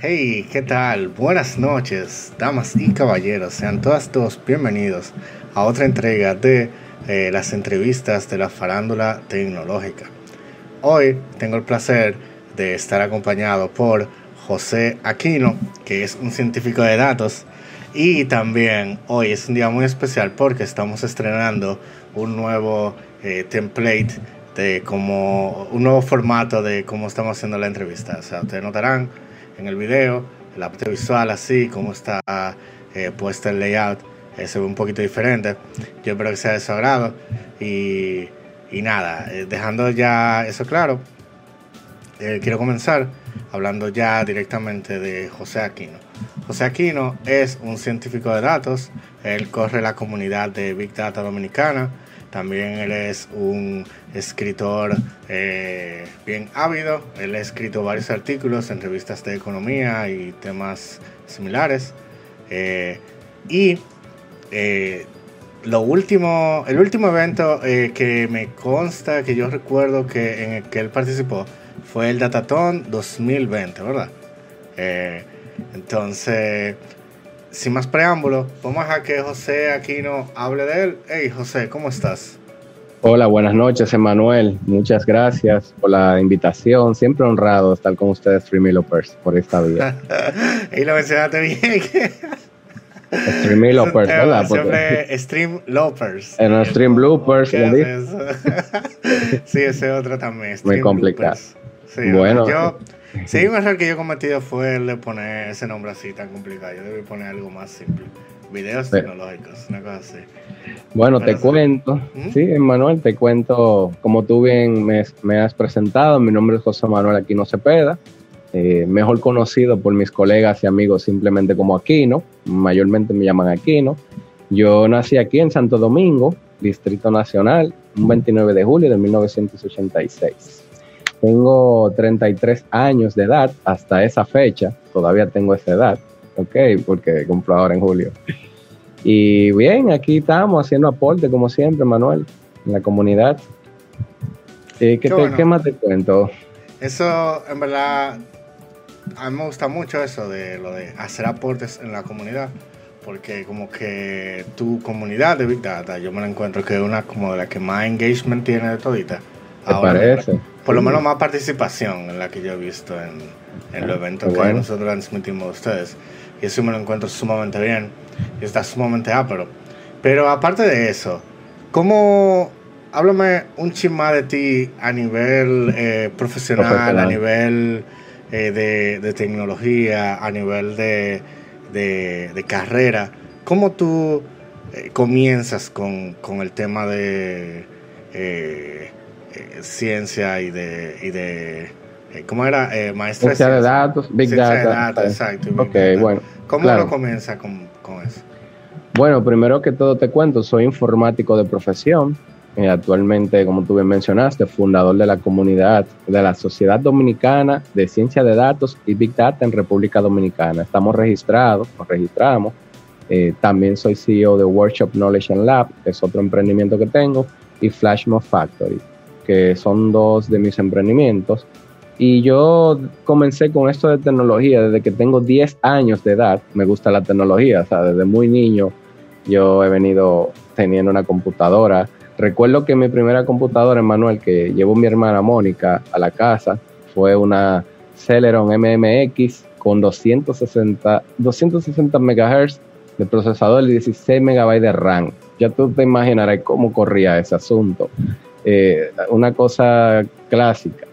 Hey, ¿qué tal? Buenas noches, damas y caballeros. Sean todas todos bienvenidos a otra entrega de eh, las entrevistas de la farándula tecnológica. Hoy tengo el placer de estar acompañado por José Aquino, que es un científico de datos. Y también hoy es un día muy especial porque estamos estrenando un nuevo eh, template de como un nuevo formato de cómo estamos haciendo la entrevista. O sea, ustedes notarán en el video, la parte visual así, cómo está eh, puesta el layout, eh, se ve un poquito diferente. Yo espero que sea de su agrado. Y, y nada, eh, dejando ya eso claro, quiero comenzar hablando ya directamente de José Aquino. José Aquino es un científico de datos, él corre la comunidad de Big Data Dominicana, también él es un escritor eh, bien ávido. Él ha escrito varios artículos en revistas de economía y temas similares. Eh, y eh, lo último, el último evento que me consta, que yo recuerdo que en el que él participó, fue el Dataton 2020, ¿verdad? entonces, sin más preámbulos, vamos a que José Aquino hable de él. Hey José, ¿cómo estás? Hola, buenas noches, Emanuel. Muchas gracias por la invitación. Siempre honrado estar con ustedes, Streamy Lopers, por esta vida. y lo mencionaste bien. Streamy Lopers, ¿verdad? Siempre Stream Lopers. En Stream Bloopers. sí, ese otro también. Muy complicado. Sí, bueno. Yo, sí, un error que yo he cometido fue el de poner ese nombre así tan complicado. Yo debí poner algo más simple. Videos tecnológicos, una cosa así. Bueno, te cuento, sí, Manuel, te cuento, como tú bien me, has presentado, mi nombre es José Manuel Aquino Cepeda, eh, mejor conocido por mis colegas y amigos simplemente como Aquino, mayormente me llaman Aquino. Yo nací aquí en Santo Domingo, Distrito Nacional, un 29 de julio de 1986. Tengo 33 años de edad hasta esa fecha, todavía tengo esa edad, ok, porque cumplo ahora en julio. Y bien, aquí estamos haciendo aporte, como siempre, Manuel, en la comunidad. ¿Qué, qué, más te cuento? Eso, en verdad, a mí me gusta mucho eso de lo de hacer aportes en la comunidad, porque como que tu comunidad de Big Data, yo me la encuentro que es una como de la que más engagement tiene de todita. ¿Te parece? Por lo menos más participación en la que yo he visto en, en los eventos que nosotros transmitimos a ustedes. Y eso me lo encuentro sumamente bien y está sumamente ápero. Pero aparte de eso, ¿cómo... Háblame un chisme de ti a nivel eh, profesional, a nivel eh, de, tecnología, a nivel de, de, carrera. ¿Cómo tú eh, comienzas con, con, el tema de ciencia y de, y de ¿Cómo era? maestra ciencia de datos, Big Data. De datos, exacto. bueno. ¿Cómo lo comienza con, eso? Bueno, primero que todo te cuento, soy informático de profesión. Eh, actualmente, como tú bien mencionaste, fundador de la comunidad de la Sociedad Dominicana de Ciencia de Datos y Big Data en República Dominicana. Estamos registrados, nos registramos. Eh, también soy CEO de Workshop Knowledge and Lab, que es otro emprendimiento que tengo, y Flashmob Factory, que son dos de mis emprendimientos. Y yo comencé con esto de tecnología desde que tengo 10 años de edad. Me gusta la tecnología, o sea, desde muy niño yo he venido teniendo una computadora. Recuerdo que mi primera computadora, Manuel, que llevó mi hermana Mónica a la casa, fue una Celeron MMX con 260, 260 MHz de procesador y 16 MB de RAM. Ya tú te imaginarás cómo corría ese asunto. Eh, una cosa clásica.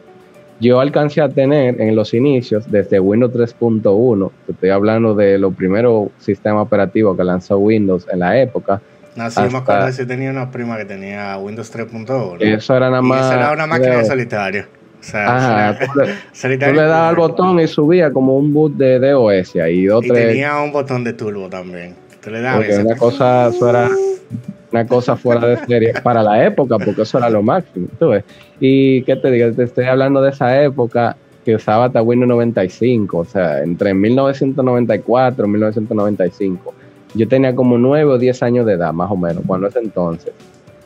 Yo alcancé a tener en los inicios, desde Windows 3.1, estoy hablando de los primeros sistemas operativos que lanzó Windows en la época. No, sí, me acuerdo que tenía una prima que tenía Windows 3.1. Eso era nada más. era una máquina de solitario. O sea, Ajá, tú, le, dabas al botón y subía como un boot de DOS ahí. Y tenía un botón de turbo también. Le dabas. una cosa, eso era una cosa fuera de serie para la época, porque eso era lo máximo. ¿tú ves? Y qué te digo, te estoy hablando de esa época que usaba hasta Windows 95, o sea, entre 1994 y 1995. Yo tenía como 9 o 10 años de edad, más o menos, cuando es entonces.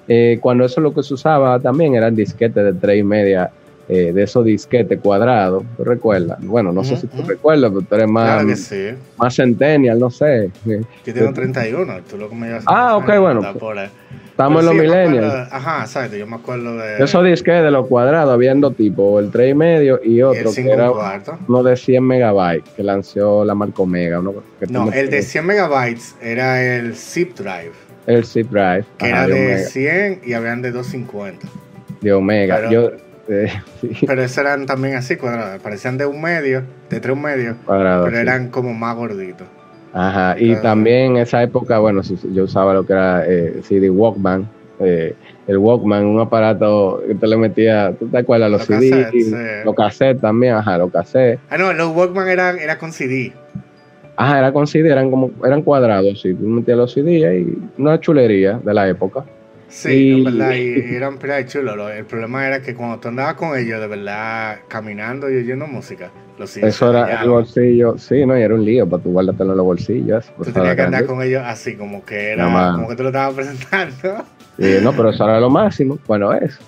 Eh, cuando eso lo que se usaba también eran disquetes de 3 y media eh, de esos disquetes cuadrados, ¿tú recuerdas? Bueno, no sé si tú recuerdas, pero tú eres más, más centennial, no sé. Yo tengo 31, tú lo que me Ah, ok, bueno. Estamos en los millennials. Ajá, exacto, yo me acuerdo de... Esos disquetes de los cuadrados, habían dos tipos, el 3 y medio y otro que era uno de 100 megabytes, que lanzó la marca Omega. no, el de 100 megabytes era el zip drive. El zip drive. Que era de, 100 y habían de 250. De Omega. yo, Pero esos eran también así cuadrados, parecían de un medio, de tres un medio, pero eran como más gorditos. Ajá, y también en esa época, bueno, yo usaba lo que era eh, CD Walkman, eh, el Walkman, un aparato que te le metía, ¿tú te acuerdas? Los, CD, los cassettes también, ajá, los cassettes. Ah, no, los Walkman eran era con CD. Ajá, era con CD, eran como, eran cuadrados, sí, tú metías los CD ahí, una chulería de la época. Sí, verdad, y, eran pila chulos. El problema era que cuando tú andabas con ellos, de verdad, caminando y oyendo música, los Eso era el bolsillo, sí, no, y era un lío para tú guardártelo en los bolsillos. Tú tenías que andar con ellos así, como que era, como que te lo estabas presentando. Sí, no, pero eso era lo máximo, bueno, eso.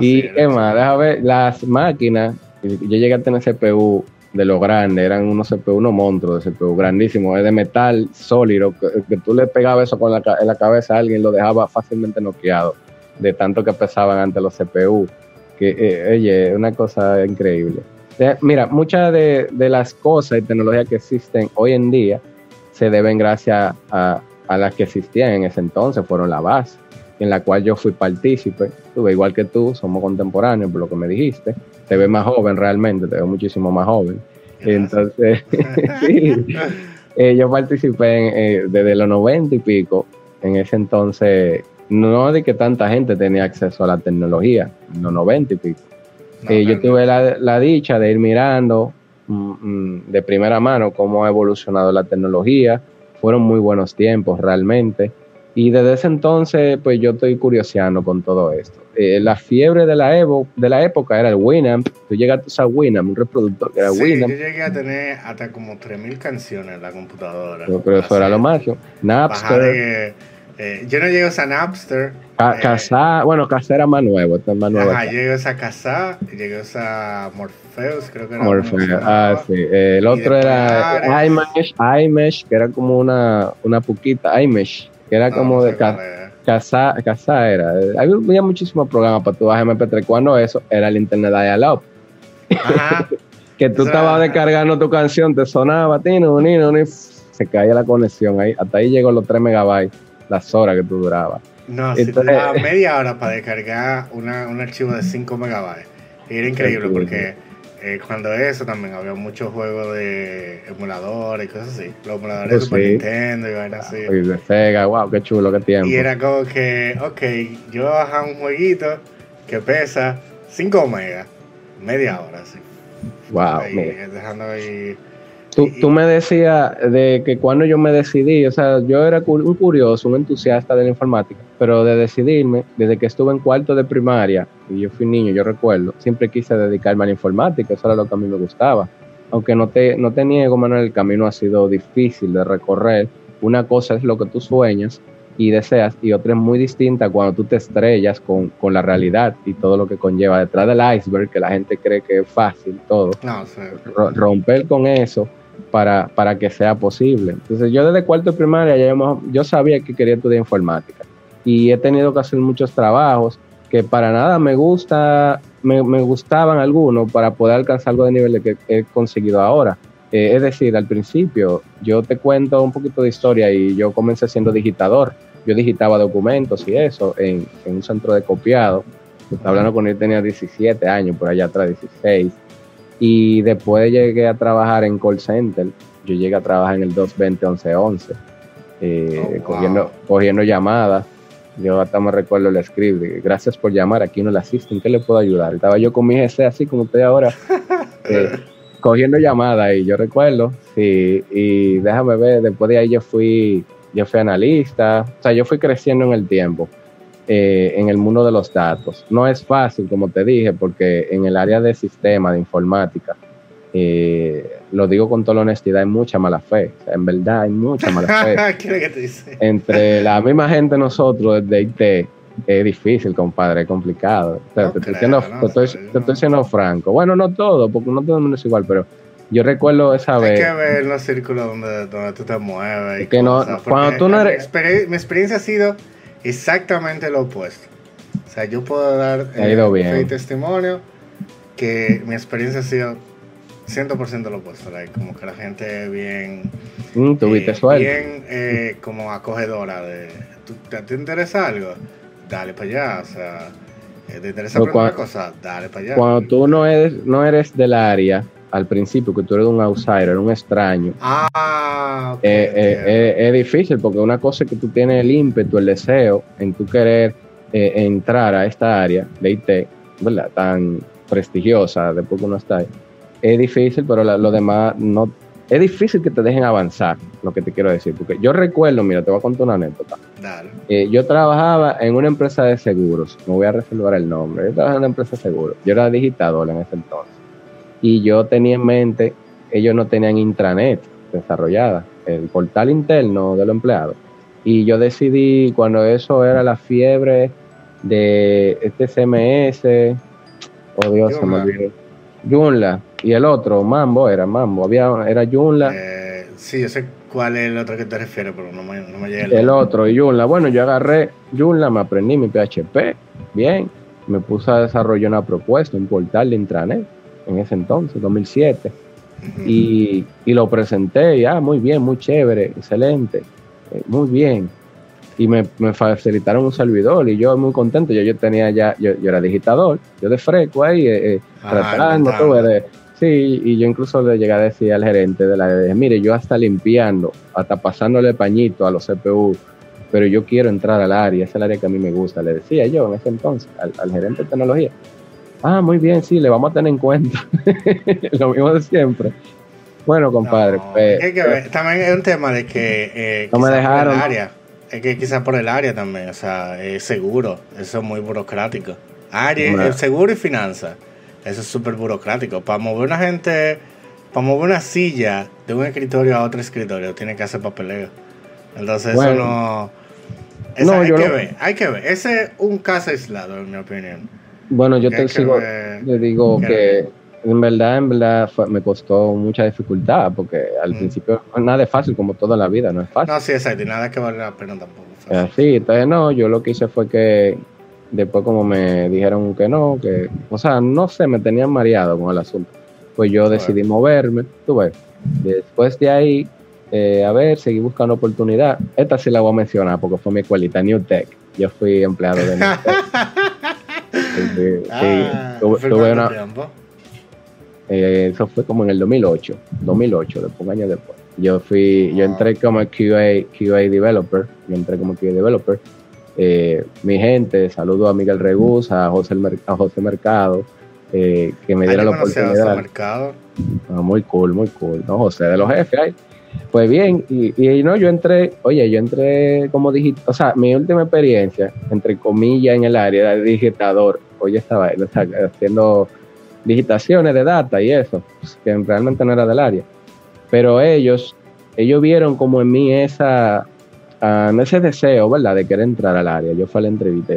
y qué más, déjame ver, las máquinas, yo llegué a tener CPU de lo grande, eran unos CPU, unos monstruos de CPU grandísimos, es de metal sólido, que, tú le pegabas eso con la, en la cabeza a alguien lo dejaba fácilmente noqueado, de tanto que pesaban ante los CPU, que, eh, oye, una cosa increíble. mira, muchas de, las cosas y tecnologías que existen hoy en día se deben gracias a, a las que existían en ese entonces, fueron la base en la cual yo fui partícipe, tuve igual que tú, somos contemporáneos por lo que me dijiste, te ves más joven realmente, te veo muchísimo más joven. Entonces, sí, eh, yo participé eh, desde los 90 y pico, en ese entonces, no de que tanta gente tenía acceso a la tecnología, en los 90 y pico. Eh, yo tuve la, dicha de ir mirando mm, mm, de primera mano cómo ha evolucionado la tecnología, fueron muy buenos tiempos realmente. Y desde ese entonces, pues yo estoy curioseando con todo esto. Eh, la fiebre de la, Evo, de la época era el Winamp. Tú llegaste a Winamp, un reproductor que era sí, Winamp. Yo llegué a tener hasta como 3.000 canciones en la computadora. Pero, eso era lo máximo. Napster. Eh, yo no llegué a usar Napster. Casa, eh, bueno, Casa era más nuevo, este es más nuevo. Ajá, llegué a usar Casa, llegué a usar Morpheus, creo que era. Morpheus, ah, sí. el otro era iMesh, iMesh, que era como una, una puquita, iMesh que era como de casa, casa era. Había muchísimos programas para tu bajar MP3. Cuando eso era el internet dial-up. que tú estabas descargando tu canción, te sonaba, tino, nino, se caía la conexión ahí. Hasta ahí llegó los 3 megabytes, las horas que tú durabas. No, si te daba media hora para descargar un archivo de 5 megabytes. Era increíble porque eh, cuando eso también había muchos juegos de emuladores y cosas así. Los emuladores de Super Nintendo y vainas así. Y de Sega, wow, qué chulo, qué tiempo. Y era como que, ok, yo voy un jueguito que pesa 5 megas, media hora, así. Wow. dejando ahí Tú, me decías de que cuando yo me decidí, o sea, yo era un curioso, un entusiasta de la informática, pero de decidirme, desde que estuve en cuarto de primaria, y yo fui niño, yo recuerdo, siempre quise dedicarme a la informática, eso era lo que a mí me gustaba. Aunque no te, no te niego, Manuel, el camino ha sido difícil de recorrer. Una cosa es lo que tú sueñas y deseas, y otra es muy distinta cuando tú te estrellas con, con la realidad y todo lo que conlleva detrás del iceberg, que la gente cree que es fácil todo. No, sí. Romper con eso para, para que sea posible. Entonces yo desde cuarto de primaria ya yo, sabía que quería estudiar informática y he tenido que hacer muchos trabajos que para nada me gusta, me, gustaban algunos para poder alcanzar algo de nivel que he conseguido ahora. Eh, es decir, al principio yo te cuento un poquito de historia y yo comencé siendo digitador. Yo digitaba documentos y eso en, en un centro de copiado. Estaba hablando con él, tenía 17 años, por allá atrás, 16 y después llegué a trabajar en call center. Yo llegué a trabajar en el 220-1111, eh, oh, cogiendo, cogiendo llamadas. Yo hasta me recuerdo el script. Gracias por llamar, aquí no le asisten, ¿qué le puedo ayudar? Estaba yo con mi GC así como estoy ahora, eh, cogiendo llamadas y yo recuerdo, sí, y déjame ver, después de ahí yo fui, yo fui analista, o sea, yo fui creciendo en el tiempo. Eh, en el mundo de los datos. No es fácil, como te dije, porque en el área de sistema, de informática, eh, lo digo con toda la honestidad, hay mucha mala fe. en verdad hay mucha mala fe. ¿Qué que te dice? Entre la misma gente nosotros de IT es difícil, compadre, es complicado. te, estoy siendo, franco. Bueno, no todo, porque no todo el mundo es igual, pero yo recuerdo esa vez. Hay que ver los círculos donde, donde tú te mueves. Y que no, cuando tú no eres. Mi experiencia ha sido exactamente lo opuesto. O sea, yo puedo dar eh, testimonio que mi experiencia ha sido 100% lo opuesto. como que la gente bien. Mm, tuviste eh, Bien eh, como acogedora. De, ¿Te interesa algo? Dale para allá. O sea, eh, ¿te interesa alguna cosa? Dale para allá. Cuando tú no eres, no eres del área al principio, que tú eres un outsider, un extraño, ah, es difícil porque una cosa es que tú tienes el ímpetu, el deseo en tu querer entrar a esta área de IT, ¿verdad? Tan prestigiosa, después que uno está ahí es difícil, pero lo demás no. Es difícil que te dejen avanzar, lo que te quiero decir. Porque yo recuerdo, mira, te voy a contar una anécdota. Eh, yo trabajaba en una empresa de seguros, no voy a resolver el nombre. Yo trabajaba en una empresa de seguros. Yo era digitador en ese entonces. Y yo tenía en mente, ellos no tenían intranet desarrollada, el portal interno de los empleados. Y yo decidí, cuando eso era la fiebre de este CMS, oh Dios, se me olvidó. Joomla, y el otro, Mambo, era Mambo. Había, era Joomla. Eh, sí, yo sé cuál es el otro que te refieres, pero no me, no me llega el, el otro, Joomla. Bueno, yo agarré Joomla, me aprendí mi PHP, bien. Me puse a desarrollar una propuesta, un portal de intranet, en ese entonces, 2007. y, y, lo presenté, ya, ah, muy bien, muy chévere, excelente, eh, muy bien y me, me, facilitaron un servidor y yo muy contento. Yo, yo tenía ya, yo, yo era digitador, yo de freco ahí, eh, eh ah, tratando, de, Sí, y yo incluso le llegué a decir al gerente de la de, mire, yo hasta limpiando, hasta pasándole pañito a los CPU, pero yo quiero entrar al área, es el área que a mí me gusta, le decía yo en ese entonces al, gerente de tecnología. Ah, muy bien, sí, le vamos a tener en cuenta. Lo mismo de siempre. Bueno, compadre. pues, también es un tema de que eh, no me dejaron. El área, es que quizás por el área también, o sea, es seguro, eso es muy burocrático. Área, seguro y finanzas eso es súper burocrático. Para mover una gente, para mover una silla de un escritorio a otro escritorio, tiene que hacer papeleo. Entonces eso no... no hay que ver, hay que ver. Ese es un caso aislado, en mi opinión. Bueno, yo te sigo, le digo que, en verdad, en verdad me costó mucha dificultad, porque al mm. principio nada es fácil, como toda la vida, no es fácil. No, sí, exacto, y nada que vale la pena tampoco. Sí, entonces no, yo lo que hice fue que Después como me dijeron que no, que, o sea, no sé, me tenían mareado con el asunto. Pues yo decidí moverme, tú ves. Después de ahí, eh, a ver, seguí buscando oportunidad. Esta sí la voy a mencionar porque fue mi escuelita, New Tech. Yo fui empleado de New Tech. sí, ah, tuve, una, eh, eso fue como en el 2008, 2008, después un año después. Yo fui, yo entré como QA, QA developer, yo entré como QA developer eh, mi gente, saludo a Miguel Regus, a José, a José Mercado, eh, que me dieron la oportunidad. Mercado? Ah, muy cool, muy cool, ¿no? José de los jefes Pues bien, y, no, yo entré, oye, yo entré como digital, o sea, mi última experiencia, entre comillas, en el área de digitador, oye, estaba haciendo digitaciones de data y eso, pues, que realmente no era del área. Pero ellos, ellos vieron como en mí esa, um, ese deseo, ¿verdad?, de querer entrar al área. Yo fui a la entrevista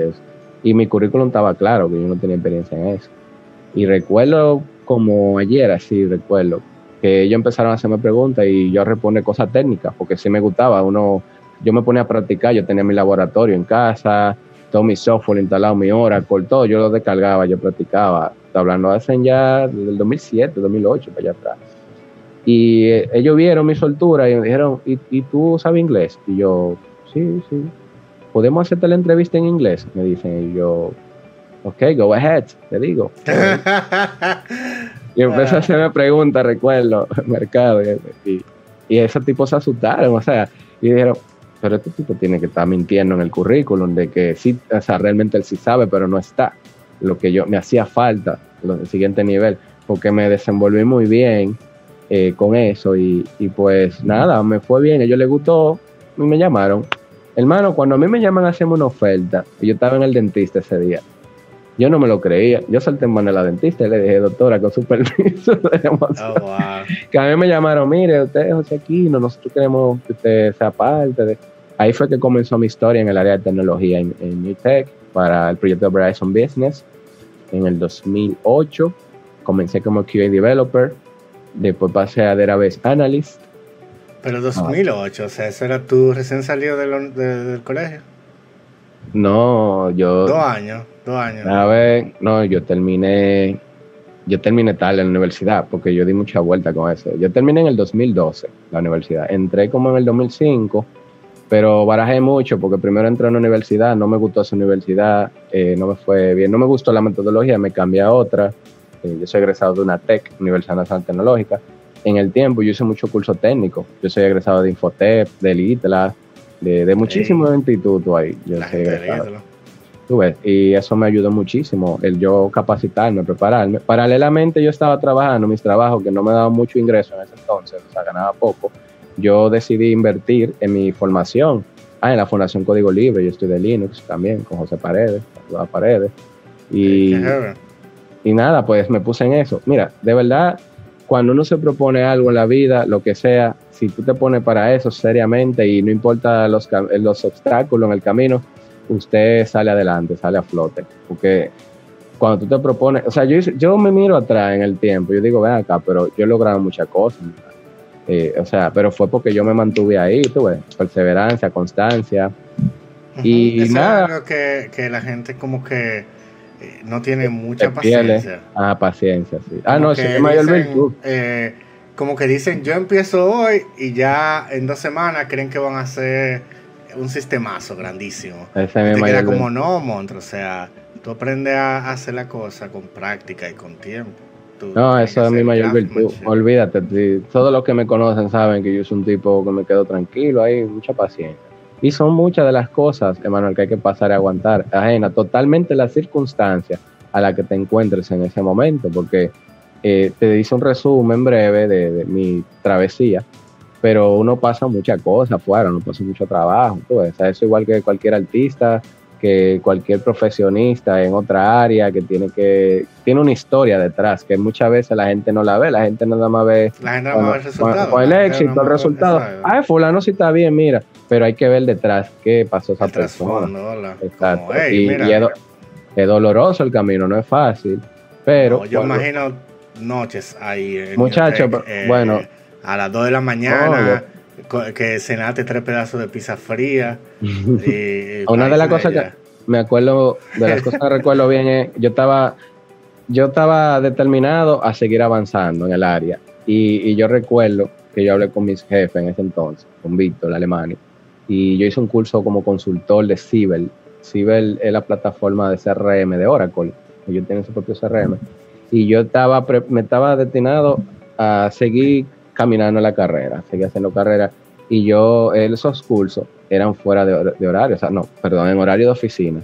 y mi currículum estaba claro, que yo no tenía experiencia en eso. Y recuerdo como ayer, así recuerdo, que ellos empezaron a hacerme preguntas y yo respondí cosas técnicas, porque sí me gustaba. Uno, yo me ponía a practicar, yo tenía mi laboratorio en casa, todo mi software instalado, mi Oracle, todo, yo lo descargaba, yo practicaba. hablando de hace ya del 2007, 2008, para allá atrás. Y eh, ellos vieron mi soltura y me dijeron, ¿Y, tú sabes inglés? Y yo, sí, sí. ¿Podemos hacerte la entrevista en inglés? Me dicen, y yo, ok, go ahead, te digo. y empecé a hacerme preguntas, recuerdo, mercado. Y, y esos tipos se asustaron, o sea, y dijeron, pero este tipo tiene que estar mintiendo en el currículum de que sí, o sea, realmente él sí sabe, pero no está. Lo que yo me hacía falta, el siguiente nivel, porque me desenvolví muy bien eh, con eso y, pues nada, me fue bien, a ellos les gustó y me llamaron. Hermano, cuando a mí me llaman a hacerme una oferta, yo estaba en el dentista ese día, yo no me lo creía. Yo salté en mano a la dentista y le dije, doctora, con su permiso, oh, que a mí me llamaron, mire, usted es José Aquino, nosotros queremos que usted sea parte de... Ahí fue que comenzó mi historia en el área de tecnología en, en New Tech. para el proyecto de Verizon Business en el 2008. Comencé como QA Developer, después pasé a Database Analyst. Pero 2008, o sea, ¿eso era tú recién salido del colegio? No, yo... Dos años, dos años. A ver, no, yo terminé yo terminé tal en la universidad, porque yo di mucha vuelta con eso. Yo terminé en el 2012, la universidad. Entré como en el 2005, pero barajé mucho, porque primero entré en una universidad, no me gustó esa universidad, eh, no me fue bien, no me gustó la metodología, me cambié a otra. Eh, yo soy egresado de una TEC, Universidad Nacional Tecnológica. En el tiempo yo hice mucho curso técnico. Yo soy egresado de Infotep, de ITLA, de, de muchísimos institutos ahí. Yo soy egresado y eso me ayudó muchísimo, el yo capacitarme, prepararme. Paralelamente yo estaba trabajando mis trabajos que no me daban mucho ingreso en ese entonces, o sea, ganaba poco. Yo decidí invertir en mi formación. Ah, en la Fundación Código Libre, yo estoy de Linux también, con José Paredes, Paredes. Y, y nada, pues me puse en eso. Mira, de verdad, cuando uno se propone algo en la vida, lo que sea, si tú te pones para eso seriamente y no importa los, los obstáculos en el camino, usted sale adelante, sale a flote. Porque cuando tú te propones, o sea, yo, yo me miro atrás en el tiempo, yo digo, ven acá, pero yo he logrado muchas cosas. Eh, o sea, pero fue porque yo me mantuve ahí, tuve perseverancia, constancia. Y nada. Es algo que, la gente como que eh, no tiene mucha paciencia. Ah, paciencia, sí. ah, no, sí, mayor virtud. Eh, como que dicen, yo empiezo hoy y ya en dos semanas creen que van a hacer un sistemazo grandísimo. Ese te queda como no, monstruo. O sea, tú aprendes a hacer la cosa con práctica y con tiempo. no, eso es mi mayor virtud. Olvídate, todos los que me conocen saben que yo soy un tipo que me quedo tranquilo, hay mucha paciencia. Y son muchas de las cosas, Emanuel, que hay que pasar a aguantar, ajena totalmente las circunstancias a la que te encuentres en ese momento, porque eh, te hice un resumen breve de mi travesía pero uno pasa muchas cosas afuera, uno pasa mucho trabajo, eso es igual que cualquier artista, que cualquier profesionista en otra área que tiene que tiene una historia detrás que muchas veces la gente no la ve, la gente nada más ve la gente nada más ve el resultado, el éxito, el resultado. Ay, fulano sí está bien, mira, pero hay que ver detrás qué pasó esa persona. Exacto. y, es, doloroso el camino, no es fácil, pero yo imagino noches ahí. Muchachos, eh, bueno, a las 2 de la mañana, que cenate tres pedazos de pizza fría. y, Una de las cosas que me acuerdo, de las cosas que recuerdo bien es, yo estaba, yo estaba determinado a seguir avanzando en el área. Y, yo recuerdo que yo hablé con mis jefes en ese entonces, con Víctor, Alemania, y yo hice un curso como consultor de Cibel. Cibel es la plataforma de CRM de Oracle, ellos tienen su propio CRM. Y yo estaba, me estaba destinado a seguir caminando la carrera, seguía haciendo carrera y yo, esos cursos eran fuera de, horario, o sea, no, perdón, en horario de oficina.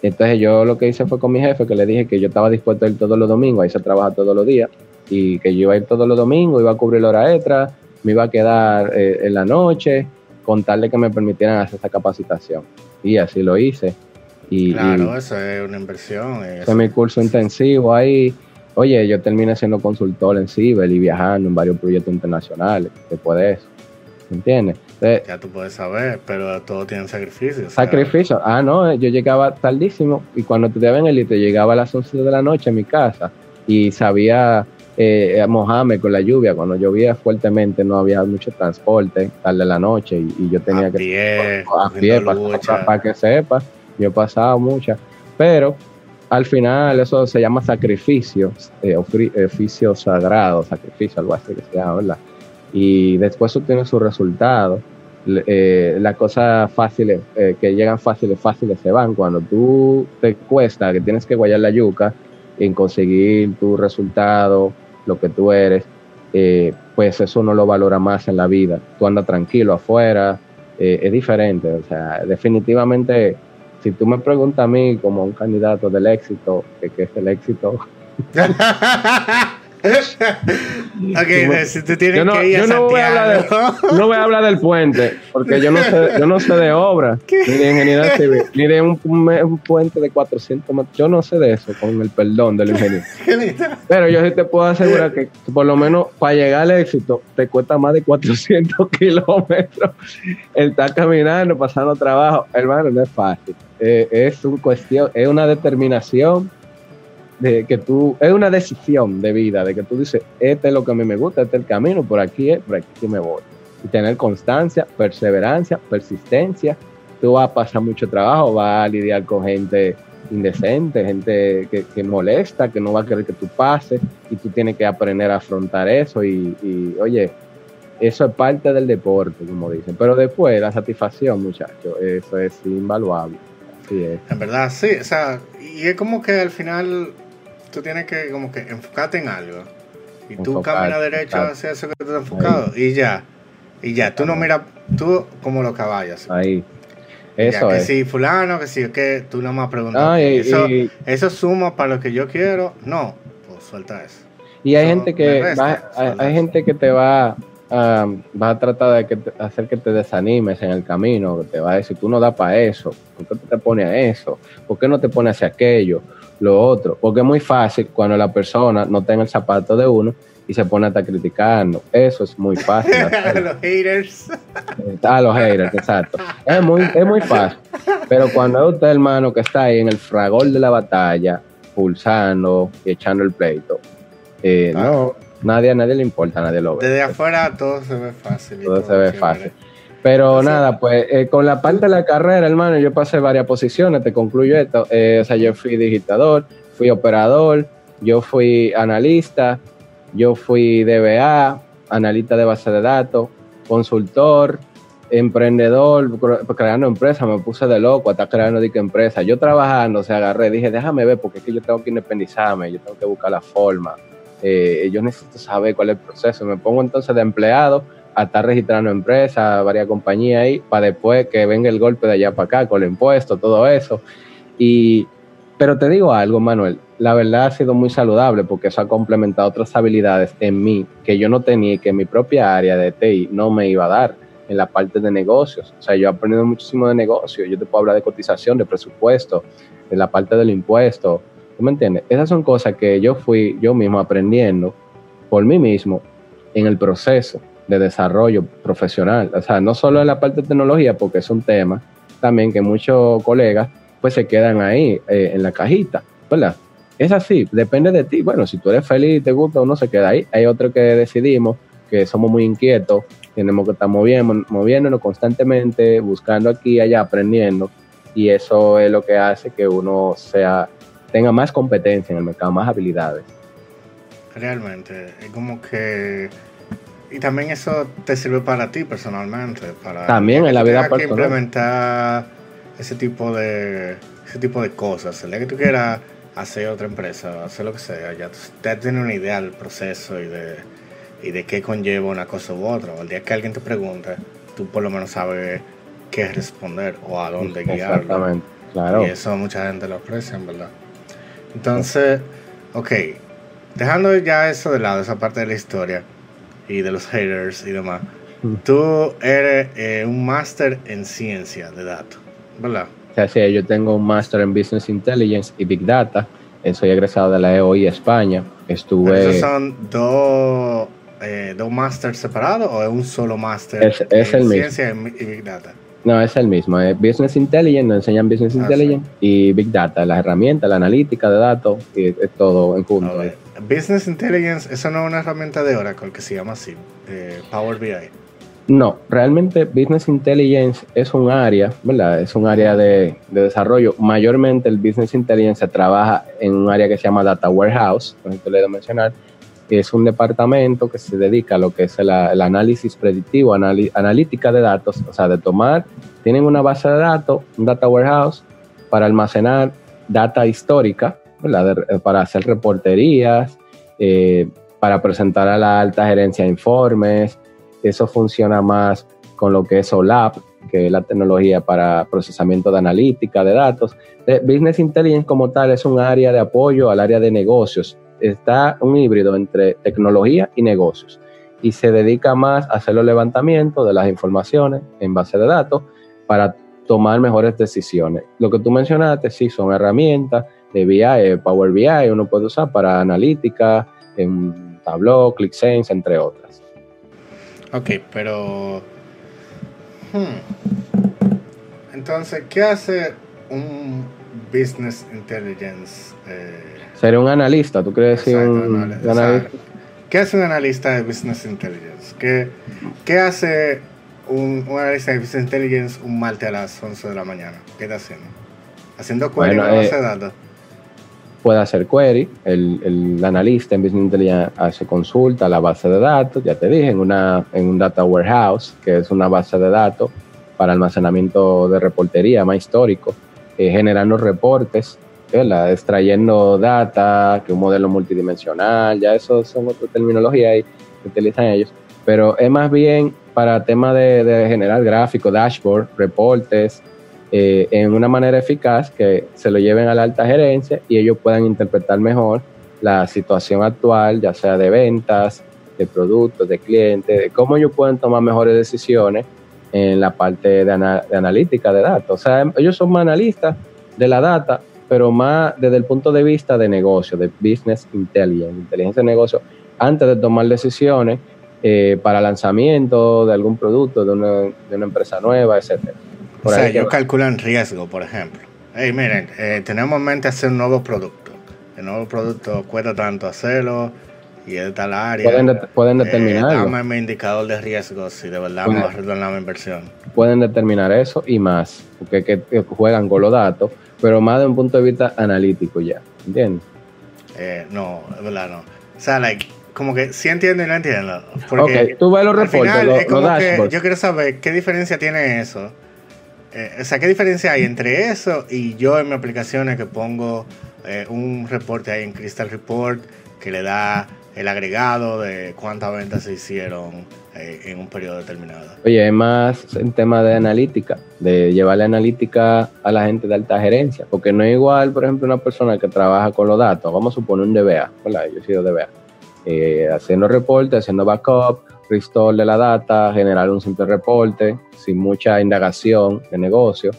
Entonces yo lo que hice fue con mi jefe que le dije que yo estaba dispuesto a ir todos los domingos, ahí se trabaja todos los días, y que yo iba a ir todos los domingos, iba a cubrir la hora extra, me iba a quedar eh, en la noche, con tal de que me permitieran hacer esa capacitación. Y así lo hice. Y, claro, eso es una inversión. Fue mi curso intensivo ahí Oye, yo terminé siendo consultor en Cibel y viajando en varios proyectos internacionales después de eso. ¿Entiendes? ya tú puedes saber, pero todo tiene sacrificio. Sacrificio. Ah, no, yo llegaba tardísimo y cuando te en el te llegaba a las 11 de la noche a mi casa y sabía eh, mojarme con la lluvia. Cuando llovía fuertemente no había mucho transporte tarde de la noche y, yo tenía que... Pie, a pie, para, que sepa. Yo pasaba mucha. Pero al final eso se llama sacrificio, eh, oficio sagrado, sacrificio, algo así que se llama, ¿verdad? Y después obtiene su resultado. Eh, las cosas fáciles, eh, que llegan fáciles, fáciles se van. Cuando tú te cuesta, que tienes que guayar la yuca en conseguir tu resultado, lo que tú eres, pues eso no lo valora más en la vida. Tú andas tranquilo afuera, es diferente. O sea, definitivamente si tú me preguntas a mí como un candidato del éxito, ¿qué, es el éxito? ok, si tú tienes no, que ir a no voy a, hablar de, no voy a hablar del puente, porque yo no sé, yo no sé de obra, ni de ingeniería civil, ni de un, un, puente de 400 metros. Yo no sé de eso, con el perdón del ingeniero. Pero yo sí te puedo asegurar que, por lo menos para llegar al éxito te cuesta más de 400 kilómetros. El estar caminando, pasando trabajo, hermano, no es fácil. Eh, es un cuestión, es una determinación de que tú, es una decisión de vida, de que tú dices, este es lo que a mí me gusta, este es el camino, por aquí es, por aquí me voy. Y tener constancia, perseverancia, persistencia. Tú vas a pasar mucho trabajo, vas a lidiar con gente indecente, gente que, molesta, que no va a querer que tú pases, y tú tienes que aprender a afrontar eso. Y, oye, eso es parte del deporte, como dicen. Pero después, la satisfacción, muchachos, eso es invaluable. Así es. En verdad, sí, o sea, y es como que al final tú tienes que como que enfocarte en algo. Y tú caminas derecho hacia eso que tú estás enfocado. Y ya. Y ya, tú no miras, tú como los caballos. Ahí. Eso que es. si fulano, que si que tú no más preguntas. eso, eso suma para lo que yo quiero. No, pues suelta eso. Y hay gente que hay, gente que te va, va a tratar de hacer que te desanimes en el camino, te va a decir, tú no das para eso, ¿por qué te pones a eso? ¿Por qué no te pones hacia aquello? Lo otro, porque es muy fácil cuando la persona no tenga el zapato de uno y se pone a estar criticando. Eso es muy fácil. los haters. A los haters, exacto. Es muy, es muy fácil. Pero cuando es usted, hermano, que está ahí en el fragor de la batalla, pulsando y echando el pleito, eh, no, nadie, a nadie le importa, nadie lo ve. Desde afuera todo se ve fácil. Todo, se ve fácil. Pero nada, pues eh, con la parte de la carrera, hermano, yo pasé varias posiciones, te concluyo esto. Eh, o sea, yo fui digitador, fui operador, yo fui analista, yo fui DBA, analista de base de datos, consultor, emprendedor, creando empresas, me puse de loco, hasta creando dique empresa. Yo trabajando, se agarré, dije, déjame ver, porque es que yo tengo que independizarme, yo tengo que buscar la forma, eh, yo necesito saber cuál es el proceso. Me pongo entonces de empleado a estar registrando empresas, varias compañías ahí, para después que venga el golpe de allá para acá con el impuesto, todo eso. Y, pero te digo algo, Manuel, la verdad ha sido muy saludable porque eso ha complementado otras habilidades en mí que yo no tenía y que mi propia área de TI no me iba a dar en la parte de negocios. O sea, yo he aprendido muchísimo de negocios. Yo te puedo hablar de cotización, de presupuesto, de la parte del impuesto. ¿Tú me entiendes? Esas son cosas que yo fui yo mismo aprendiendo por mí mismo en el proceso de desarrollo profesional. O sea, no solo en la parte de tecnología, porque es un tema también que muchos colegas pues se quedan ahí eh, en la cajita, ¿verdad? Es así, depende de ti. Bueno, si tú eres feliz, te gusta, uno se queda ahí. Hay otros que decidimos que somos muy inquietos, tenemos que estar moviendo, moviéndonos constantemente, buscando aquí y allá, aprendiendo. Y eso es lo que hace que uno sea, tenga más competencia en el mercado, más habilidades. Realmente, es como que y también eso te sirve para ti personalmente. Para también en la vida personal. que implementar ese tipo de ese tipo de cosas. El día que tú quieras hacer otra empresa, hacer lo que sea, ya tú tienes una idea del proceso y de, y de qué conlleva una cosa u otra. El día que alguien te pregunte, tú por lo menos sabes qué responder o a dónde guiar. Exactamente, claro. Y eso mucha gente lo aprecia, en verdad. Entonces, ok, dejando ya eso de lado, esa parte de la historia y de los haters y demás. Mm. Tú eres eh, un máster en ciencia de datos, ¿verdad? Sí, yo tengo un máster en Business Intelligence y Big Data. Eh, soy egresado de la EOI España. Estuve... ¿Esos son dos, eh, dos másters separados o es un solo máster es, en ciencia y Big Data? No, es el mismo. Es Business Intelligence, nos enseñan Business ah, Intelligence y Big Data, las herramientas, la analítica de datos, y es todo en junto. Business Intelligence, eso no es una herramienta de Oracle que se llama así, Power BI. No, realmente Business Intelligence es un área, ¿verdad? Es un área de, desarrollo. Mayormente el Business Intelligence se trabaja en un área que se llama Data Warehouse, por ejemplo, le he mencionar. Es un departamento que se dedica a lo que es el, análisis predictivo, analítica de datos, o sea, de tomar, tienen una base de datos, un Data Warehouse, para almacenar data histórica, eh, para hacer reporterías, eh, para presentar a la alta gerencia informes. Eso funciona más con lo que es OLAP, que es la tecnología para procesamiento de analítica de datos. Business Intelligence como tal es un área de apoyo al área de negocios está un híbrido entre tecnología y negocios y se dedica más a hacer los levantamientos de las informaciones en base de datos para tomar mejores decisiones. Lo que tú mencionaste, sí, son herramientas de BI, eh, Power BI, uno puede usar para analítica, en Tableau, ClickSense, entre otras. Ok, pero... Hmm, entonces, ¿qué hace un Business Intelligence? Eh, Sería un analista, ¿tú crees que un analista? ¿Qué hace un analista de Business Intelligence? ¿Qué, qué hace un, analista de Business Intelligence un martes a las 11 de la mañana? ¿Qué está haciendo? ¿Haciendo query bueno, base de datos? Puede hacer query, el, el, analista en Business Intelligence hace consulta a la base de datos, ya te dije, en, una, en un data warehouse, que es una base de datos para almacenamiento de reportería más histórico, eh, generando reportes extrayendo data, que un modelo multidimensional, ya eso son otra terminología ahí que utilizan ellos, pero es más bien para temas de, generar gráficos, dashboard, reportes, eh, en una manera eficaz que se lo lleven a la alta gerencia y ellos puedan interpretar mejor la situación actual, ya sea de ventas, de productos, de clientes, de cómo ellos pueden tomar mejores decisiones en la parte de, analítica de datos. O sea, ellos son más analistas de la data, pero más desde el punto de vista de negocio, de business intelligence, inteligencia de negocio, antes de tomar decisiones eh, para lanzamiento de algún producto, de una, de una empresa nueva, etcétera. O sea, ellos calculan riesgo, por ejemplo. Hey, miren, eh, tenemos en mente hacer un nuevo producto. El nuevo producto cuesta tanto hacerlo y es de tal área. Pueden, pueden determinar. Eh, dame mi indicador de riesgo si de verdad vamos a retornar la inversión. Pueden determinar eso y más, porque que juegan con los datos pero más de un punto de vista analítico ya, ¿entiendes? Eh, no, es verdad, no. O sea, like, como que sí entiendo y no entiendo. Porque ok, tú ves los reportes, yo quiero saber qué diferencia tiene eso. Eh, o sea, qué diferencia hay entre eso y yo en mis aplicaciones que pongo eh, un reporte ahí en Crystal Report que le da el agregado de cuántas ventas se hicieron eh, en un periodo determinado. Oye, es más en tema de analítica, de llevarle analítica a la gente de alta gerencia, porque no es igual, por ejemplo, una persona que trabaja con los datos, vamos a suponer un DBA, ¿verdad? Yo he sido DBA, eh, haciendo reportes, haciendo backup, restore de la data, generar un simple reporte sin mucha indagación de negocio,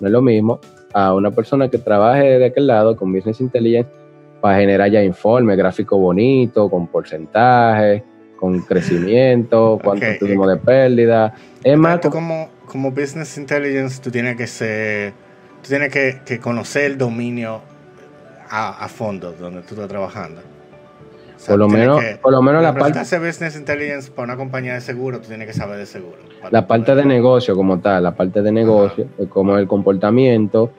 no es lo mismo a una persona que trabaje de aquel lado con Business Intelligence para generar ya informes, gráficos bonitos, con porcentajes, con crecimiento, cuánto tuvimos de pérdida. Es más, tú como, como business intelligence, tú tienes que ser, tú tienes que, conocer el dominio a, fondo donde tú estás trabajando. Por lo menos, por lo menos la parte de business intelligence para una compañía de seguro, tú tienes que saber de seguro. La parte de negocio como tal, la parte de negocio, como el comportamiento,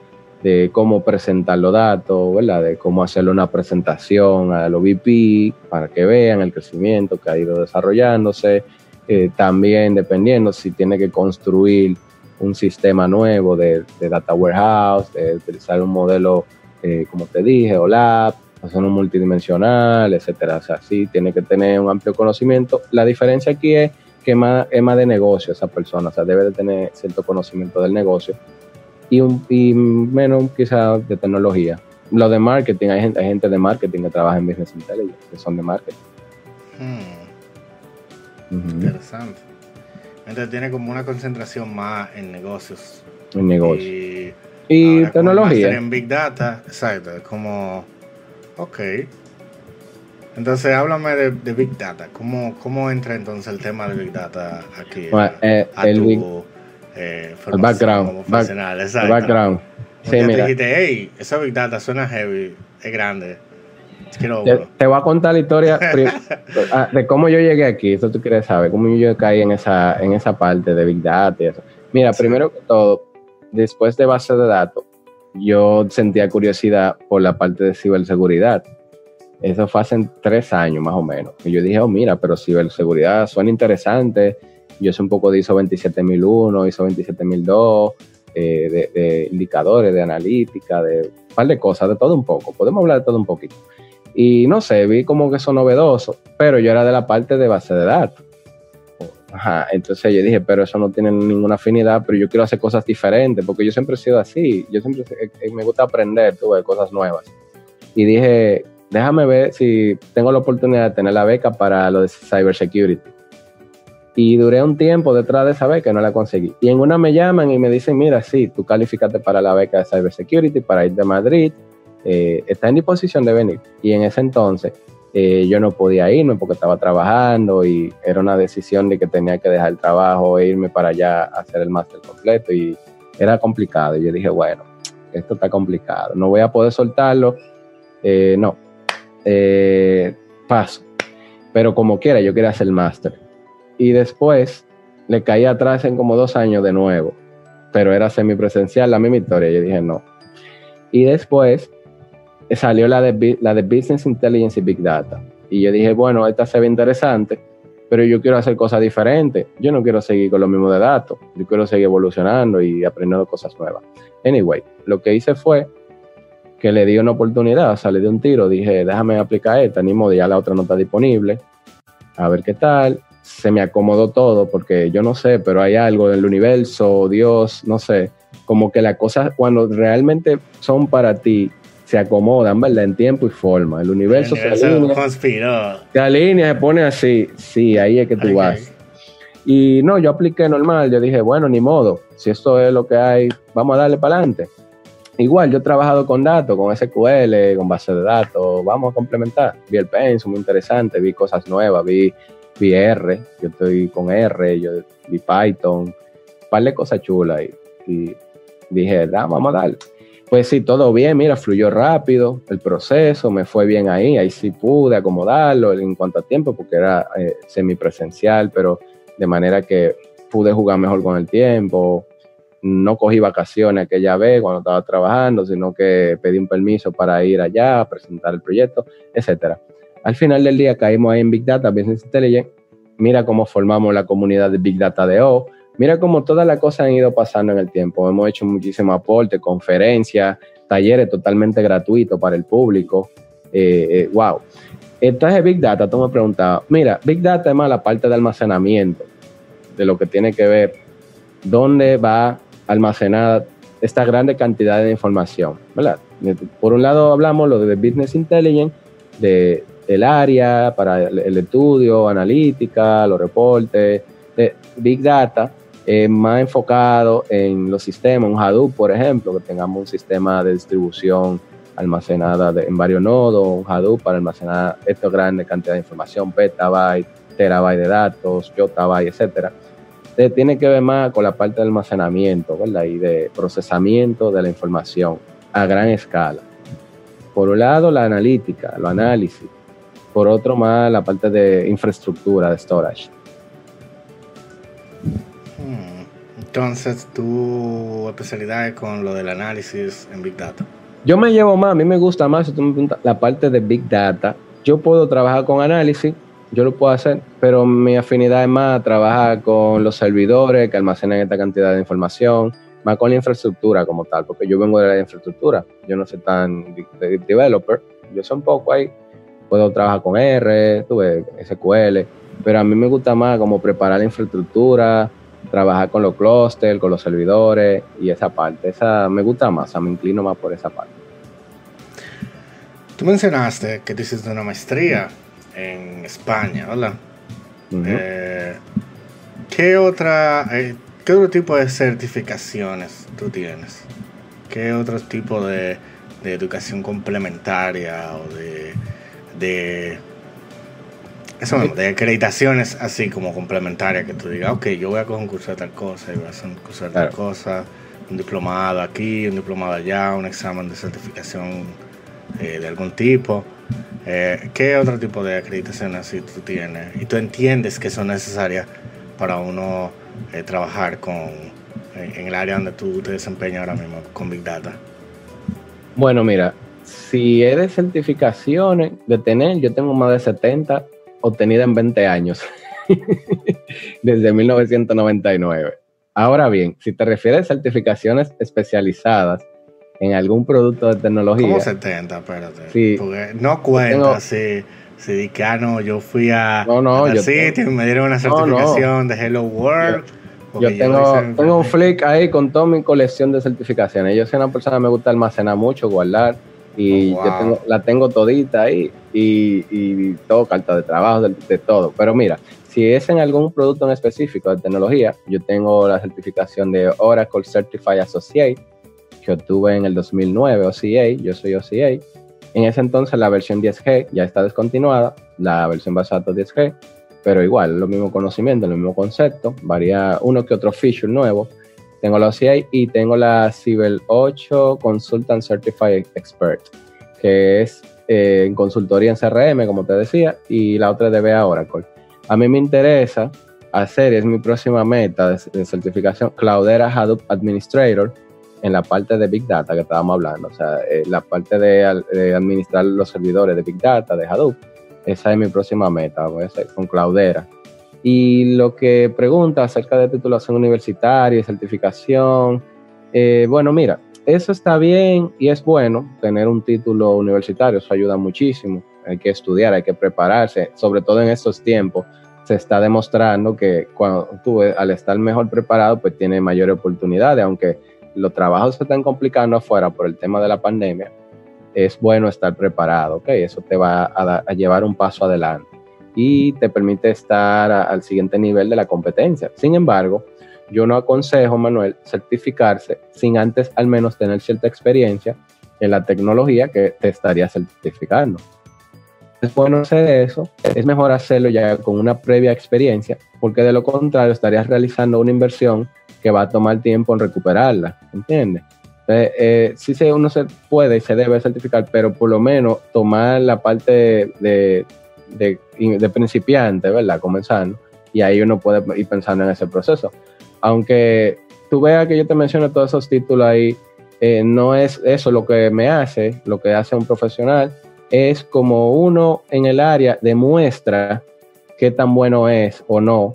de cómo presentar los datos, ¿verdad? De cómo hacerle una presentación a los VP para que vean el crecimiento que ha ido desarrollándose. Eh, también dependiendo si tiene que construir un sistema nuevo de, data warehouse, de utilizar un modelo, eh, como te dije, o lab, un multidimensional, etcétera. O sea, sí, tiene que tener un amplio conocimiento. La diferencia aquí es que más, es más de negocio esa persona, o sea, debe de tener cierto conocimiento del negocio y, un, y menos quizás de tecnología. Lo de marketing, hay gente, hay gente de marketing que trabaja en Business Intelligence, que son de marketing. Hmm. Interesante. Entonces tiene como una concentración más en negocios. En negocios. Y, y tecnología. En Big Data, exacto. Es como, ok. Entonces háblame de, Big Data. ¿Cómo, ¿Cómo entra entonces el tema de Big Data aquí? Eh, el, eh, el background. el background. Sí, mira. Te dijiste, hey, esa Big Data suena heavy, es grande. Te, voy a contar la historia ah, de cómo yo llegué aquí, eso tú quieres saber, cómo yo caí en esa, en esa parte de Big Data y eso. Mira, primero que todo, después de base de datos, yo sentía curiosidad por la parte de ciberseguridad. Eso fue hace tres años más o menos. Y yo dije, oh, mira, pero ciberseguridad suena interesante yo sé un poco de ISO 27001, ISO 27002, eh, de, de, indicadores, de analítica, de un par de cosas, de todo un poco. Podemos hablar de todo un poquito. Y no sé, vi como que eso novedoso, pero yo era de la parte de base de datos. Entonces yo dije, pero eso no tiene ninguna afinidad, pero yo quiero hacer cosas diferentes, porque yo siempre he sido así, yo siempre me gusta aprender, tuve cosas nuevas. Y dije, déjame ver si tengo la oportunidad de tener la beca para lo de cybersecurity. Y duré un tiempo detrás de esa beca y no la conseguí. Y en una me llaman y me dicen, mira, sí, tú calificaste para la beca de cybersecurity, para ir de Madrid, eh, está en disposición de venir. Y en ese entonces eh, yo no podía irme porque estaba trabajando y era una decisión de que tenía que dejar el trabajo e irme para allá a hacer el máster completo y era complicado. Y yo dije, bueno, esto está complicado, no voy a poder soltarlo, eh, no, eh, paso. Pero como quiera, yo quería hacer el máster. Y después le caí atrás en como dos años de nuevo, pero era semipresencial, la misma historia. Yo dije, no. Y después salió la de, la de Business Intelligence y Big Data. Y yo dije, bueno, esta se ve interesante, pero yo quiero hacer cosas diferentes. Yo no quiero seguir con lo mismo de datos. Yo quiero seguir evolucionando y aprendiendo cosas nuevas. Anyway, lo que hice fue que le di una oportunidad, o sea, le di un tiro. Dije, déjame aplicar esta, ni modo, ya la otra no está disponible. A ver qué tal. Se me acomodó todo porque yo no sé, pero hay algo del universo, Dios, no sé. Como que las cosas cuando realmente son para ti se acomodan, ¿verdad? En tiempo y forma. El universo, se alinea. Se alinea, se pone así. Sí, ahí es que tú vas. Y no, yo apliqué normal. Yo dije, bueno, ni modo. Si esto es lo que hay, vamos a darle para adelante. Igual, yo he trabajado con datos, con SQL, con base de datos. Vamos a complementar. Vi el Pensum, muy interesante. Vi cosas nuevas. Vi, vi R. Yo estoy con R. Yo vi Python. Un par de cosas chulas. Y, y dije, vamos a darle. Pues sí, todo bien, mira, fluyó rápido el proceso, me fue bien ahí, ahí sí pude acomodarlo en cuanto a tiempo, porque era eh, semipresencial, pero de manera que pude jugar mejor con el tiempo. No cogí vacaciones aquella vez cuando estaba trabajando, sino que pedí un permiso para ir allá, a presentar el proyecto, etcétera. Al final del día caímos ahí en Big Data, Business Intelligence. Mira cómo formamos la comunidad de Big Data de O Mira cómo todas las cosas han ido pasando en el tiempo. Hemos hecho muchísimo aporte, conferencias, talleres totalmente gratuitos para el público. Eh, eh, wow. Entonces, Big Data, tú me preguntabas, mira, Big Data es más la parte de almacenamiento, de lo que tiene que ver dónde va almacenada esta grande cantidad de información, ¿verdad? Por un lado hablamos lo de Business Intelligence, de, del área para el, estudio, analítica, los reportes, de Big Data, más enfocado en los sistemas, un Hadoop, por ejemplo, que tengamos un sistema de distribución almacenada en varios nodos, un Hadoop para almacenar esta grande cantidad de información, petabyte, terabyte de datos, yottabyte, etcétera. tiene que ver más con la parte de almacenamiento, ¿verdad? Y de procesamiento de la información a gran escala. Por un lado, la analítica, lo análisis. Por otro, más la parte de infraestructura, de storage. Entonces, tu especialidad es con lo del análisis en Big Data. Yo me llevo más, a mí me gusta más la parte de Big Data. Yo puedo trabajar con análisis, yo lo puedo hacer, pero mi afinidad es más trabajar con los servidores que almacenan esta cantidad de información, más con la infraestructura como tal, porque yo vengo de la infraestructura, yo no soy tan developer, yo soy un poco ahí, puedo trabajar con R, tuve SQL, pero a mí me gusta más como preparar la infraestructura, trabajar con los clusters, con los servidores y esa parte. Esa me gusta más, me inclino más por esa parte. Tú mencionaste que tú hiciste una maestría en España, ¿verdad? Eh, ¿qué, otra, eh, ¿Qué otro tipo de certificaciones tú tienes? ¿Qué otro tipo de, de educación complementaria o de, de eso mismo, de acreditaciones así como complementarias, que tú digas, ok, yo voy a coger un curso de tal cosa, y voy a hacer un curso de tal cosa, un diplomado aquí, un diplomado allá, un examen de certificación eh, de algún tipo. Eh, ¿Qué otro tipo de acreditaciones así tú tienes? Y tú entiendes que son necesarias para uno eh, trabajar con, en el área donde tú te desempeñas ahora mismo, con Big Data. Bueno, mira, si eres certificaciones de tener, yo tengo más de 70 obtenida en 20 años, desde 1999. Ahora bien, si te refieres a certificaciones especializadas en algún producto de tecnología. ¿Cómo 70? Espérate. Sí, no cuenta si, si ah, no, yo fui a, no, no, yo sitio y me dieron una certificación de Hello World. Yo, tengo, tengo un flick ahí con toda mi colección de certificaciones. Yo soy una persona que me gusta almacenar mucho, guardar Y Oh, yo wow. tengo, la tengo todita ahí y, y todo, carta de trabajo, de, de todo. Pero mira, si es en algún producto en específico de tecnología, yo tengo la certificación de Oracle Certified Associate, que obtuve en el 2009, OCA, yo soy OCA. En ese entonces la versión 10G ya está descontinuada, la versión basada en 10G, pero igual, los mismos conocimientos, los mismos conceptos, varía uno que otro feature nuevo. Tengo la OCA y tengo la Cibel 8 Consultant Certified Expert, que es eh, consultoría en CRM, como te decía, y la otra es de BA Oracle. A mí me interesa hacer, es mi próxima meta de, certificación, Cloudera Hadoop Administrator, en la parte de Big Data que estábamos hablando, o sea, eh, la parte de administrar los servidores de Big Data, de Hadoop, esa es mi próxima meta, voy a hacer con Cloudera. Y lo que pregunta acerca de titulación universitaria y certificación, eh, bueno, mira, eso está bien y es bueno tener un título universitario, eso ayuda muchísimo. Hay que estudiar, hay que prepararse, sobre todo en estos tiempos. Se está demostrando que cuando tú, al estar mejor preparado, pues tienes mayores oportunidades, aunque los trabajos se están complicando afuera por el tema de la pandemia, es bueno estar preparado, ¿ok? Eso te va a, a llevar un paso adelante y te permite estar al siguiente nivel de la competencia. Sin embargo, yo no aconsejo, Manuel, certificarse sin antes al menos tener cierta experiencia en la tecnología que te estaría certificando. Es bueno hacer eso, es mejor hacerlo ya con una previa experiencia, porque de lo contrario estarías realizando una inversión que va a tomar tiempo en recuperarla, ¿entiendes? Entonces, eh, sí se, uno se puede y se debe certificar, pero por lo menos tomar la parte de, de principiante, ¿verdad? Comenzando, y ahí uno puede ir pensando en ese proceso. Aunque tú veas que yo te menciono todos esos títulos ahí, eh, no es eso lo que me hace, lo que hace un profesional, es como uno en el área demuestra qué tan bueno es o no,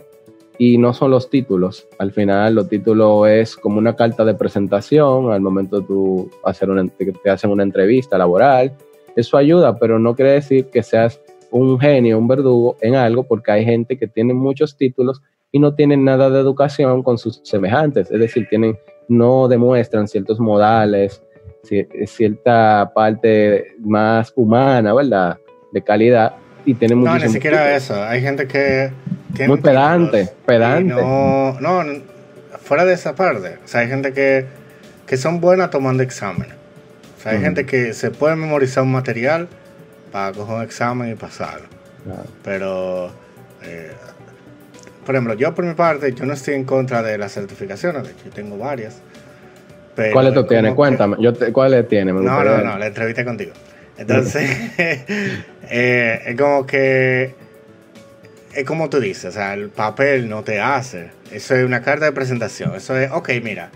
y no son los títulos. Al final, los títulos es como una carta de presentación al momento de tú hacer una, te hacen una entrevista laboral. Eso ayuda, pero no quiere decir que seas un genio, un verdugo en algo, porque hay gente que tiene muchos títulos y no tienen nada de educación con sus semejantes. Es decir, tienen, no demuestran ciertos modales, ci- cierta parte más humana, ¿verdad? De calidad y tienen No, ni siquiera títulos. eso. Hay gente que tiene Muy pedante, pedante. No, no, fuera de esa parte. O sea, hay gente que, que son buenas tomando exámenes. O sea, hay Ujú. gente que se puede memorizar un material para coger un examen y pasarlo. Claro. Pero, eh, por ejemplo, yo por mi parte, yo no estoy en contra de las certificaciones. De hecho, yo tengo varias. Pero ¿Cuáles tú es tienes? que- Cuéntame. Yo te- ¿Cuáles tienes? No, no, no, la entrevista contigo. Entonces, eh, es como que, es como tú dices, o sea, el papel no te hace. Eso es una carta de presentación. Eso es, ok, mira,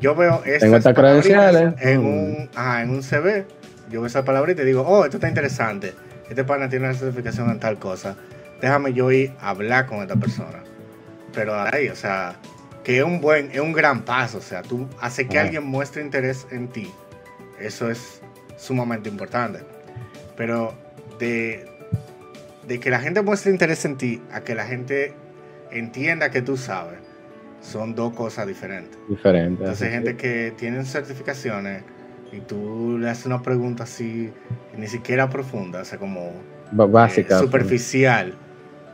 yo veo estas Tengo estas credenciales. en Mm. un, ajá, en un CV. Yo veo esa palabrita y digo, oh, esto está interesante. Este pana tiene una certificación en tal cosa. Déjame yo ir a hablar con esta persona. Pero ahí, o sea, que es un buen, es un gran paso. O sea, tú hace que alguien muestre interés en ti. Eso es sumamente importante. Pero de, de que la gente muestre interés en ti a que la gente entienda que tú sabes, son dos cosas diferentes. Diferente. Entonces gente que tiene certificaciones y tú le haces una pregunta así, ni siquiera profunda, o sea, como b- Básica. eh, superficial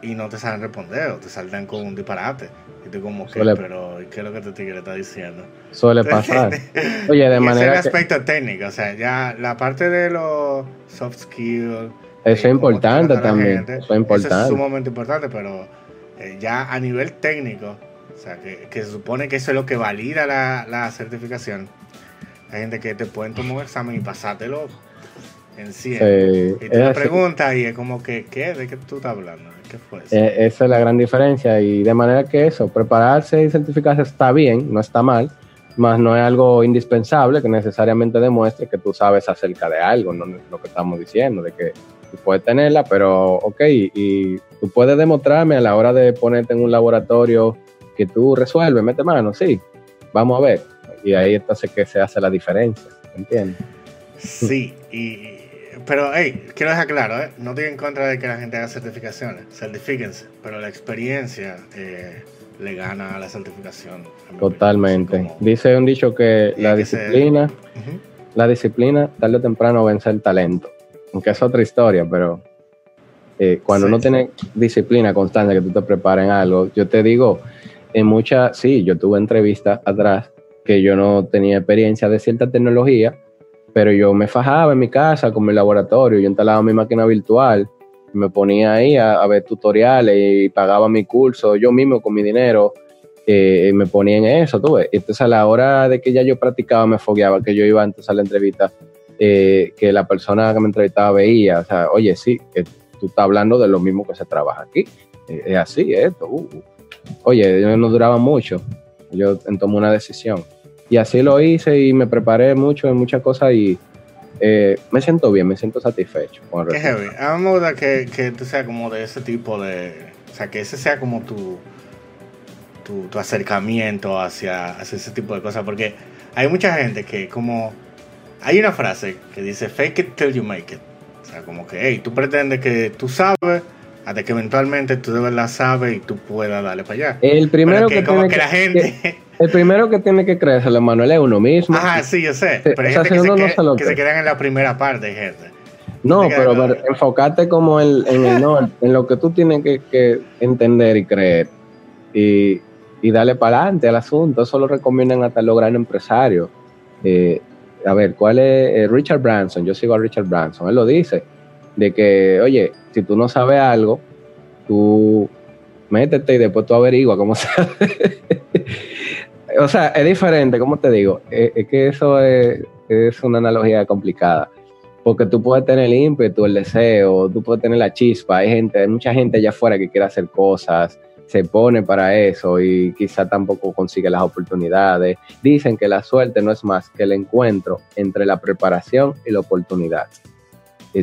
y no te saben responder o te saltan con un disparate. Y tú como que, pero ¿y ¿qué es lo que te tigre está diciendo? Suele pasar. Oye, de ese es el manera que aspecto técnico, o sea, ya la parte de los soft skills. eso eh, es cómo importante también. gente, Eso es Eso es importante. sumamente importante, pero eh, ya a nivel técnico, o sea, que, que se supone que eso es lo que valida la, la certificación. Hay gente que te pueden tomar un examen y pasártelo en 100. Sí, Y así. preguntas y es como que, ¿qué? ¿De qué tú estás hablando? ¿Qué fue eso? Eh, esa es la gran diferencia y de manera que eso, prepararse y certificarse está bien, no está mal, más no es algo indispensable que necesariamente demuestre que tú sabes acerca de algo, no es lo que estamos diciendo, de que tú puedes tenerla, pero ok, y tú puedes demostrarme a la hora de ponerte en un laboratorio que tú resuelves, mete mano, sí, vamos a ver, y ahí entonces que se hace la diferencia, ¿entiendes? Sí, y, pero hey, quiero dejar claro, ¿eh? no estoy en contra de que la gente haga certificaciones, certifíquense, pero la experiencia eh, le gana a la certificación. a. Totalmente. Como- Dice un dicho que la que se- disciplina la disciplina tarde o temprano vence el talento. Aunque es otra historia, pero eh, cuando uno tiene disciplina constante, que tú te preparas en algo, yo te digo, en muchas, sí, yo tuve entrevistas atrás que yo no tenía experiencia de cierta tecnología, pero yo me fajaba en mi casa con mi laboratorio, yo instalaba mi máquina virtual, me ponía ahí a, ver tutoriales y pagaba mi curso yo mismo con mi dinero, eh, me ponía en eso, ves. Entonces a la hora de que ya yo practicaba, me fogueaba, que yo iba antes a la entrevista, eh, que la persona que me entrevistaba veía, o sea, oye, sí, tú estás hablando de lo mismo que se trabaja aquí, eh, es así, esto. Uh, uh. Oye, no duraba mucho, yo tomé una decisión. Y así lo hice y me preparé mucho en muchas cosas y eh, me siento bien, me siento satisfecho. Con Qué heavy. A mí me gusta que, que tú seas como de ese tipo de... O sea, que ese sea como tu, tu, acercamiento hacia, hacia ese tipo de cosas. Porque hay mucha gente que como... Hay una frase que dice, fake it till you make it. O sea, como que, hey, tú pretendes que tú sabes hasta que eventualmente tú de verdad sabes y tú puedas darle para allá. El primero que, como que, la gente... el primero que tiene que creerse, Manuel, es uno mismo. Ajá, sí, yo sé. Pero hay gente que, se, no que se quedan en la primera parte, gente. No, pero, enfocarte como en, el no, en lo que tú tienes que, entender y creer. Y, y darle para adelante al asunto. Eso lo recomiendan hasta los grandes empresarios. Eh, a ver, ¿cuál es eh, Richard Branson? Yo sigo a Richard Branson. Él lo dice de que, oye, si tú no sabes algo, tú métete y después tú averigua cómo se o sea, es diferente, como te digo, es, que eso es, una analogía complicada. Porque tú puedes tener el ímpetu, el deseo, tú puedes tener la chispa. Hay gente, hay mucha gente allá afuera que quiere hacer cosas, se pone para eso y quizá tampoco consigue las oportunidades. Dicen que la suerte no es más que el encuentro entre la preparación y la oportunidad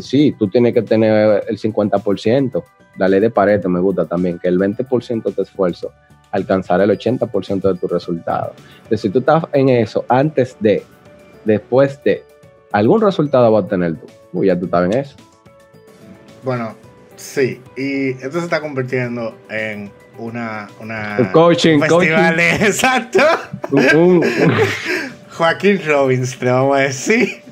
sí, tú tienes que tener el 50%. La ley de Pareto me gusta también, que el 20% de esfuerzo alcanzará el 80% de tu resultado. Entonces, si tú estás en eso antes de, después de, algún resultado va a tener tú. Uy, ya tú estás en eso. Bueno, sí. Y esto se está convirtiendo en una, una coaching, festival exacto. Joaquín Robbins, te vamos a decir.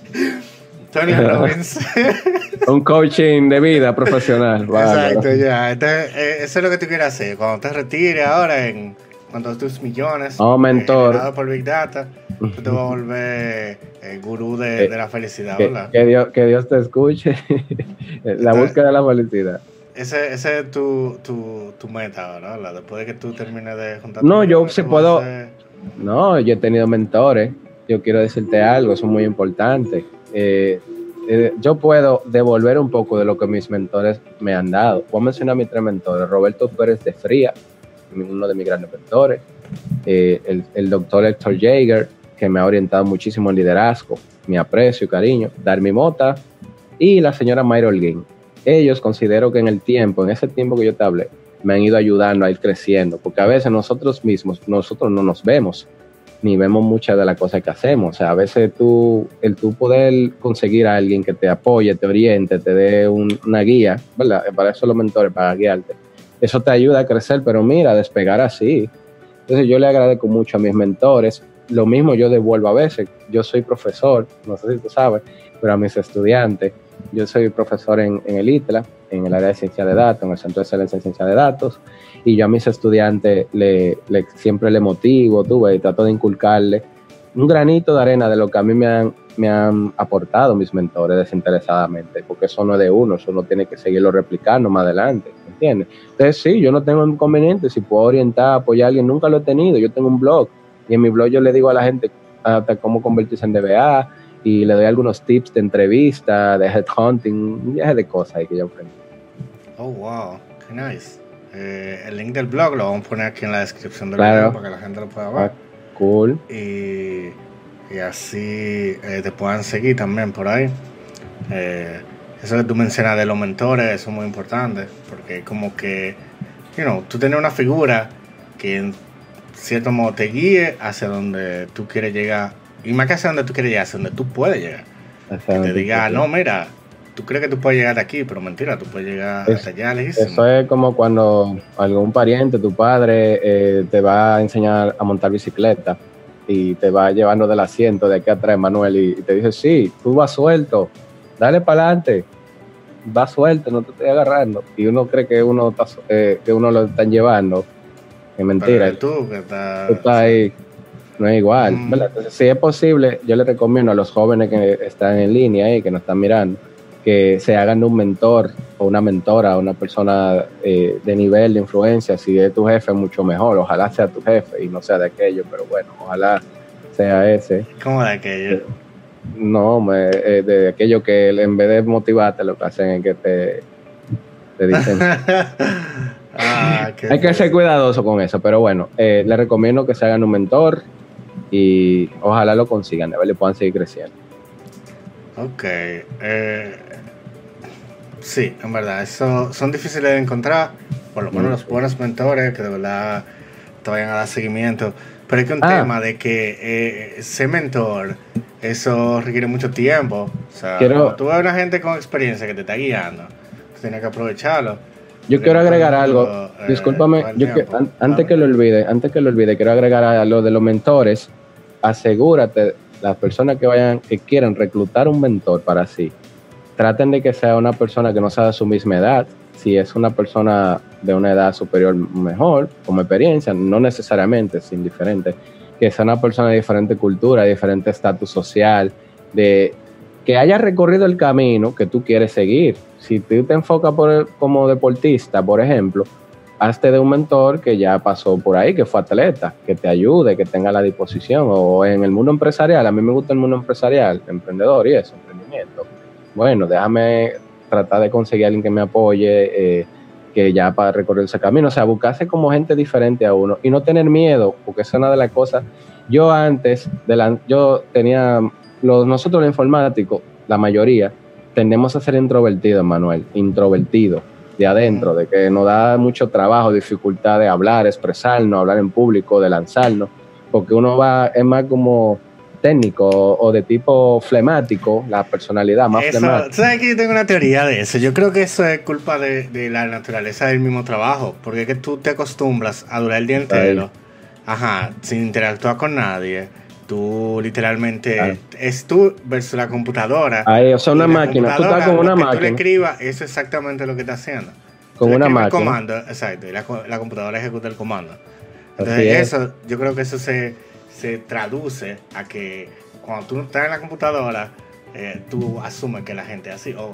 Tony Robbins. un coaching de vida profesional. Exacto, ya. Entonces, eh, eso es lo que tú quieres hacer. Cuando te retires ahora, en cuando tus millones, oh, mentor. por Big Data, tú te vas a volver el gurú de, de la felicidad, que, ¿verdad? Que Dios, que Dios te escuche. la búsqueda de la felicidad. Ese, ese es tu, tu, tu meta, ¿verdad? Después de que tú termines de juntar. No, yo si puedo. No, yo he tenido mentores. Yo quiero decirte algo, eso es muy importante eh, eh, yo puedo devolver un poco de lo que mis mentores me han dado. Voy a mencionar a mis tres mentores. Roberto Pérez de Fría, uno de mis grandes mentores. Eh, el, doctor Héctor Jaeger, que me ha orientado muchísimo en liderazgo, mi aprecio y cariño. Darmi Mota y la señora Mayra Holguín. Ellos considero que en el tiempo, en ese tiempo que yo te hablé, me han ido ayudando a ir creciendo, porque a veces nosotros mismos, nosotros no nos vemos ni vemos muchas de las cosas que hacemos. O sea, a veces tú, el tú poder conseguir a alguien que te apoye, te oriente, te dé una guía, ¿verdad? Para eso los mentores, para guiarte. Eso te ayuda a crecer, pero mira, despegar así. Entonces yo le agradezco mucho a mis mentores. Lo mismo yo devuelvo a veces. Yo soy profesor, no sé si tú sabes, pero a mis estudiantes. Yo soy profesor en, en el ITLA, en el área de ciencia de datos, en el Centro de Excelencia en Ciencia de Datos y yo a mis estudiantes le, siempre le motivo, tuve, y trato de inculcarle un granito de arena de lo que a mí me han, me han aportado mis mentores desinteresadamente, porque eso no es de uno, eso uno tiene que seguirlo replicando más adelante, ¿entiendes? Entonces sí, yo no tengo inconveniente, si puedo orientar, apoyar a alguien, nunca lo he tenido, yo tengo un blog y en mi blog yo le digo a la gente hasta cómo convertirse en DBA y le doy algunos tips de entrevista, de headhunting, un viaje de cosas ahí que yo aprendí. Oh, wow, qué nice. Eh, el link del blog lo vamos a poner aquí en la descripción del video para que la gente lo pueda ver. Ah, cool. Y, y así eh, te puedan seguir también por ahí. Eh, eso que tú mencionas de los mentores, eso es muy importante, porque como que, you know, tú tienes una figura que en cierto modo te guíe hacia donde tú quieres llegar, y más que hacia donde tú quieres llegar, hacia donde tú puedes llegar. Que te diga, no, mira, tú crees que tú puedes llegar aquí, pero mentira, tú puedes llegar hasta allá Eso es como cuando algún pariente, tu padre, eh, te va a enseñar a montar bicicleta y te va llevando del asiento de aquí atrás, Manuel, y, te dice, sí, tú vas suelto, dale para adelante, va suelto, no te estoy agarrando. Y uno cree que uno, eh, que uno lo están llevando. Es mentira. tú que estás... ahí. No es igual. Mm. si es posible, yo le recomiendo a los jóvenes que están en línea y que nos están mirando, que se hagan un mentor o una mentora, una persona eh, de nivel de influencia. Si es tu jefe, mucho mejor. Ojalá sea tu jefe y no sea de aquello, pero bueno, ojalá sea ese. ¿Cómo de aquello? No, eh, de aquello que en vez de motivarte, lo que hacen es que te, te dicen. Ah, Hay que ser cuidadoso con eso, pero bueno, eh, les recomiendo que se hagan un mentor y ojalá lo consigan, a y puedan seguir creciendo. Ok. Eh, sí, en verdad, eso son difíciles de encontrar, por lo menos los buenos mentores que de verdad te vayan a dar seguimiento. Pero es que un ah. tema de que eh, ese mentor, eso requiere mucho tiempo. O sea, cuando tú ves una gente con experiencia que te está guiando, tienes que aprovecharlo. Yo quiero agregar algo, eh, discúlpame, yo que, antes que lo olvide, antes que lo olvide, quiero agregar a lo de los mentores, asegúrate, las personas que vayan, que quieran reclutar un mentor para sí, traten de que sea una persona que no sea de su misma edad, si es una persona de una edad superior, mejor, como experiencia, no necesariamente, es indiferente, que sea una persona de diferente cultura, diferente estatus social, de que haya recorrido el camino que tú quieres seguir. Si tú te enfocas por como deportista, por ejemplo, hazte de un mentor que ya pasó por ahí, que fue atleta, que te ayude, que tenga la disposición, o en el mundo empresarial, a mí me gusta el mundo empresarial, emprendedor y eso, emprendimiento. Bueno, déjame tratar de conseguir a alguien que me apoye, eh, que ya para recorrer ese camino, o sea, buscarse como gente diferente a uno y no tener miedo, porque es una de las cosas. Yo antes, de la, yo tenía, los, nosotros los informáticos, la mayoría, tendemos a ser introvertidos, Manuel, introvertidos de adentro, de que nos da mucho trabajo, dificultad de hablar, expresarnos, hablar en público, de lanzarnos, porque uno va, es más como técnico o de tipo flemático, la personalidad más flemática. ¿Sabes que yo tengo una teoría de eso? Yo creo que eso es culpa de, la naturaleza del mismo trabajo, porque es que tú te acostumbras a durar el día entero, ajá, sin interactuar con nadie. Tú literalmente es tú versus la computadora. Ahí, o sea, una máquina. Tú estás con una máquina. Tú le escribas, eso es exactamente lo que está haciendo. Con una máquina. El comando, exacto, y la, la computadora ejecuta el comando. Entonces, eso, yo creo que eso se se traduce a que cuando tú estás en la computadora, eh, tú asumes que la gente es así. O,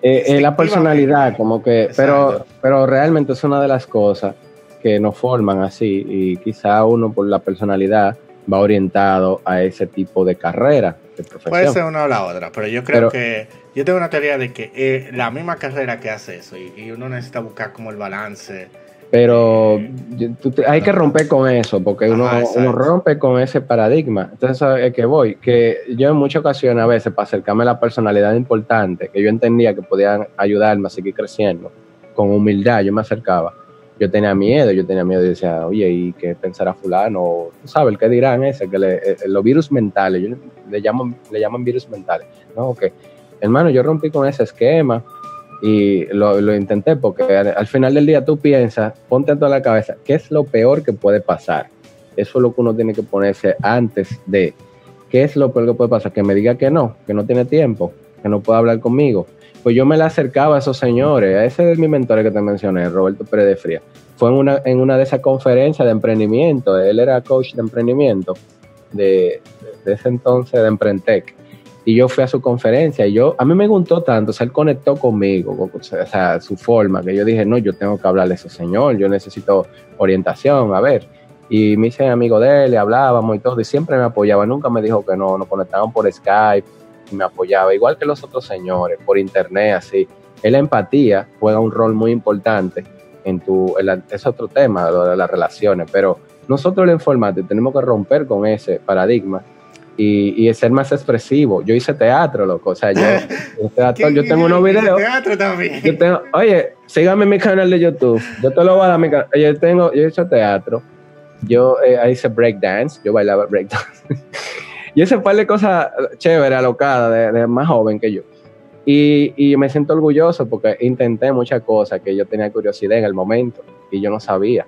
eh, eh, la personalidad, como que, pero, pero realmente es una de las cosas que nos forman así y quizá uno por la personalidad va orientado a ese tipo de carrera, de. Puede ser una o la otra, pero yo creo que yo tengo una teoría de que la misma carrera que hace eso y uno necesita buscar como el balance pero hay que romper con eso, porque uno, rompe con ese paradigma. Entonces, es que voy, que yo en muchas ocasiones a veces, para acercarme a la personalidad importante, que yo entendía que podían ayudarme a seguir creciendo, con humildad yo me acercaba. Yo tenía miedo, yo tenía miedo y decía, oye, ¿y qué pensará fulano? ¿Tú sabes el qué dirán ese? Que eh, los virus mentales, yo le llaman, le llaman virus mentales. No, que, hermano, yo rompí con ese esquema y lo, intenté porque al, final del día tú piensas, ponte en toda la cabeza, ¿qué es lo peor que puede pasar? Eso es lo que uno tiene que ponerse antes de, ¿qué es lo peor que puede pasar? Que me diga que no, que no tiene tiempo, que no puede hablar conmigo. Pues yo me le acercaba a esos señores, a ese es mi mentor que te mencioné, Roberto Pérez de Fría. Fue en una, en una de esas conferencias de emprendimiento, él era coach de emprendimiento de, de ese entonces de Emprendtec y yo fui a su conferencia y yo, a mí me gustó tanto, o sea, él conectó conmigo, o sea, su forma, que yo dije, no, yo tengo que hablarle a ese señor, yo necesito orientación, a ver. Y me hice amigo de él, le hablábamos y todo, y siempre me apoyaba, nunca me dijo que no, nos conectaban por Skype y me apoyaba, igual que los otros señores, por internet, así. La empatía juega un rol muy importante en tu, es otro tema, lo de las relaciones, pero nosotros los informáticos tenemos que romper con ese paradigma y, y ser más expresivo. Yo hice teatro, loco. O sea, yo, yo tengo unos videos. teatro también. Yo tengo, oye, síganme en mi canal de YouTube. Yo te lo voy a dar mi canal. Yo tengo, yo hice teatro. Yo eh, hice breakdance. Yo bailaba breakdance. y ese par de cosas chéveres, alocadas, de, de, más joven que yo. Y, y me siento orgulloso porque intenté muchas cosas que yo tenía curiosidad en el momento y yo no sabía.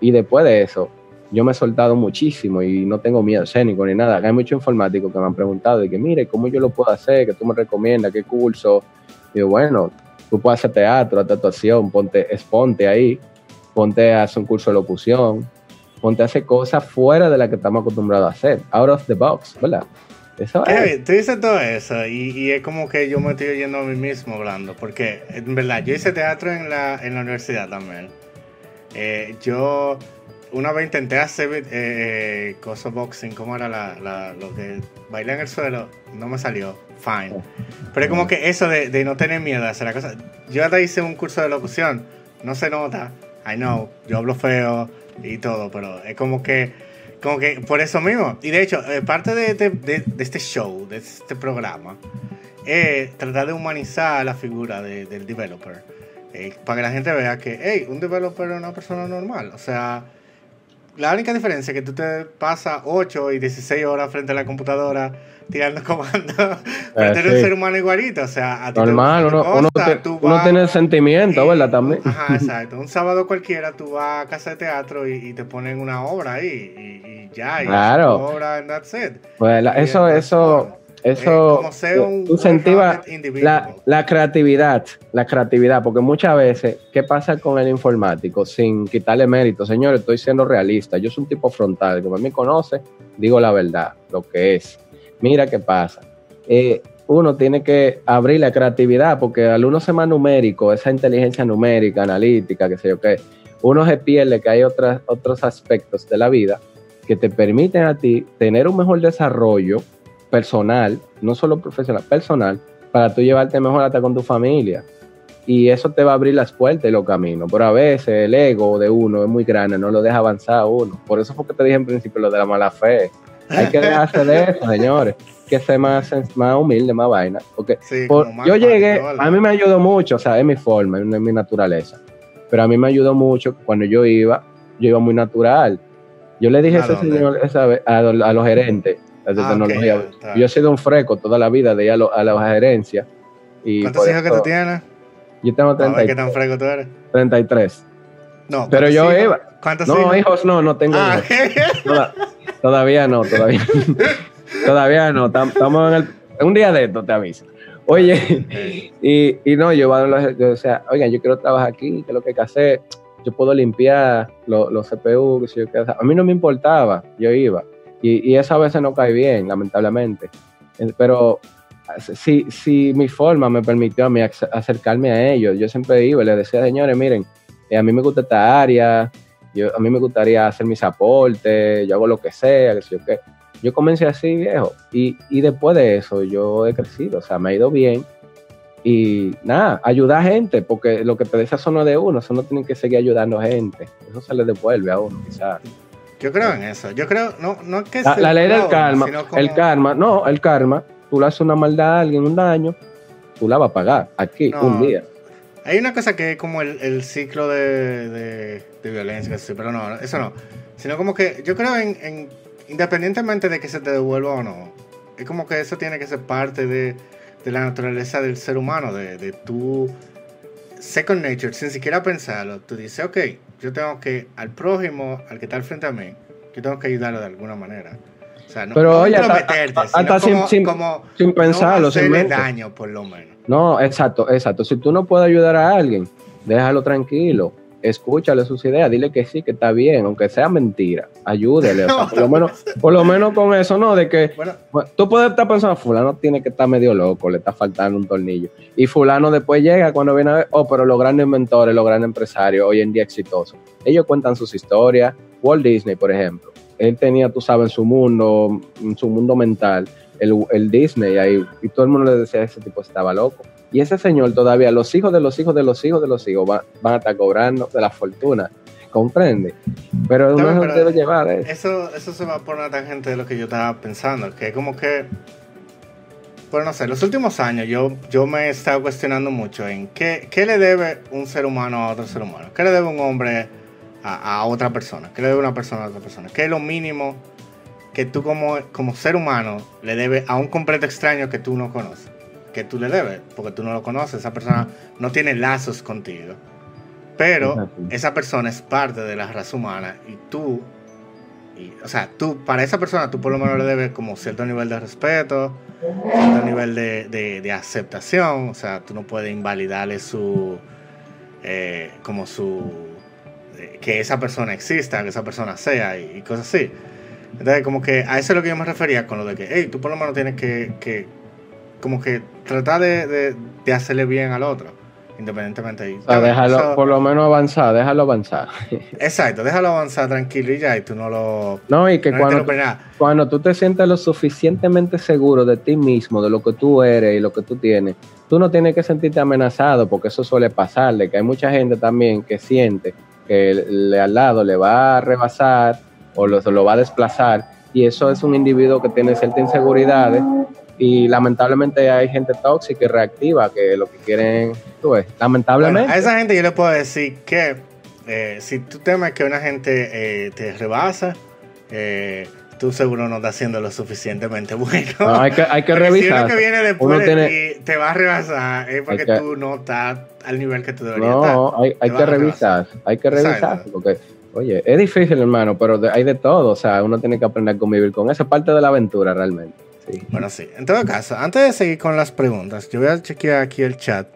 Y después de eso, yo me he soltado muchísimo y no tengo miedo escénico ni nada. Hay muchos informáticos que me han preguntado de que, mire, ¿cómo yo lo puedo hacer? ¿Qué tú me recomiendas? ¿Qué curso? Y yo, bueno, tú puedes hacer teatro, hacer actuación, ponte, exponte ahí, ponte a hacer un curso de locución, ponte a hacer cosas fuera de las que estamos acostumbrados a hacer, out of the box, ¿verdad? Eso es. Tú dices todo eso y, es como que yo me estoy oyendo a mí mismo hablando, porque en verdad yo hice teatro en la, en la universidad también. Eh, yo una vez intenté hacer eh, eh cosa boxing, ¿cómo era la, lo que bailé en el suelo? No me salió, fine. Pero es como que eso de, no tener miedo a hacer la cosa. Yo hasta hice un curso de locución, no se nota, I know, yo hablo feo y todo, pero es como que, como que por eso mismo. Y de hecho, eh, parte de, este show, de este programa, es tratar de humanizar la figura del developer. Eh, para que la gente vea que, hey, un developer es una persona normal. O sea, la única diferencia es que tú te pasas 8 y 16 horas frente a la computadora tirando comandos. Pero eres un ser humano igualito. O sea, a ti Normal, uno, uno, tiene sentimiento, ¿verdad? También. Ajá, exacto. Un sábado cualquiera tú vas a casa de teatro y, te ponen una obra ahí y, ya. Y claro. obra and that's it. Pues eso, eso eso, incentiva la, la, creatividad, la creatividad, porque muchas veces, ¿qué pasa con el informático? Sin quitarle mérito, señores, estoy siendo realista, yo soy un tipo frontal, como me conoce, digo la verdad, lo que es. Mira qué pasa. Eh, uno tiene que abrir la creatividad, porque al uno ser más numérico, esa inteligencia numérica, analítica, qué sé yo qué, uno se pierde que hay otras, otros aspectos de la vida que te permiten a ti tener un mejor desarrollo personal, no solo profesional, personal, para tú llevarte mejor hasta con tu familia. Y eso te va a abrir las puertas y los caminos. Pero a veces el ego de uno es muy grande, no lo deja avanzar a uno. Por eso fue que te dije en principio lo de la mala fe. Hay que dejarse de eso, señores. Que ser más, más humilde, más vaina. Porque yo llegué, a mí me ayudó mucho, o sea, es mi forma, es mi naturaleza. Pero a mí me ayudó mucho cuando yo iba, yo iba muy natural. Yo le dije a ese señor, a, a los gerentes, Ah, yo he sido un freco toda la vida de ir a, la gerencia. Y ¿Cuántos hijos que tú tienes? Yo tengo 33. ¿Qué tan freco tú eres? 33. No, pero yo iba. ¿Cuántos no, hijos? no, no tengo ah. hijos. todavía no, todavía. todavía no. Estamos en el. Un día de esto te aviso. Oye, y, y no, yo, o sea, oigan, yo quiero trabajar aquí, ¿qué es lo que hay que hacer? Yo puedo limpiar los, CPU, que yo, a mí no me importaba, yo iba. Y, eso a veces no cae bien, lamentablemente. Eh, pero si, si mi forma me permitió a mí acercarme a ellos, yo siempre iba y les decía, señores, miren, eh, a mí me gusta esta área, yo, a mí me gustaría hacer mis aportes, yo hago lo que sea, que sé yo qué. Yo comencé así, viejo, y, y después de eso yo he crecido, o sea, me ha ido bien. Y nada, ayudar a gente, porque lo que te dice eso no es de uno, eso no tiene que seguir ayudando a gente, eso se le devuelve a uno, quizás. Yo creo en eso. Yo creo, no, no que la, la ley del karma. El karma, no, el karma. Tú le haces una maldad a alguien, un daño, tú la vas a pagar aquí, un día. Hay una cosa que es como el, ciclo de, de, violencia, pero no, eso no. Sino como que yo creo en, independientemente de que se te devuelva o no, es como que eso tiene que ser parte de, de la naturaleza del ser humano, de, de tu second nature, sin siquiera pensarlo. Tú dices, ok, yo tengo que, al prójimo, al que está al frente a mí, yo tengo que ayudarlo de alguna manera. O sea, no, Pero oye, hasta, sin, sin, sin, pensarlo, no sin daño, por lo menos. No, exacto, exacto. Si tú no puedes ayudar a alguien, déjalo tranquilo escúchale sus ideas, dile que sí, que está bien, aunque sea mentira, ayúdele. por, lo menos, por lo menos con eso, ¿no? De que tú puedes estar pensando, fulano tiene que estar medio loco, le está faltando un tornillo. Y fulano después llega cuando viene a ver, oh, pero los grandes inventores, los grandes empresarios, hoy en día exitosos, ellos cuentan sus historias. Walt Disney, por ejemplo, él tenía, tú sabes, en su mundo, en su mundo mental, el, el Disney ahí, y todo el mundo le decía, ese tipo estaba loco y ese señor todavía, los hijos de los hijos de los hijos de los hijos van, a estar cobrando de la fortuna. ¿Comprende? Pero uno no, debe llevar eso. eso. Eso se va por una tangente de lo que yo estaba pensando, que como que, bueno, no sé, los últimos años yo, yo me he estado cuestionando mucho en qué, qué le debe un ser humano a otro ser humano, qué le debe un hombre a, a, otra persona, qué le debe una persona a otra persona, qué es lo mínimo que tú como, como ser humano le debe a un completo extraño que tú no conoces que tú le debes, porque tú no lo conoces, esa persona no tiene lazos contigo. Pero esa persona es parte de la raza humana y tú o sea, tú, para esa persona, tú por lo menos le debes como cierto nivel de respeto, cierto nivel de, aceptación, o sea, tú no puedes invalidarle su, eh, como su, eh, que esa persona exista, que esa persona sea y, cosas así. Entonces, como que a eso es lo que yo me refería con lo de que, hey, tú por lo menos tienes que, que como que tratar de, de hacerle bien al otro independientemente de o déjalo, por lo menos avanzar, déjalo avanzar. Exacto, déjalo avanzar tranquilo y ya, y tú no lo. No, y que cuando, cuando tú te sientes lo suficientemente seguro de ti mismo, de lo que tú eres y lo que tú tienes, tú no tienes que sentirte amenazado, porque eso suele pasarle, que hay mucha gente también que siente que el, al lado le va a rebasar o lo, lo va a desplazar, y eso es un individuo que tiene ciertas inseguridades y lamentablemente hay gente tóxica y reactiva que lo que quieren, tú ves, lamentablemente. a esa gente yo le puedo decir que eh, si tú temes que una gente eh, te rebasa, eh, tú seguro no estás haciendo lo suficientemente bueno. No, hay que, hay que revisar. Si uno que viene después de ti te va a rebasar, es porque tú no estás al nivel que tú deberías estar. No, hay, hay que revisar, hay que revisar, porque... Oye, es difícil, hermano, pero hay de todo. O sea, uno tiene que aprender a convivir con eso. Es parte de la aventura, realmente. Bueno, sí. En todo caso, antes de seguir con las preguntas, yo voy a chequear aquí el chat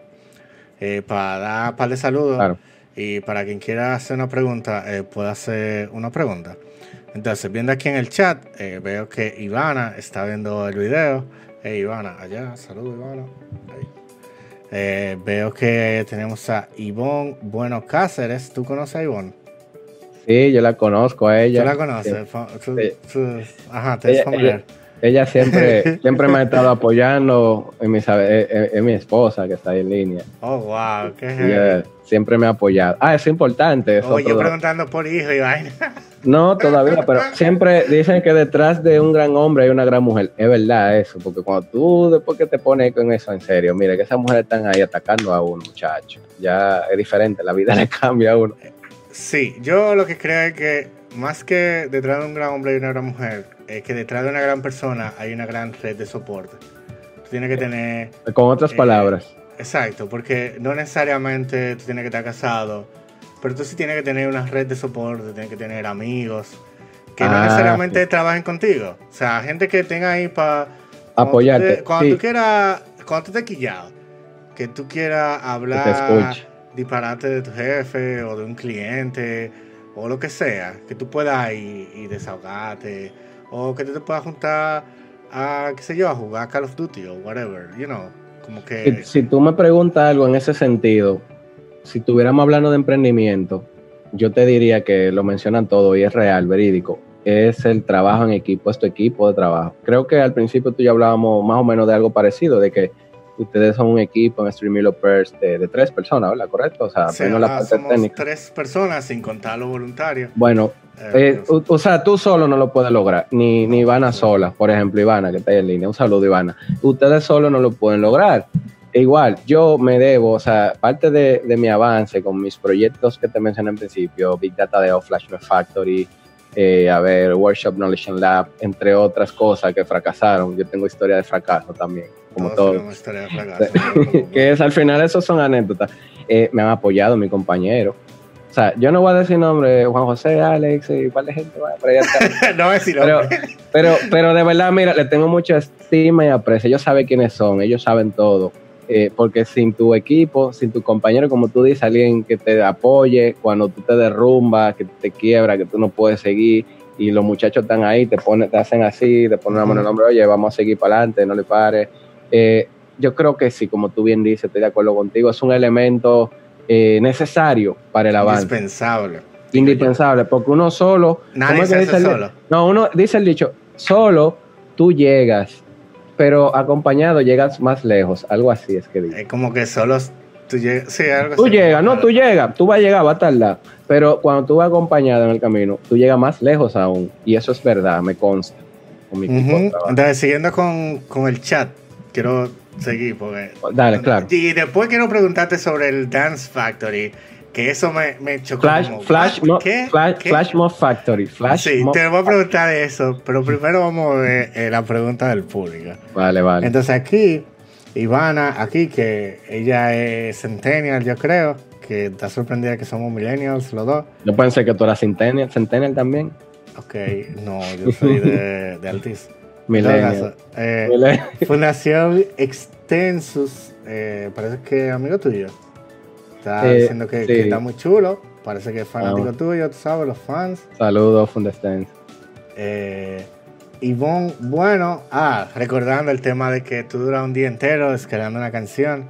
eh, para dar un par de saludos. Y para quien quiera hacer una pregunta, eh, puede hacer una pregunta. Entonces, viendo aquí en el chat, eh, veo que Ivana está viendo el video. Hey, Ivana, allá, saludos, Ivana. veo que tenemos a Ivonne Bueno Cáceres. ¿Tú conoces a Ivonne? Sí, yo la conozco a ella. ¿Tú la conoces? Ajá, te es familiar. Ella siempre, siempre me ha estado apoyando, en mi, es, mi esposa que está ahí en línea. Oh, wow, qué Siempre me ha apoyado. Ah, es importante. Eso yo preguntando por hijo y vaina. No, todavía, pero siempre dicen que detrás de un gran hombre hay una gran mujer. Es verdad eso, porque cuando tú después que te pones con eso en serio, mire que esas mujeres están ahí atacando a uno, muchacho. Ya es diferente, la vida le cambia a uno. Sí, yo lo que creo es que más que detrás de un gran hombre hay una gran mujer, es que detrás de una gran persona hay una gran red de soporte. Tú tienes que tener... Con otras eh, palabras. Exacto, porque no necesariamente tú tienes que estar casado, pero tú sí tienes que tener una red de soporte, tienes que tener amigos que no ah, necesariamente trabajen contigo. O sea, gente que tenga ahí para... Apoyarte. cuando tú quieras, cuando tú estés quillado, que tú quieras hablar, disparate de tu jefe o de un cliente o lo que sea, que tú puedas ir y desahogarte o que tú te puedas juntar a, qué sé yo, a jugar Call of Duty o whatever, you know, como que... Si, tú me preguntas algo en ese sentido, si estuviéramos hablando de emprendimiento, yo te diría que lo mencionan todo y es real, verídico. Es el trabajo en equipo, es tu equipo de trabajo. Creo que al principio tú ya hablábamos más o menos de algo parecido, de que ustedes son un equipo en Stream de, de tres personas, ¿verdad? ¿Correcto? O sea, la parte somos tres personas sin contar los voluntarios. Bueno, eh, eh, o, sea, tú solo no lo puedes lograr, ni, ni Ivana sola, por ejemplo, Ivana, que está ahí en línea, un saludo Ivana. Ustedes solo no lo pueden lograr. E igual, yo me debo, o sea, parte de, de, mi avance con mis proyectos que te mencioné en principio, Big Data de Flash Factory, eh, a ver, Workshop Knowledge Lab, entre otras cosas que fracasaron. Yo tengo historia de fracaso también, como todo. que es al final, esos son anécdotas. me han apoyado mi compañero o sea, yo no voy a decir nombre, Juan José, Alex y un par de gente. no voy a decir pero, pero, pero de verdad, mira, le tengo mucha estima y aprecio. Ellos saben quiénes son, ellos saben todo. Eh, porque sin tu equipo, sin tu compañero, como tú dices, alguien que te apoye cuando tú te derrumbas, que te quiebra, que tú no puedes seguir, y los muchachos están ahí, te, ponen, te hacen así, te ponen una mano en el hombro, oye, vamos a seguir para adelante, no le pares. Eh, yo creo que sí, como tú bien dices, estoy de acuerdo contigo, es un elemento eh, necesario para el avance. Indispensable. Indispensable, porque uno solo. Nadie se dice solo. No, uno dice el dicho, solo tú llegas, pero acompañado llegas más lejos. Algo así es que dice. Es como que solo tú llegas. Sí, algo tú llegas, no, tú llegas, tú vas a llegar, va a tardar. Pero cuando tú vas acompañado en el camino, tú llegas más lejos aún. Y eso es verdad, me consta. Entonces, siguiendo con, con el chat, quiero seguir porque... Dale, claro. Y después quiero preguntarte sobre el Dance Factory, que eso me, me chocó. Flash, Flash, ¿qué? Flash, Mob Factory. Flash sí, te voy a preguntar eso, pero primero vamos a ver eh, la pregunta del público. Vale, vale. Entonces aquí, Ivana, aquí que ella es Centennial, yo creo, que está sorprendida que somos millennials los dos. Yo pensé que tú eras Centennial, Centennial también. Ok, no, yo soy de, de Altis. Milenio. Eh. Fundación Extensus, eh, parece que es amigo tuyo. Está Eh, diciendo que, está muy chulo. Parece que es fanático Ah. tuyo, tú sabes, los fans. Saludos, Fundestens. Eh, Ivonne, bueno, ah, recordando el tema de que tú duras un día entero descargando una canción.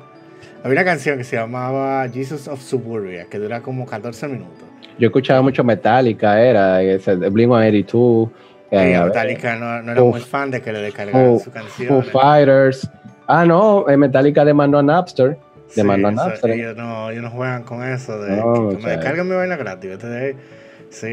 Había una canción que se llamaba Jesus of Suburbia, que dura como 14 minutos. Yo escuchaba mucho Metallica, era ese de Blink-182. Eh, Metallica no, no era Foo- muy fan de que le descargaran Foo, su Foo canción. Fighters. Ah, no, eh, Metallica demandó a Napster. demandó a Napster. ellos, no, ellos no juegan con eso de No, que, que me descarguen mi vaina gratis. de. Sí.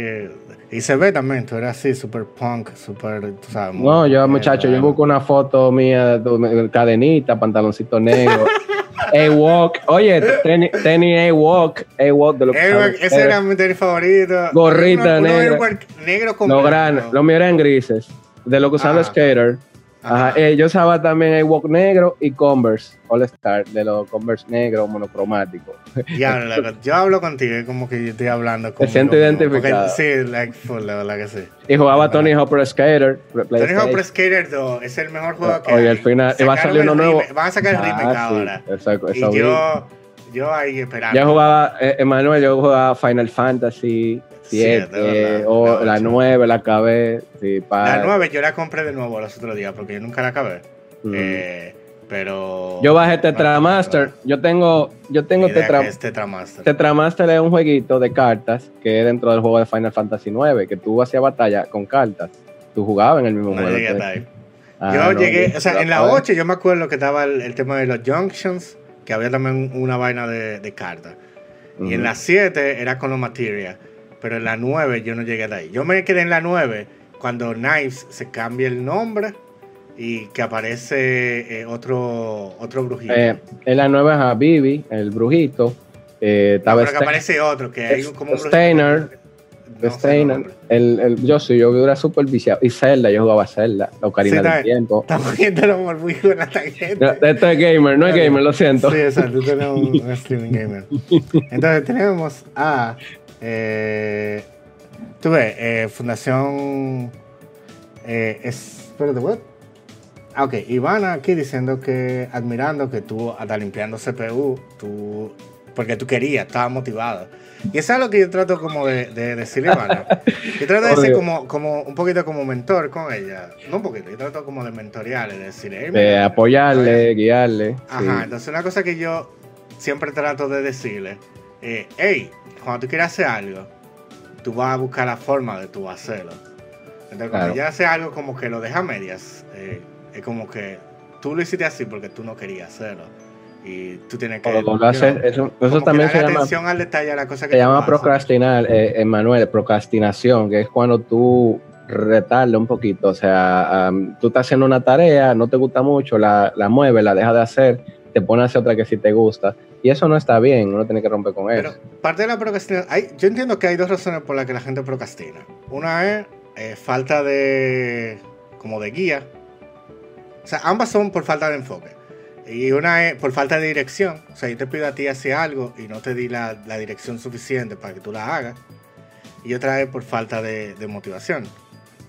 Y se ve también, tú eres así, super punk, super, tú sabes. No, yo, muchacho, yo busco una foto mía, tu- me- cadenita, pantaloncito negro. A-Walk, oye, tenis A-Walk, A-Walk de lo que Eh, ese era mi tenis favorito. Gorrita negra. negro con Los blanco. granos, los míos eran grises, de lo que usaban los Ah. skaters. Ajá, eh, yo usaba también A-Walk negro y Converse, All Star, de los Converse negros monocromáticos. Yo hablo contigo como que yo estoy hablando con siento identificado. Sí, like full, la verdad que sí. Y jugaba. Tony Hawk Skater. Tony Pro Skater 2 es el mejor juego que Oye, al final, va a salir el uno nuevo. Van a sacar el remake ahora. Exacto, Y yo, yo ahí esperando. Yo jugaba, eh, Emanuel, yo jugaba Final Fantasy Sí, 7 de verdad, o la la ocho. 9, la acabé. Sí, La 9 yo la compré de nuevo los otros días porque yo nunca la acabé. Mm. Eh, pero. Yo bajé Tetramaster. Yo tengo, yo tengo Tetra... Es Tetramaster. Tetramaster es un jueguito de cartas que es dentro del juego de Final Fantasy 9, que tú hacías batalla con cartas. Tú jugabas en el mismo No juego. llegué. Ah, yo no, llegué, o sea, en la acabé. 8 yo me acuerdo que estaba el, el tema de los junctions, que había también una vaina de, de cartas. Y en Ujú. la 7 era con los materia. Pero en la 9 yo no llegué hasta ahí. Yo me quedé en la 9 cuando Knives se cambia el nombre y que aparece eh, otro, otro brujito. Eh, en la nueva es a Bibi, el brujito. Eh, No, pero que aparece otro, que hay como un brujito. No sé el el, el, yo sí, yo era súper viciado. Y Zelda, yo jugaba Zelda, la Ocarina Sí, del Tiempo. Estamos por muy buena tangente. No, Esto es gamer, no es gamer, lo siento. Sí, exacto, tú tienes un, un streaming gamer. Entonces tenemos a. Eh, tú ves, eh, Fundación. Eh, es, espérate, what? Ah, ok, Ivana aquí diciendo que. Admirando que tú, hasta limpiando CPU, tú. Porque tú querías, estabas motivado. Y eso es lo que yo trato como de, de decirle a. Yo trato de ser como, como un poquito como mentor con ella. No un poquito, yo trato como de mentorearle, de decirle. "Hey, De apoyarle, guiarle. Ajá, sí. entonces una cosa que yo siempre trato de decirle, eh, hey, cuando tú quieras hacer algo, tú vas a buscar la forma de tú hacerlo. Entonces cuando Claro. ya hace algo como que lo deja a medias, eh, es como que tú lo hiciste así porque tú no querías hacerlo. Y tú tienes que... Lo haces, know, eso, eso también se llama, atención al detalle a la cosa que se llama procrastinar, eh, Emanuel, procrastinación, que es cuando tú retardas un poquito. O sea, am, tú estás haciendo una tarea, no te gusta mucho, la, la mueves, la dejas de hacer, te pones a hacer otra que sí te gusta. Y eso no está bien, uno tiene que romper con Pero eso. parte de la procrastinación, hay- yo entiendo que hay dos razones por las que la gente procrastina. Una es eh, falta de como de guía. O sea, ambas son por falta de enfoque. Y una es por falta de dirección. O sea, yo te pido a ti hacer algo y no te di la, la dirección suficiente para que tú la hagas. Y otra es por falta de, de motivación.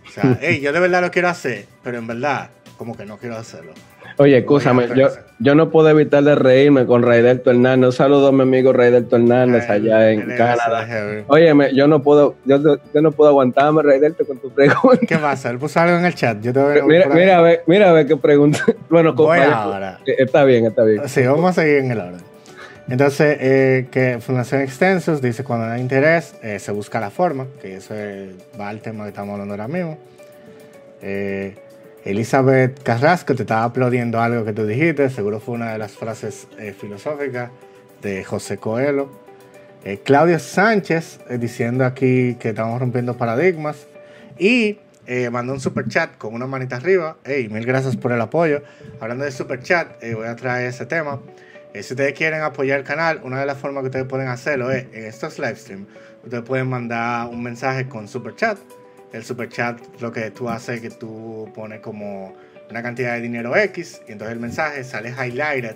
O sea, hey, yo de verdad lo quiero hacer, pero en verdad, como que no quiero hacerlo. Oye, escúchame, yo, yo no puedo evitar de reírme con Raidelto Hernández. Un saludo a mi amigo Raidelto Hernández allá en Canadá. Óyeme, yo no puedo, yo, yo no puedo aguantarme, Raidelto, con tu pregunta. ¿Qué pasa? Él puso algo en el chat. Yo te voy a Mira, mira, a ver, mira a ver qué pregunta. Bueno, Voy ahora. eh, Está bien, está bien. Sí, vamos a seguir en el orden. Entonces, eh, que Fundación Extensos dice cuando hay interés, eh, se busca la forma, que eso es- va al tema que estamos hablando ahora mismo. Eh, Elizabeth Carrasco te estaba aplaudiendo algo que tú dijiste, seguro fue una de las frases eh, filosóficas de José Coelho. Eh, Claudio Sánchez eh, diciendo aquí que estamos rompiendo paradigmas. Y eh, mandó un super chat con una manita arriba. Hey, mil gracias por el apoyo. Hablando de super chat, voy a traer ese tema. Si ustedes quieren apoyar el canal, una de las formas que ustedes pueden hacerlo es en estos live stream. Ustedes pueden mandar un mensaje con super chat. El super chat lo que tú haces es que tú pones como una cantidad de dinero X y entonces el mensaje sale highlighted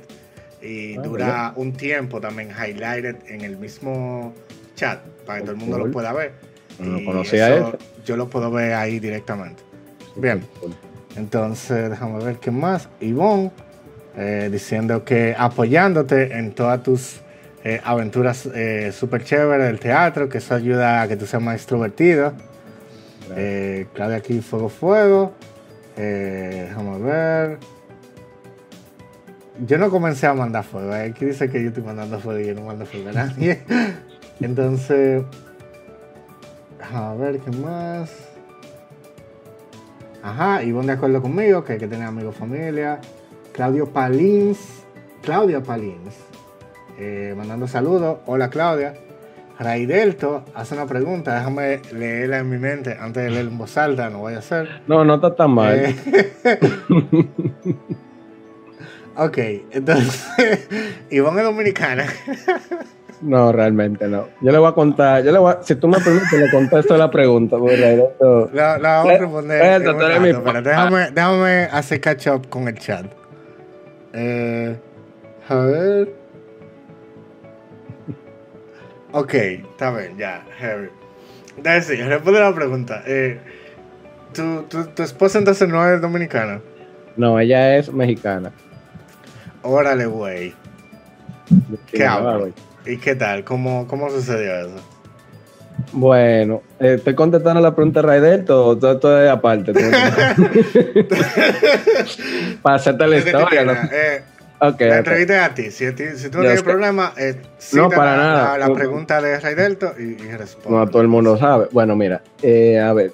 y Ah, dura un tiempo también highlighted en el mismo chat para que todo el mundo lo pueda ver. No conocía eso. Yo lo puedo ver ahí directamente. Bien. Entonces, déjame ver qué más. Ivonne, eh, diciendo que apoyándote en todas tus eh, aventuras eh, súper chéveres del teatro, que eso ayuda a que tú seas más extrovertido. Eh, Claudia aquí, Fuego Fuego. déjame ver. Yo no comencé a mandar fuego. Aquí dice que yo estoy mandando fuego y yo no mando fuego a nadie. Entonces, a ver qué más. Ajá, y van de acuerdo conmigo, que hay que tener amigos, familia. Claudio Palins, Claudia Palins, eh, mandando saludos. Hola Claudia. Raidelto hace una pregunta, déjame leerla en mi mente antes de leer en voz alta, no voy a hacer. No, no está tan mal. Eh, ok, entonces, Ivonne es dominicana. No, realmente no. Yo le voy a contar, yo le voy a, si tú me permites, le contesto la pregunta. No, la, vamos a responder. pero déjame, déjame hacer catch up con el chat. Eh, a ver. Ok, está bien, ya, Harry. Sí, responde la pregunta. Eh, ¿tu, tu, tu esposa entonces no es dominicana? No, ella es mexicana. Órale, güey. ¿Qué hablo? ¿Y qué tal? ¿Cómo, cómo sucedió eso? Bueno, eh, estoy contestando la pregunta de Raidel, todo, todo, es aparte. Para hacerte la historia. ¿no? Eh, okay, la entrevista a ti. Si, si tú no tienes problema, eh, no, para la, nada. La, pregunta de Raidelto y, y responde. No, todo el mundo sabe. Bueno, mira, eh, a ver,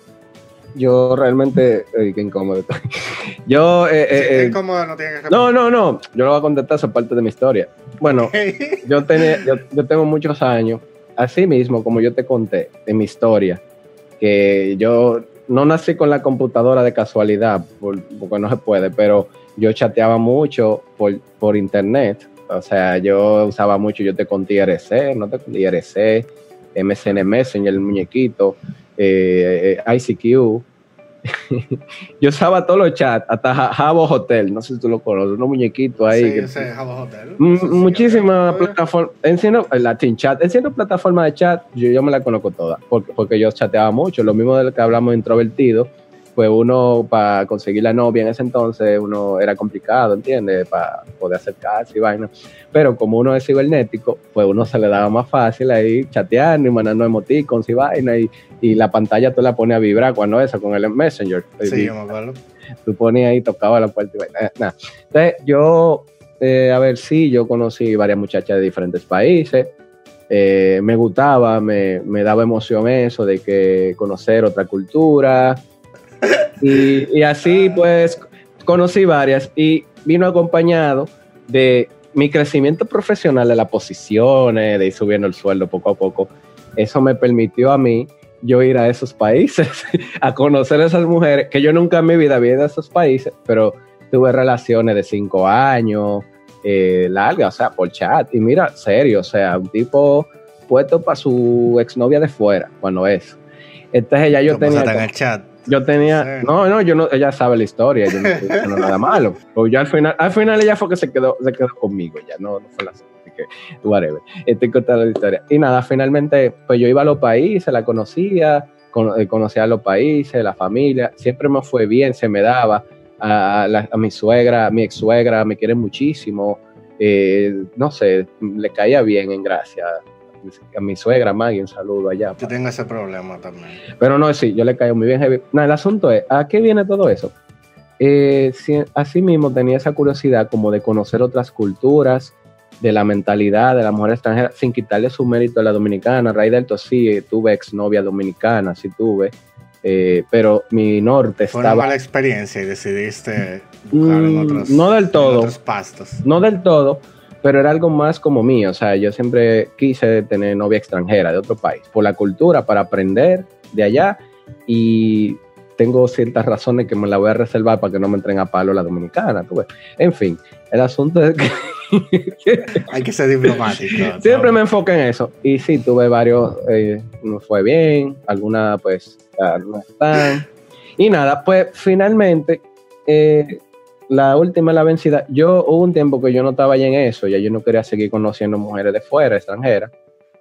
yo realmente. Ay, qué incómodo. yo. Eh, eh, incómodo no tiene que No, no, no. Yo lo voy a contestar, esa parte de mi historia. Bueno, yo, tenía, yo, yo, tengo muchos años, así mismo, como yo te conté en mi historia, que yo no nací con la computadora de casualidad, porque no se puede, pero yo chateaba mucho por, por internet. O sea, yo usaba mucho, yo te conté IRC, no te conté IRC, MSN Messenger, el muñequito eh, eh ICQ. yo usaba todos los chats, hasta Jabo Hotel, no sé si tú lo conoces, unos muñequitos ahí. Sí, Jabo Hotel. Muchísimas plataformas, enciendo Latin Chat, enciendo plataforma de chat, yo, yo me la conozco toda, porque, porque yo chateaba mucho, lo mismo del que hablamos introvertido, pues uno para conseguir la novia en ese entonces, uno era complicado, ¿entiendes? Para poder acercarse y vaina. Pero como uno es cibernético, pues uno se le daba más fácil ahí chateando y mandando emoticons y vaina y, y la pantalla tú la pones a vibrar cuando eso, con el Messenger. Sí, yo me acuerdo. Tú ponías ahí, tocaba la puerta y vaina. Eh, entonces yo, eh, a ver, sí, yo conocí varias muchachas de diferentes países. Eh, me gustaba, me, me daba emoción eso de que conocer otra cultura, y, así pues conocí varias y vino acompañado de mi crecimiento profesional de las posiciones, de ir subiendo el sueldo poco a poco. Eso me permitió a mí yo ir a esos países, a conocer a esas mujeres, que yo nunca en mi vida había ido a esos países, pero tuve relaciones de cinco años, eh, largas, o sea, por chat. Y mira, serio, o sea, un tipo puesto para su exnovia de fuera, cuando es. Entonces ya yo tenía... En el chat. Yo tenía, no, no, yo no, ella sabe la historia, yo no estoy diciendo nada malo. Pero ya al final, al final ella fue que se quedó, se quedó conmigo, ya no, no fue la así que whatever. Estoy contando la historia. Y nada, finalmente, pues yo iba a los países, la conocía, eh, conocía a los países, la familia, siempre me fue bien, se me daba. A, a mi suegra, a mi ex suegra, me quiere muchísimo. Eh, no sé, le caía bien en gracia a mi suegra Maggie, un saludo allá. Yo tengo ese problema también. Pero no, sí, yo le caigo muy bien heavy. No, el asunto es, ¿a qué viene todo eso? Eh, así mismo tenía esa curiosidad como de conocer otras culturas, de la mentalidad de la mujer extranjera, sin quitarle su mérito a la dominicana. Ray Delto sí, tuve exnovia dominicana, sí tuve. Eh, pero mi norte Fue estaba... una mala experiencia y decidiste buscar en mm, otros, no del todo, otros pastos. No del todo, pero era algo más como mío. O sea, yo siempre quise tener novia extranjera de otro país, por la cultura, para aprender de allá. Y tengo ciertas razones que me la voy a reservar para que no me entren a palo la dominicana. En fin, el asunto es que. Hay que ser diplomático. Siempre me enfoqué en eso. Y sí, tuve varios. Eh, no fue bien, algunas, pues, no están. Y nada, pues finalmente. Eh, la última, la vencida, yo hubo un tiempo que yo no estaba ya en eso, ya yo no quería seguir conociendo mujeres de fuera, extranjeras,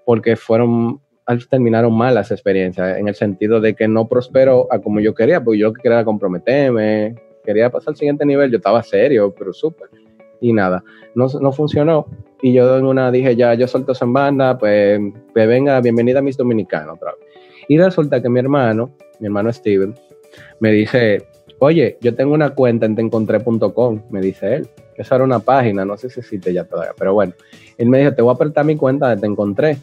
porque fueron terminaron mal las experiencias, en el sentido de que no prosperó a como yo quería, porque yo quería comprometerme, quería pasar al siguiente nivel, yo estaba serio, pero súper. Y nada, no, no funcionó. Y yo en una dije, ya, yo solto en banda, pues, pues venga, bienvenida a mis dominicanos otra vez. Y resulta que mi hermano, mi hermano Steven, me dice, oye, yo tengo una cuenta en teencontré.com, me dice él. Esa era una página, no sé si existe ya todavía, pero bueno. Él me dijo, te voy a apretar mi cuenta de Te Encontré.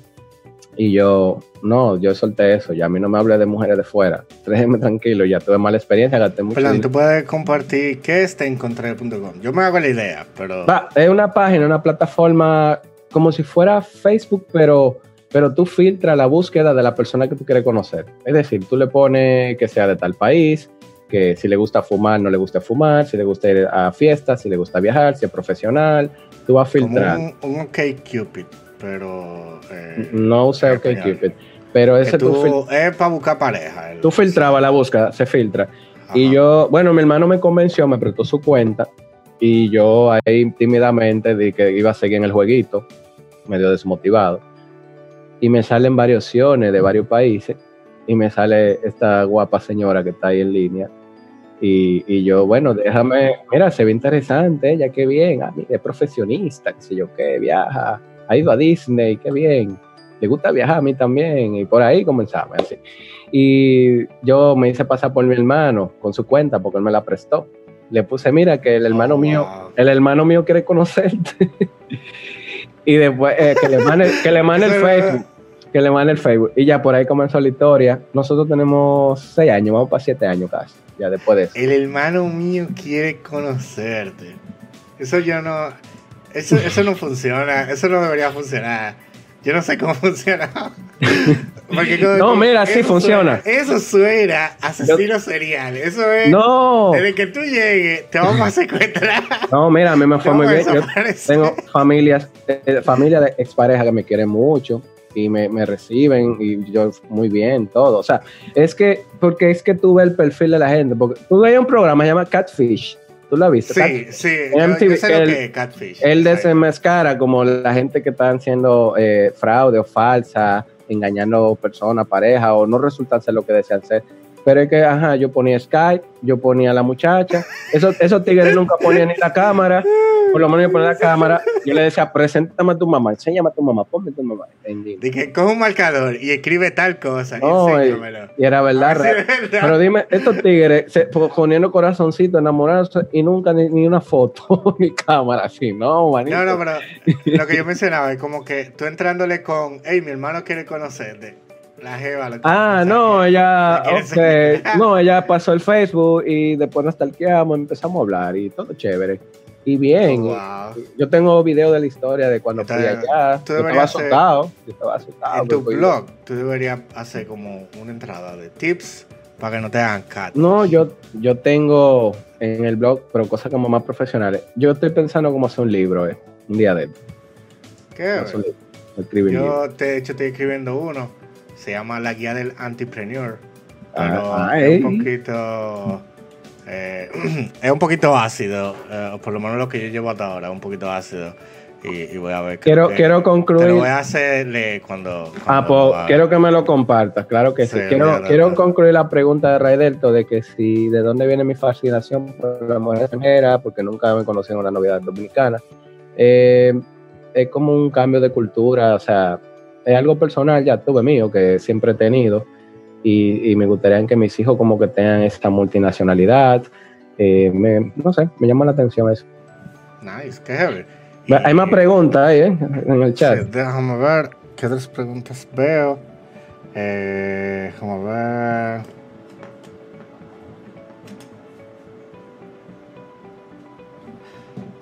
Y yo, no, yo solté eso, ya a mí no me hable de mujeres de fuera. Déjeme tranquilo, ya tuve mala experiencia, gasté mucho Plan, tú puedes compartir qué es teencontré.com. Yo me hago la idea, pero... Va, es una página, una plataforma como si fuera Facebook, pero, pero tú filtras la búsqueda de la persona que tú quieres conocer. Es decir, tú le pones que sea de tal país, que si le gusta fumar, no le gusta fumar, si le gusta ir a fiestas, si le gusta viajar, si es profesional, tú vas a filtrar. Como un, un OK Cupid, pero... eh, no usé OK español. Cupid, pero Que ese tú, tú, es para buscar pareja. el- tú filtrabas la búsqueda, se filtra. Ajá. Y yo, bueno, mi hermano me convenció, me prestó su cuenta y yo ahí tímidamente di que iba a seguir en el jueguito, medio desmotivado. Y me salen varias opciones de varios países y me sale esta guapa señora que está ahí en línea. Y, y yo, bueno, déjame, mira, se ve interesante, ella, qué bien, ah, mira, es profesionista, qué sé yo qué, viaja, ha ido a Disney, qué bien, le gusta viajar a mí también, y por ahí comenzamos, así. Y yo me hice pasar por mi hermano con su cuenta porque él me la prestó. Le puse, mira, que el hermano Oh, mío, wow. el hermano mío quiere conocerte. y después eh, que le mande, que le mande el Facebook. Que le mande el Facebook. Y ya por ahí comenzó la historia. Nosotros tenemos seis años, vamos para siete años casi. Ya después de eso. El hermano mío quiere conocerte. Eso yo no... Eso, eso no funciona. Eso no debería funcionar. Yo no sé cómo funciona. Porque como- No, mira, sí eso funciona. suena- eso suena asesino serial. Eso es... No, Desde que tú llegues, te vamos a secuestrar. no, mira, a mí me fue muy bien. Yo tengo familias, eh, familia de exparejas que me quieren mucho y me, me reciben y yo muy bien, todo. O sea, es que, porque es que tú ves el perfil de la gente, porque tú ves un programa que se llama Catfish, ¿tú lo has visto? Sí, sí. Yo, MTV, yo sé lo el- que es catfish. Él Sí. desenmascara como la gente que están haciendo eh, fraude o falsa, engañando personas, parejas, o no resultan ser lo que desean ser. Pero es que, ajá, yo ponía Skype, yo ponía a la muchacha, esos, esos tigres nunca ponían ni la cámara, por lo menos yo ponía la cámara, yo le decía, preséntame a tu mamá, enséñame a tu mamá, ponme a tu mamá. Que coge un marcador y escribe tal cosa. No, y, era verdad. Pero dime, estos tigres se, poniendo corazoncito, enamorándose y nunca ni, ni una foto ni cámara así, no, manito. No, no, pero lo que yo mencionaba es como que tú entrándole con, hey, mi hermano quiere conocerte. La jeva. Ah, no, ella, no, ella pasó el Facebook y después nos talqueamos, empezamos a hablar y todo chévere. Y bien, Oh, wow. yo tengo videos de la historia de cuando fui allá. tú Yo estaba hacer- asustado, yo estaba asustado. En tu blog, tú deberías hacer como una entrada de tips para que no te hagan cat. No, yo, yo tengo en el blog, pero cosas como más profesionales. Yo estoy pensando como hacer un libro, eh, un día de ¿Qué? un libro, escribir un libro. Yo, de hecho, estoy escribiendo uno. Se llama La Guía del Antipreneur. Pero Ah, es un poquito. eh, es un poquito ácido. eh, por lo menos lo que yo llevo hasta ahora, un poquito ácido. Y, y voy a ver Quiero, qué- quiero Te lo concluir. voy a hacerle cuando. Ah, cuando pues lo haga. quiero que me lo compartas, claro que sí. Sí, quiero quiero concluir la pregunta de Raidelto de que si de dónde viene mi fascinación por la mujer extranjera, porque nunca me conocí en una novedad dominicana. Eh, es como un cambio de cultura, o sea, es algo personal, ya tuve mío, que siempre he tenido, y, y me gustaría que mis hijos como que tengan esta multinacionalidad. Eh, me- no sé, me llama la atención eso. Nice, qué heavy. Hay más preguntas ahí, ¿eh? En el chat. Sí, déjame ver qué otras preguntas veo. Eh, déjame ver.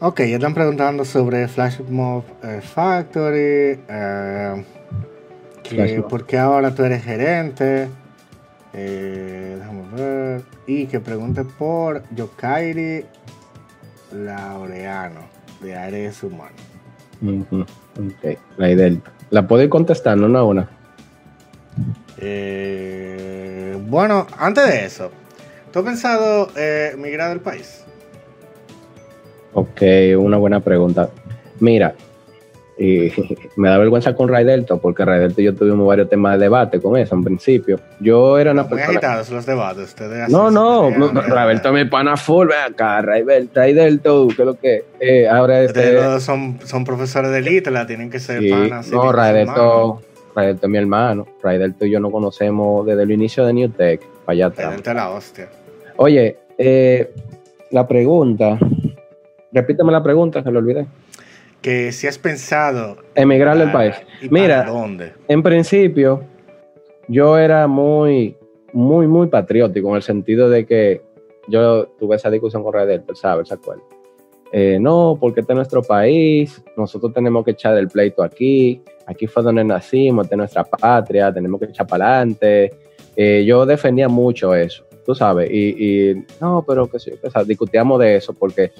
Ok, ya están preguntando sobre Flash Mob eh, Factory. eh, que Flash Mob. ¿Por qué ahora tú eres gerente? Eh, déjame ver. Y que pregunte por Yokairi Laureano, de Aires Humanos. Ujú, Ok, Raidelto. ¿La puedo ir contestando una a una? Eh, bueno, antes de eso, ¿tú has pensado eh, migrar del país? Ok, una buena pregunta. Mira, Y me da vergüenza con Ray Delta, porque Ray Delta y yo tuvimos varios temas de debate con eso en principio. Yo era una Muy persona. agitados los debates. Ustedes No, no, no, pelean, Ray Delta mi pana full, ve acá, Ray Delta, Ray Delta, ¿qué es lo que? Eh, ahora Ustedes este. son, son profesores de élite, la tienen que ser Sí, panas. no, Ray. Delta, Ray Delta es mi hermano. Ray Delta y yo nos conocemos desde el inicio de New Tech, para allá Ray atrás. Delta es la hostia. Oye, eh, la pregunta, repíteme la pregunta, que lo olvidé. Que si has pensado. Emigrar del país. ¿y Mira. En principio, yo era muy, muy, muy patriótico en el sentido de que yo tuve esa discusión con Red Dead, ¿sabes? ¿Se acuerdan? Eh, no, porque este es nuestro país, nosotros tenemos que echar el pleito aquí, aquí fue donde nacimos, esta es nuestra patria, tenemos que echar para adelante. Eh, yo defendía mucho eso, tú sabes, y, y no, pero que sí, o sea, discutíamos de eso, porque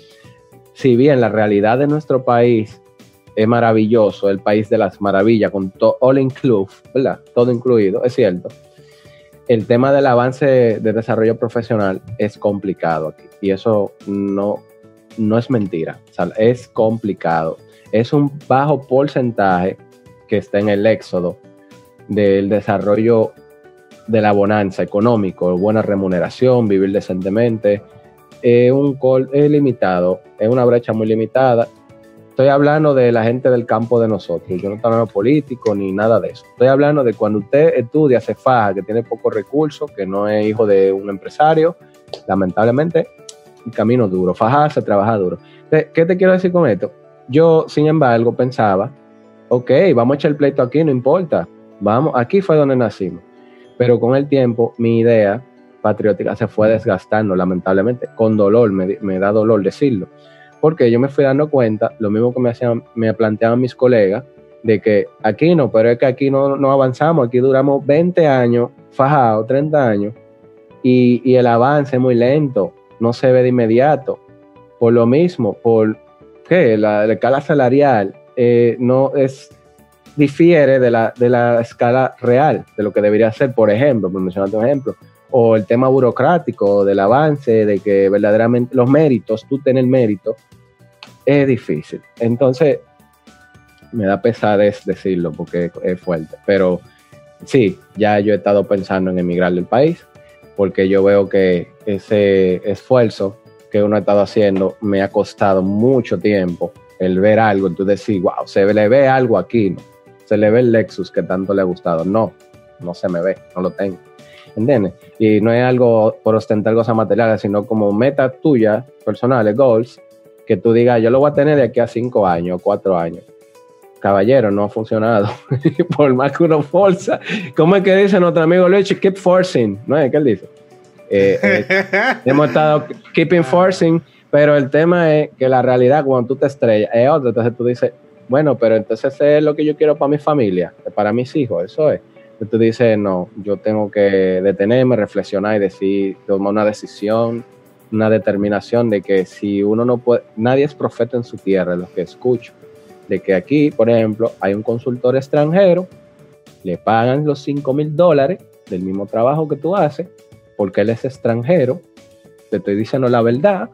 si bien la realidad de nuestro país es maravilloso, el país de las maravillas, con todo all ¿verdad? Todo incluido, es cierto. El tema del avance de desarrollo profesional es complicado aquí y eso no, no es mentira, es complicado. Es un bajo porcentaje que está en el éxodo del desarrollo de la bonanza económico, buena remuneración, vivir decentemente. Es un col es limitado, es una brecha muy limitada estoy hablando de la gente del campo de nosotros. Yo no estoy hablando político ni nada de eso. Estoy hablando de cuando usted estudia, se faja, que tiene pocos recursos, que no es hijo de un empresario. Lamentablemente, el camino duro. Fajarse, trabaja duro. ¿Qué te quiero decir con esto? Yo, sin embargo, pensaba, ok, vamos a echar el pleito aquí, no importa. Vamos, aquí fue donde nacimos. Pero con el tiempo, mi idea patriótica se fue desgastando, lamentablemente. Con dolor, me, me da dolor decirlo porque yo me fui dando cuenta, lo mismo que me, hacían, me planteaban mis colegas, de que aquí no, pero es que aquí no, no avanzamos, aquí duramos 20 años fajados, 30 años, y, y, el avance es muy lento, no se ve de inmediato. Por lo mismo, por que la, la, escala salarial eh, no es difiere de la, de la escala real, de lo que debería ser, por ejemplo, por mencionar un ejemplo, o el tema burocrático del avance, de que verdaderamente los méritos, tú tenés el mérito, es difícil. Entonces, me da pesadez decirlo porque es fuerte, pero sí, ya yo he estado pensando en emigrar del país, porque yo veo que ese esfuerzo que uno ha estado haciendo me ha costado mucho tiempo el ver algo, entonces decir, wow, se le ve algo aquí, ¿no? se le ve el Lexus que tanto le ha gustado, no, no se me ve, no lo tengo. ¿Entiendes? Y no es algo por ostentar cosas materiales, sino como metas tuyas, personales, goals, que tú digas, yo lo voy a tener de aquí a cinco años, cuatro años. Caballero, no ha funcionado. por más que uno forza. ¿Cómo es que dice nuestro amigo Luis? Keep forcing. ¿No es? ¿Qué él dice? Eh, eh, hemos estado keeping forcing, pero el tema es que la realidad cuando tú te estrellas es otra. Entonces tú dices, bueno, pero entonces es lo que yo quiero para mi familia, para mis hijos, eso es tú dices, no, yo tengo que detenerme, reflexionar y decir, tomar una decisión, una determinación de que si uno no puede, nadie es profeta en su tierra, lo que escucho, de que aquí, por ejemplo, hay un consultor extranjero, le pagan los 5 mil dólares del mismo trabajo que tú haces, porque él es extranjero, te estoy diciendo la verdad,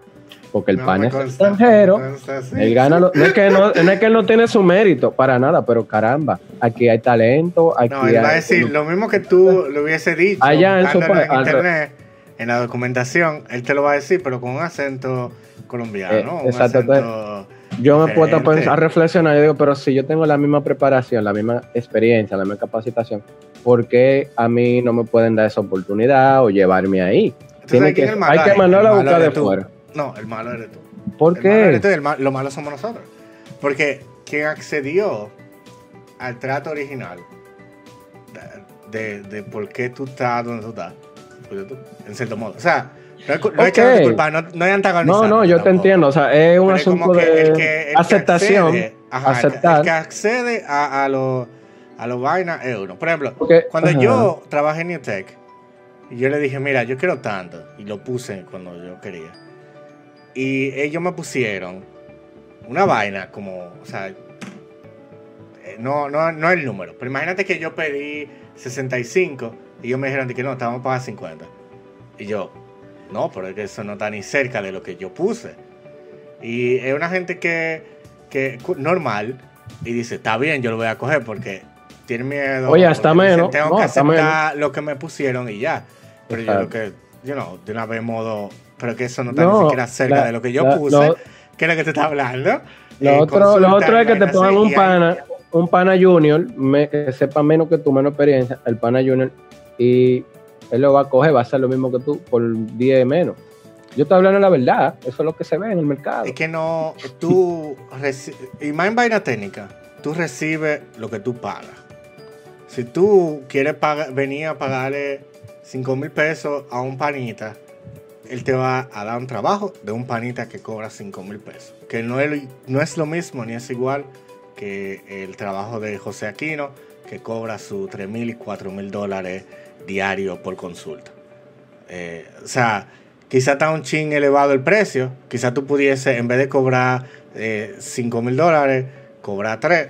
porque el No pan es consta, extranjero, consta, sí, él gana, sí. lo- no, es que no, no es que él no tiene su mérito, para nada, pero caramba, aquí hay talento, aquí No, él va a decir lo mismo que tú le hubiese dicho Allá en su buscándolo pa- en internet, en la documentación, él te lo va a decir, pero con un acento colombiano, Eh, un exacto, acento... Yo me he puesto a, reflexionar y digo, pero si yo tengo la misma preparación, la misma experiencia, la misma capacitación, ¿por qué a mí no me pueden dar esa oportunidad o llevarme ahí? ¿Tú Tiene que- hay que mandarlo a buscar de fuera. No, el malo eres tú. ¿Por El malo eres qué? tú y el ma- lo malo somos nosotros. Porque quien accedió al trato original de, de por qué tú estás donde tú estás, pues tú, en cierto modo. O sea, no es, cu- no es echándote culpa, no, no es No, antagonizando. no, yo te entiendo, o sea, es un Pero es como asunto que de el que- el que aceptación, accede, ajá, que- aceptar. El que accede a, a los a los vainas es uno. Por ejemplo, cuando ajá. yo trabajé en New Tech, y yo le dije, mira, yo quiero tanto, y lo puse cuando yo quería. Y ellos me pusieron una vaina como, o sea, eh, no, no, no el número, pero imagínate que yo pedí 65 y ellos me dijeron de que no, te vamos a pagar 50. Y yo, no, pero es que eso no está ni cerca de lo que yo puse. Y es una gente que, que normal, y dice, está bien, yo lo voy a coger porque tiene miedo. Oye, hasta menos. tengo que aceptar lo que me pusieron y ya. Pero yo lo que, you know, de una vez modo, pero que eso no está ni siquiera cerca de lo que yo puse, que es lo que te está hablando. Lo, eh, otro, lo otro es que te pongan un pana, un pana junior, que sepa menos que tú, menos experiencia, el pana junior, y él lo va a coger, va a hacer lo mismo que tú por 10 menos. Yo estoy hablando la verdad, eso es lo que se ve en el mercado. Es que no, tú, y más en vaina técnica, tú recibes lo que tú pagas. Si tú quieres venir a pagarle 5 mil pesos a un panita, él te va a dar un trabajo de un panita que cobra 5 mil pesos. Que no es, no es lo mismo ni es igual que el trabajo de José Aquino, que cobra sus 3 mil y 4 mil dólares diarios por consulta. Eh, o sea, quizá está un ching elevado el precio. Quizá tú pudiese, en vez de cobrar 5 eh, mil dólares, cobrar 3.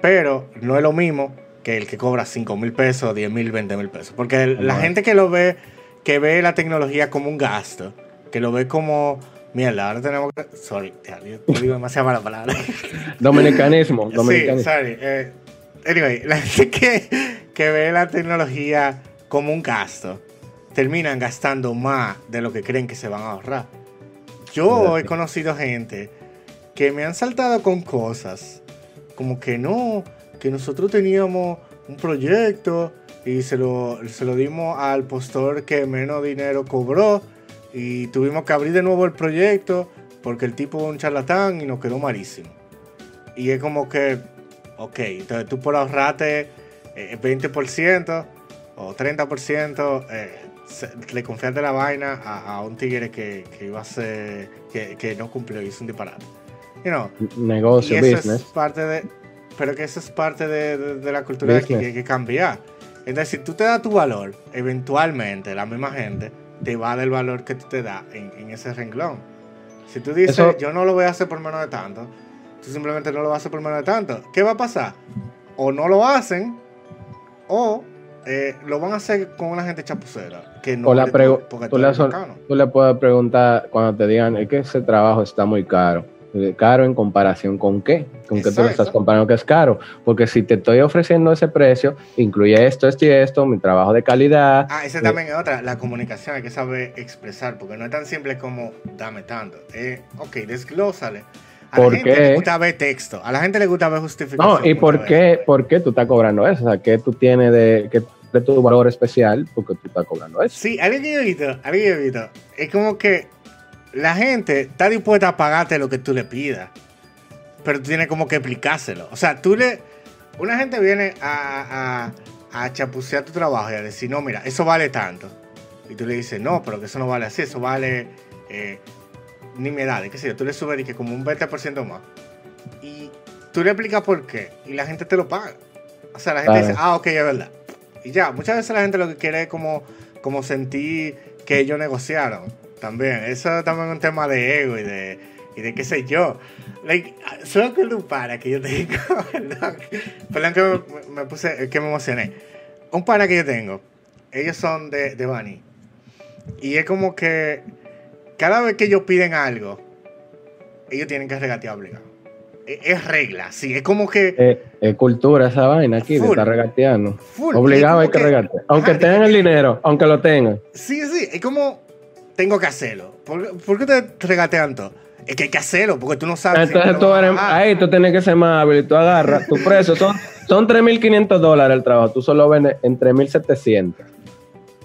Pero no es lo mismo que el que cobra 5 mil pesos, 10 mil, 20 mil pesos. Porque la gente que lo ve, que ve la tecnología como un gasto, que lo ve como, mierda, ahora tenemos que... Sorry, yo digo demasiado mala palabra. Dominicanismo. Sí, sorry. Eh, anyway, la gente que, que ve la tecnología como un gasto, terminan gastando más de lo que creen que se van a ahorrar. Yo he conocido gente que me han saltado con cosas como que no, que nosotros teníamos un proyecto y se lo, se lo dimos al postor que menos dinero cobró y tuvimos que abrir de nuevo el proyecto porque el tipo es un charlatán y nos quedó malísimo. Y es como que, ok, entonces tú por ahorrarte 20% eh, o 30%, eh, le confiaste la vaina a, un tigre que, iba a ser, que, no cumplió, hizo un disparate. Negocio, business. Es parte de, pero que eso es parte de, la cultura que hay que cambiar. Entonces, si tú te das tu valor, eventualmente la misma gente te va a dar el valor que tú te das en, ese renglón. Si tú dices, yo no lo voy a hacer por menos de tanto, tú simplemente no lo vas a hacer por menos de tanto. ¿Qué va a pasar? O no lo hacen, o eh, lo van a hacer con una gente chapucera. Que no o la tú, le, tú le puedes preguntar cuando te digan, es que ese trabajo está muy caro caro en comparación con qué, con qué tú lo estás comparando que es caro, porque si te estoy ofreciendo ese precio, incluye esto, esto y esto, mi trabajo de calidad. Ah, esa también es otra, la comunicación hay que saber expresar, porque no es tan simple como dame tanto, eh, ok, desglósale. A la gente le gusta ver texto, a la gente le gusta ver justificación. No, ¿y por qué, por qué tú estás cobrando eso? O sea, ¿qué tú tienes de, qué, de tu valor especial porque tú estás cobrando eso? Sí, alguien que yo he visto, alguien que he visto, es como que la gente está dispuesta a pagarte lo que tú le pidas. Pero tú tienes como que explicárselo. O sea, tú le. Una gente viene a, a, a chapucear tu trabajo y a decir, no, mira, eso vale tanto. Y tú le dices, no, pero que eso no vale así, eso vale eh, ni me da, qué sé yo. Tú le subes y que como un 20% más. Y tú le explicas por qué. Y la gente te lo paga. O sea, la gente dice, ah, ok, es verdad. Y ya, muchas veces la gente lo que quiere es como, como sentir que ellos negociaron también. Eso también es un tema de ego y de, y de qué sé yo. Like, solo que un para que yo tengo, perdón, que me, puse, que me emocioné. Un para que yo tengo, ellos son de, de Bani. Y es como que cada vez que ellos piden algo, ellos tienen que regatear obligado. E, es, regla, sí, es como que. Es, cultura esa vaina aquí, de estar regateando. Obligado hay que, regatear. Aunque tengan el dinero, aunque lo tengan. Sí, sí, es como tengo que hacerlo. ¿Por, qué te regatean todo? Es que hay que hacerlo, porque tú no sabes. Entonces tú eres, ahí tú tienes que ser más hábil. Tú agarras tu precio. Son, son 3.500 dólares el trabajo. Tú solo vendes en 3.700.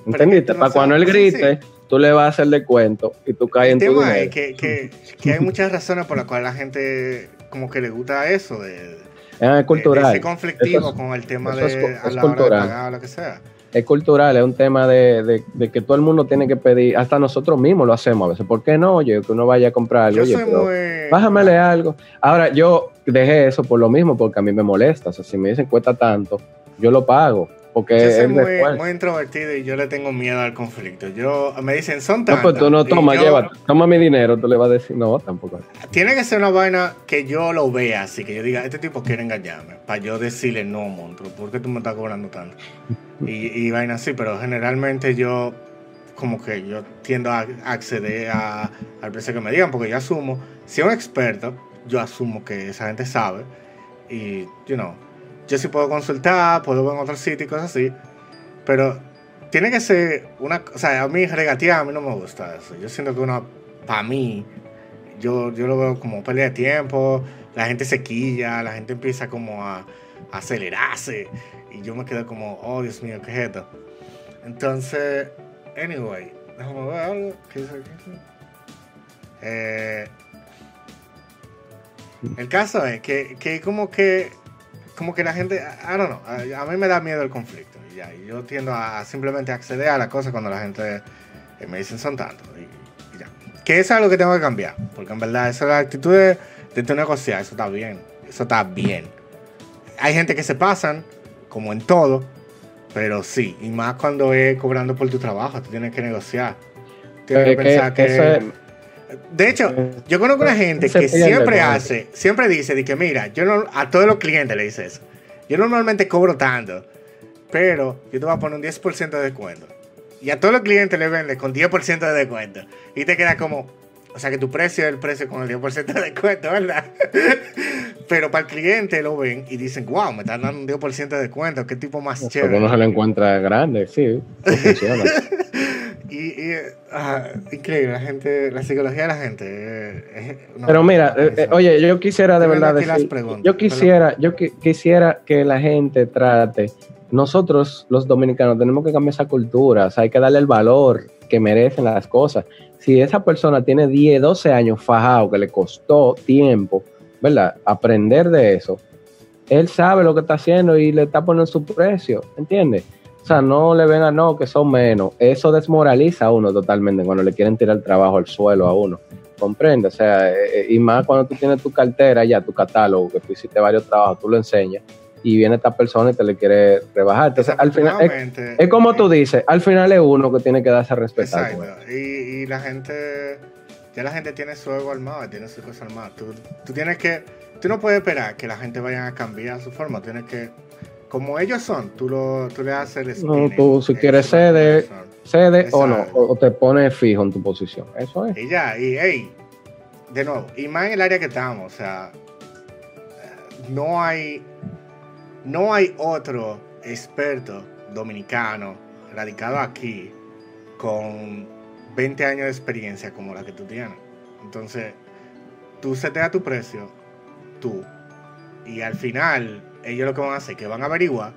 ¿Entendiste? Para cuando él grite, tú le vas a hacer descuento y tú caes en tu dinero. Es que, que, que, hay muchas razones por las cuales la gente como que le gusta eso. De, es cultural. ese conflictivo con el tema de a la hora de pagar o lo que sea es cultural, es un tema de, que todo el mundo tiene que pedir, hasta nosotros mismos lo hacemos a veces. ¿Por qué no? Oye, que uno vaya a comprar algo. Oye, bájamele algo. Ahora, yo dejé eso por lo mismo, porque a mí me molesta. O sea, si me dicen cuesta tanto, yo lo pago. Porque yo soy muy, introvertido y yo le tengo miedo al conflicto. Yo me dicen, son tantos. No, pues tú no toma, lleva, toma mi dinero, tú le vas a decir, no, tampoco. Tiene que ser una vaina que yo lo vea así, que yo diga, este tipo quiere engañarme, para yo decirle, no, monstruo, ¿por qué tú me estás cobrando tanto? y, y vaina así, pero generalmente yo, como que yo tiendo a acceder a, al precio que me digan, porque yo asumo, si es un experto, yo asumo que esa gente sabe Y, you know, yo sí puedo consultar, puedo ver en otro sitio y cosas así. Pero tiene que ser una. O sea, a mí regatear a mí no me gusta eso. Yo siento que una. Para mí, yo, yo lo veo como pelea de tiempo. La gente se quilla, la gente empieza como a, acelerarse. Y yo me quedo como, oh Dios mío, ¿qué es esto? Entonces, anyway, déjame ver algo. ¿Qué dice aquí? Eh, el caso es que, que como que como que la gente, I don't know, a, a mí me da miedo el conflicto. Y ya, y yo tiendo a simplemente acceder a la cosa cuando la gente eh, me dicen son tantos. Y, y ya. Que eso es algo que tengo que cambiar. Porque en verdad, esa es la actitud de, de tu negociar. Eso está bien. Eso está bien. Hay gente que se pasan, como en todo. Pero sí, y más cuando es cobrando por tu trabajo, tú tienes que negociar. Tienes que que- pensar que. que eso es- De hecho, yo conozco una gente que siempre hace, siempre dice de que mira, yo no, a todos los clientes le dice eso. Yo normalmente cobro tanto, pero yo te voy a poner un 10% de descuento. Y a todos los clientes le vende con 10% de descuento. Y te queda como, o sea que tu precio es el precio con el 10% de descuento, ¿verdad? pero para el cliente lo ven y dicen, wow, me están dando un 10% de descuento, qué tipo más Porque chévere. uno se lo encuentra grande, sí, funciona. Y, y, increíble, la gente, la psicología de la gente. eh, es Pero mira, eh, eh, oye, yo quisiera de verdad decir, yo quisiera, yo qui- quisiera que la gente trate, nosotros los dominicanos tenemos que cambiar esa cultura, o sea, hay que darle el valor que merecen las cosas. Si esa persona tiene 10, 12 años fajado, que le costó tiempo, ¿verdad? Aprender de eso, él sabe lo que está haciendo y le está poniendo su precio, ¿entiendes? O sea, no le ven a no, que son menos. Eso desmoraliza a uno totalmente cuando le quieren tirar el trabajo al suelo a uno. Comprende, o sea, eh, y más cuando tú tienes tu cartera ya, tu catálogo, que tú hiciste varios trabajos, tú lo enseñas, y viene esta persona y te le quiere rebajar. Entonces, al final, es, es como eh, tú dices, al final es uno que tiene que darse a respetar. Exacto. Y, y la gente, ya la gente tiene su ego armado, tiene su cosa armada. Tú, tú tienes que, tú no puedes esperar que la gente vaya a cambiar su forma. Tienes que, como ellos son, tú, lo, tú le haces el No, tú si quieres cede, cede o no, o, te pones fijo en tu posición. Eso es. Y ya, y hey, de nuevo, y más en el área que estamos, o sea, no hay, no hay otro experto dominicano radicado aquí con 20 años de experiencia como la que tú tienes. Entonces, tú seteas tu precio, tú, y al final, ellos lo que van a hacer es que van a averiguar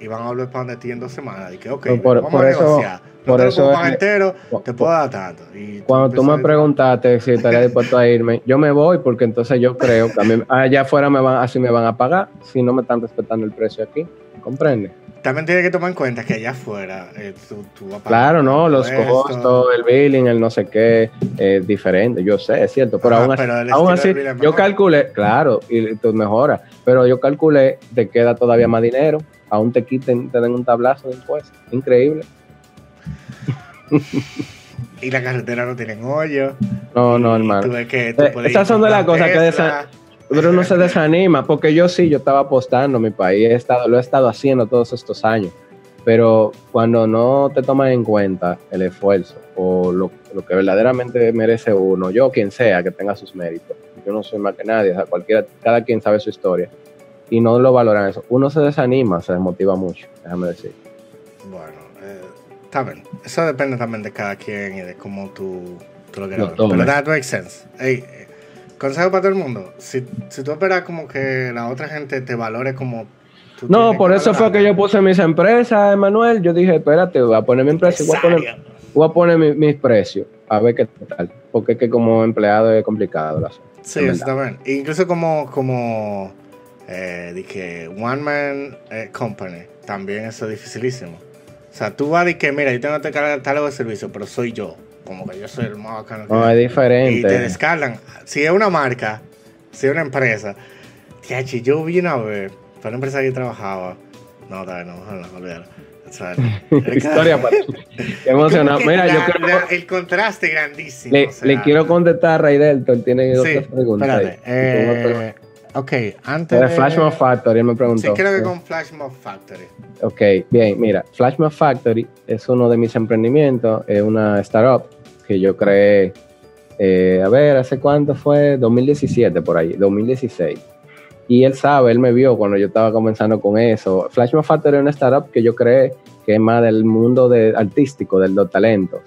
y van a volver para donde ti en dos semanas. Y que, ok, por- vamos por a eso- negociar. No por te eso es- entero, por- te puedo dar tanto. Y Cuando tú me preguntaste si estaría dispuesto a irme, yo me voy porque entonces yo creo que a mí- allá afuera me van, así me van a pagar si no me están respetando el precio aquí. ¿Comprende? También tienes que tomar en cuenta que allá afuera eh, tú, tú vas Claro, no, los costos, el billing, el no sé qué, es diferente. Yo sé, es cierto, pero Ajá, aún así, pero aún así de yo calculé, claro, y tú mejora, pero yo calculé, te queda todavía más dinero, aún te quiten, te den un tablazo de impuestos. Increíble. Y la carretera no tienen hoyo. No, no, tú hermano. ves que tú Eh, esas son de las cosas que Tesla. Pero uno se desanima, porque yo sí, yo estaba apostando mi país, he estado, lo he estado haciendo todos estos años, pero cuando no te toman en cuenta el esfuerzo o lo, lo que verdaderamente merece uno, yo quien sea que tenga sus méritos, yo no soy más que nadie, o sea, cualquiera, cada quien sabe su historia, y no lo valoran eso, uno se desanima, se desmotiva mucho, déjame decir. Bueno, eh, está bien. Eso depende también de cada quien y de cómo tú, tú lo quieras ver. Pero that makes sense. Consejo para todo el mundo. Si, si tú esperas como que la otra gente te valore como tú No, por eso fue que yo puse mis empresas, Emanuel, yo dije, espérate, voy a poner mi empresa, voy a poner, necesario. voy a poner mi- mis precios, a ver qué tal, porque es que como empleado es complicado la Sí, está bien. Incluso como, como eh, dije, One Man eh, Company, también eso es dificilísimo. O sea, tú vas y que, mira, yo tengo este catálogo de servicio, pero soy yo. Como que yo soy el más bacano. No, es y te diferente. descargan. Si es una marca, si es una empresa, tiachi, yo vi una vez, para una empresa que trabajaba, no, no, no, no, olvídalo. O sea, Historia para que Mira, yo quiero, la- el contraste grandísimo. le, o sea, le quiero contestar a Ray Delton, tiene Sí, otras preguntas. espérate. Eh, ok, antes de Flash Mob Factory, él me preguntó. Sí, creo que con Flash Mob Factory. Ok, bien, mira, Flash Mob Factory es uno de mis emprendimientos, es una startup que yo creé, eh, a ver, ¿hace cuánto fue? 2017 por ahí, 2016. Y él sabe, él me vio cuando yo estaba comenzando con eso. Flash Factory es una startup que yo creé que es más del mundo de, artístico, de los talentos.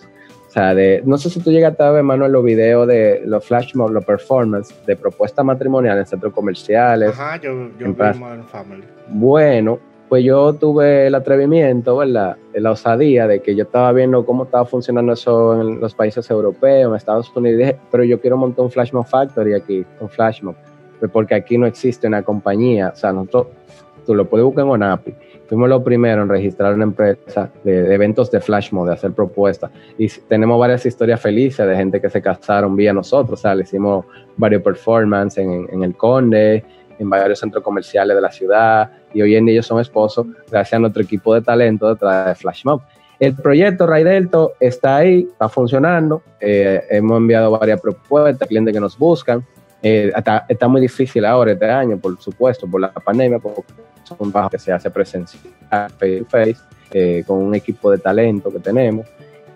O sea, de, no sé si tú llegaste a ver, Manuel, los videos de los flash mob, los performance de propuestas matrimoniales en centros comerciales. Ajá, yo, yo vi Modern Family. Bueno, pues yo tuve el atrevimiento, ¿verdad? La osadía de que yo estaba viendo cómo estaba funcionando eso en los países europeos, en Estados Unidos, dije, pero yo quiero montar un Flash Mob Factory aquí, un Flash Mob, pues porque aquí no existe una compañía, o sea, nosotros, tú lo puedes buscar en ONAPI, fuimos los primeros en registrar una empresa de, eventos de Flash Mob, de hacer propuestas, y tenemos varias historias felices de gente que se casaron vía nosotros, o sea, le hicimos varios performances en, en el Conde, en varios centros comerciales de la ciudad y hoy en día ellos son esposos gracias a nuestro equipo de talento detrás de Flashmob. El proyecto Ray Delto está ahí, está funcionando. Eh, hemos enviado varias propuestas, clientes que nos buscan. Eh, está, muy difícil ahora este año, por supuesto, por la pandemia, porque es un trabajo que se hace presencial, face to face, eh, con un equipo de talento que tenemos.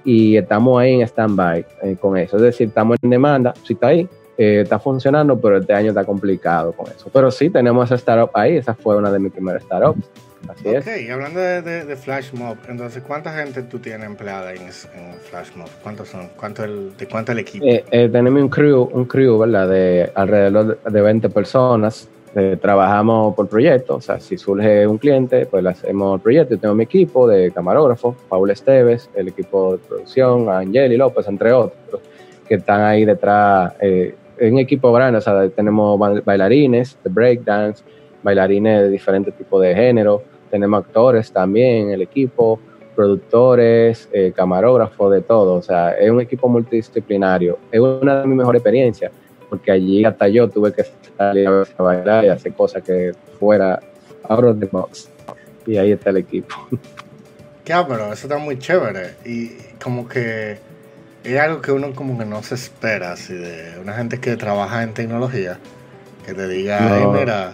Y estamos ahí en stand-by con eso. Es decir, estamos en demanda. Si está ahí, eh, está funcionando, pero este año está complicado con eso. Pero sí, tenemos esa startup ahí, esa fue una de mis primeras startups. Así es. Ok, hablando de, de, FlashMob, entonces, ¿cuánta gente tú tienes empleada en, en FlashMob? ¿Cuántos son? ¿Cuánto el, ¿De cuánto el equipo? Eh, eh, tenemos un crew, un crew, ¿verdad? De alrededor de 20 personas. trabajamos por proyecto, o sea, si surge un cliente, pues le hacemos el proyecto. Yo tengo mi equipo de camarógrafo, Paul Esteves, el equipo de producción, Angeli López, entre otros, que están ahí detrás es un equipo grande, o sea, tenemos bailarines de breakdance, bailarines de diferentes tipos de género, tenemos actores también en el equipo, productores, eh, camarógrafos, de todo, o sea, es un equipo multidisciplinario. Es una de mis mejores experiencias, porque allí hasta yo tuve que salir a, bailar y hacer cosas que fuera out of the box. Y ahí está el equipo. Ya, pero eso está muy chévere. Y como que es algo que uno como que no se espera, así de una gente que trabaja en tecnología, que te diga, mira,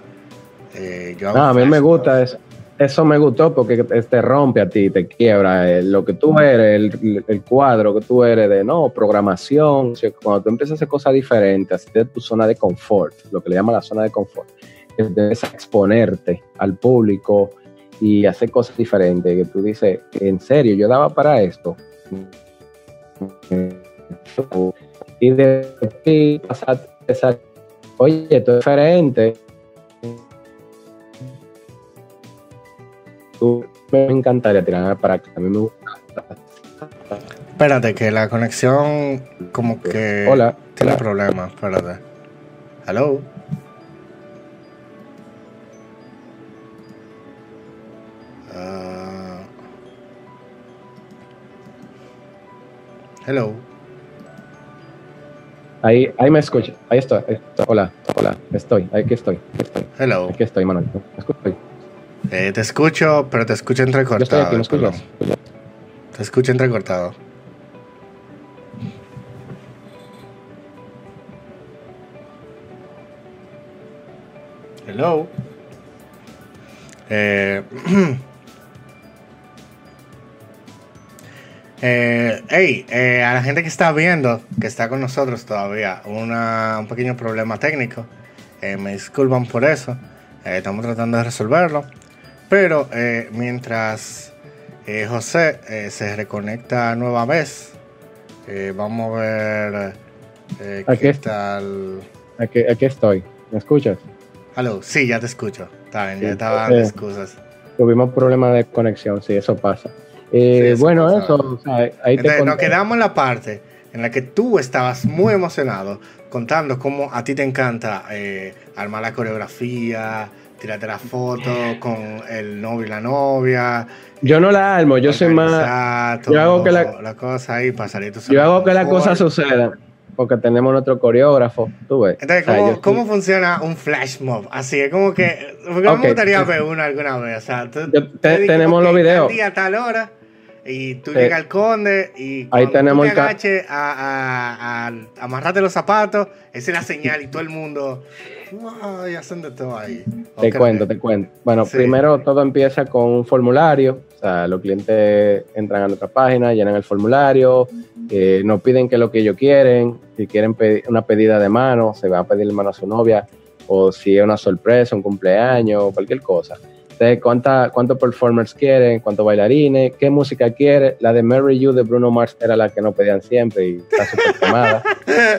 eh, yo no, a mí me gusta eso. Eso me gustó porque te rompe a ti, te quiebra eh, lo que tú eres, el, cuadro que tú eres de no, programación. cuando tú empiezas a hacer cosas diferentes, así de tu zona de confort, lo que le llaman la zona de confort, debes exponerte al público y hacer cosas diferentes. Que tú dices, en serio, yo daba para esto y de pasar esa, oye, esto es diferente. Tú, me encantaría tirar para acá, a mí me gusta. Espérate, que la conexión como que hola, tiene problemas, espérate. Hello. Hello. Ahí, ahí me escucha. Ahí estoy, Hola, hola. Estoy, aquí estoy. estoy. Hello. Aquí estoy, Manuel. Eh, te escucho, pero te escucho entrecortado. Yo estoy aquí, Te escucho entrecortado. Hello. Eh, Eh, hey, eh, a la gente que está viendo, que está con nosotros todavía, un pequeño problema técnico. Eh, me disculpan por eso. Eh, estamos tratando de resolverlo. Pero mientras José se reconecta nueva vez, vamos a ver aquí, qué tal. Aquí, aquí, estoy. ¿Me escuchas? Aló, sí, ya te escucho. Está bien, ya estaba dando excusas. Tuvimos problemas de conexión, sí, eso pasa. Eh, bueno, eso, ahí te nos quedamos en la parte en la que tú estabas muy emocionado contando cómo a ti te encanta eh, armar la coreografía, tirarte la foto con el novio y la novia. Yo no la armo, yo soy más. yo hago que la, cosa ahí para salir Yo hago que la cosa suceda. Porque tenemos nuestro coreógrafo, tú ves. Entonces, ¿cómo, funciona un flash mob? Así es como que. Porque me gustaría ver uno alguna vez. O sea, tenemos los videos. día, tal hora y tú llegas al conde y cuando ahí tenemos tú te agaches a, a, amarrarte los zapatos, esa es la señal y todo el mundo hacen de todo ahí. Te cuento, te cuento. Bueno, primero todo empieza con un formulario. O sea, los clientes entran a nuestra página, llenan el formulario, eh, nos piden qué es lo que ellos quieren. Si quieren pedir una pedida de mano, se va a pedir mano a su novia. o si es una sorpresa, un cumpleaños, cualquier cosa. Entonces, ¿cuánta, ¿cuántos performers quieren? ¿Cuántos bailarines? ¿Qué música quiere? La de Mary You de Bruno Mars era la que no pedían siempre y está súper quemada.